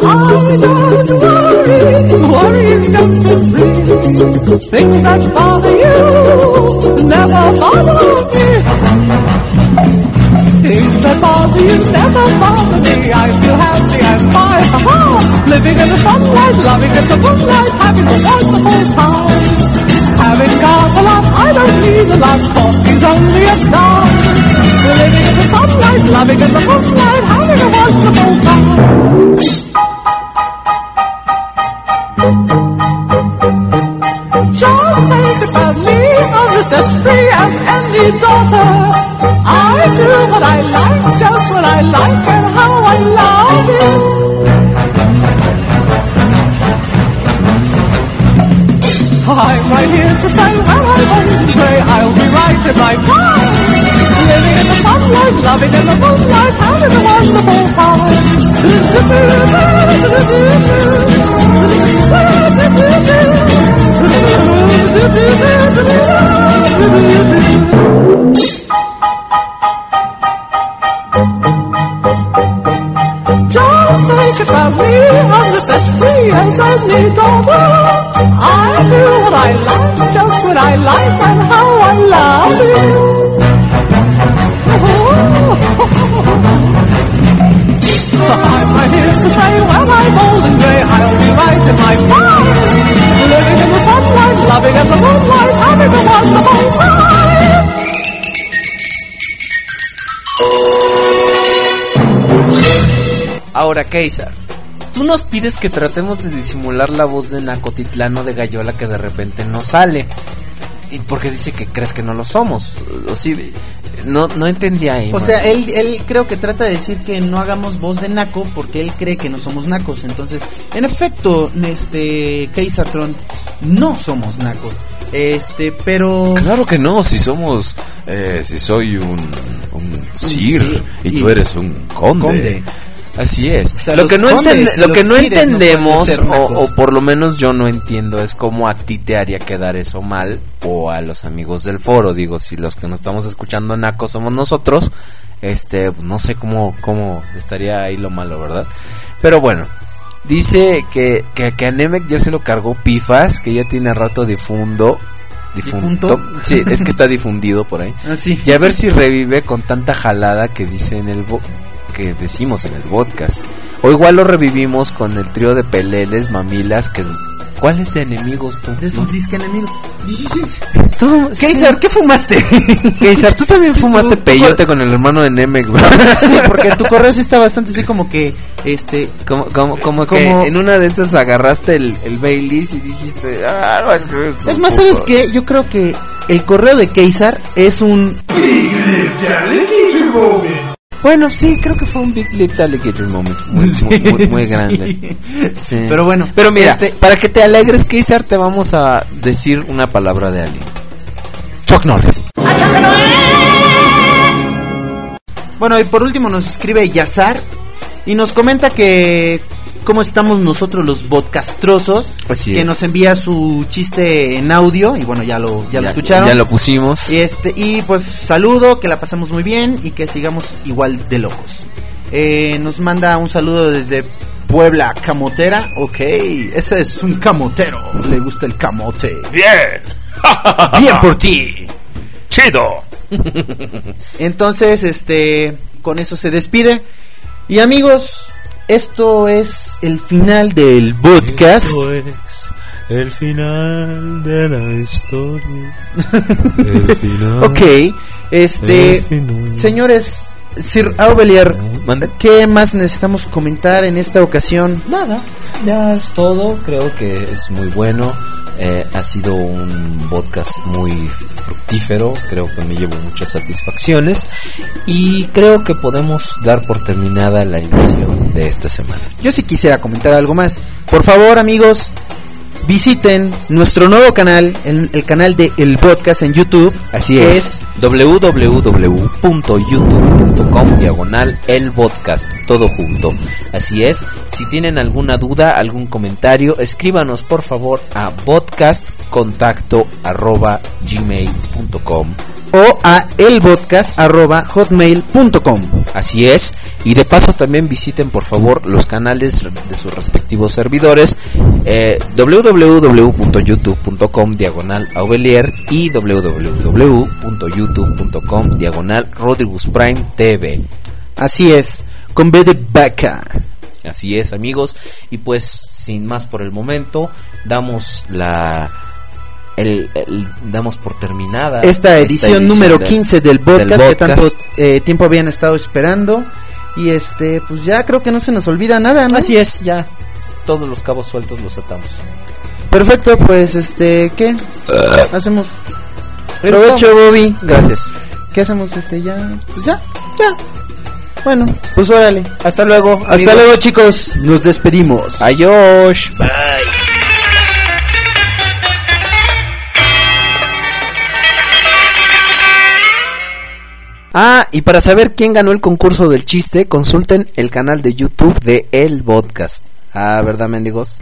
I'm so worrying don't dream. Things that bother you never bother me. Things that bother you never bother me. I feel happy and fine. Living in the sunlight, loving in the moonlight, having a wonderful time. Having got a lot, I don't need a lot, coffee's only a dime. Living in the sunlight, loving in the moonlight, having a wonderful time. Take it from me, I'm just as free as any daughter. I do what I like, just what I like, and how I love it. I'm right here to stay where I want to. I'll be right in my prime. Living in the sunlight, loving in the moonlight, having a wonderful time. Just from me, I'm as free as any. I do what I like, just I like, and how I love it. [laughs] I'm here to say when I'm old and grey, I'll be right in my prime. Ahora, Keisar, tú nos pides que tratemos de disimular la voz de Nacotitlano de Gallola que de repente no sale. Y porque dice que crees que no lo somos. O sí, no, no entendía ahí. O man. sea, él, él creo que trata de decir que no hagamos voz de naco porque él cree que no somos nacos. Entonces, en efecto, este Keisartron, no somos nacos. Este, pero... Claro que no, si somos, eh, si soy un, un sir sir y y- tú eres un conde. conde. Así es. sea, lo que no, lo que no entendemos, o, por lo menos yo no entiendo, es cómo a ti te haría quedar eso mal o a los amigos del foro. Digo, si los que nos estamos escuchando nacos somos nosotros, este, no sé cómo, cómo estaría ahí lo malo, ¿verdad? Pero bueno, dice que, que, que a Nemec ya se lo cargó Pifas, que ya tiene rato difundo. Difunto. ¿Difunto? Sí, es que está [laughs] difundido por ahí. Ah, sí. Y a ver si revive con tanta jalada que dice en el bo- que decimos en el podcast. O igual lo revivimos con el trío de peleles, mamilas, que ¿cuáles enemigos tú? Eres ¿No? un disque enemigo. Tú, Kaiser, ¿qué fumaste? [laughs] Keisar, tú también fumaste Tú- tú- peyote con el hermano de Nemec, bro. sí, porque tu correo sí está bastante así como que, este... Como, como, como, Como- que en una de esas agarraste el, el Baileys y dijiste, ah, no, es que Es más, ¿sabes qué? Yo creo que el correo de Kaiser es un... Bueno, sí, creo que fue un Big Lip Alligator moment muy, muy, muy, muy [laughs] grande. Sí. Pero bueno, Pero mira, este- para que te alegres, Keisar, te vamos a decir una palabra de aliento. Chuck Norris. Bueno, y por último nos escribe Yazar y nos comenta que cómo estamos nosotros los podcastrosos, Así que es. nos envía su chiste en audio y bueno, ya lo ya, lo escucharon. Ya lo pusimos. Y este y pues saludo, que la pasamos muy bien y que sigamos igual de locos. Eh, nos manda un saludo desde Puebla Camotera. Ok, ese es un camotero. Le gusta el camote. Bien. [laughs] Bien por ti. Chido. Entonces, este, con eso se despide. Y amigos, esto es el final del podcast. Esto es el final de la historia. [laughs] El final. Ok, este, El final. señores, Sir Aubelier, ¿qué más necesitamos comentar en esta ocasión? Nada, ya es todo. Creo que es muy bueno. Eh, ha sido un podcast muy fructífero. Creo que me llevo muchas satisfacciones. Y creo que podemos dar por terminada la emisión de esta semana. Yo sí quisiera comentar algo más. Por favor, amigos, visiten nuestro nuevo canal, el, el canal de El Podcast en YouTube. Así es, www.youtube.com diagonal el podcast, todo junto. Así es, si tienen alguna duda, algún comentario, escríbanos por favor a podcastcontacto arroba gmail.com. o a elpodcast@hotmail.com. Así es, y de paso también visiten por favor los canales de sus respectivos servidores eh, www.youtube.com diagonal Aubelier y www.youtube.com diagonal Rodrigus Prime TV. Así es, con B de vaca. Así es amigos, y pues sin más por el momento, damos la... El, el- damos por terminada Esta edición número del- 15 del podcast, que tanto eh, tiempo habían estado esperando. Y este, pues ya creo que no se nos olvida nada, ¿no? Así es, ya todos los cabos sueltos los atamos. Perfecto, pues este, ¿qué? Hacemos. Pero Provecho. Bobby. Gracias. ¿Qué hacemos este ya? Pues ya, ya. Bueno, pues órale. Hasta luego. Hasta amigos. luego, chicos. Nos despedimos. Adiós. Bye. Ah, y para saber quién ganó el concurso del chiste, consulten el canal de YouTube de El Podcast. Ah, ¿verdad, mendigos?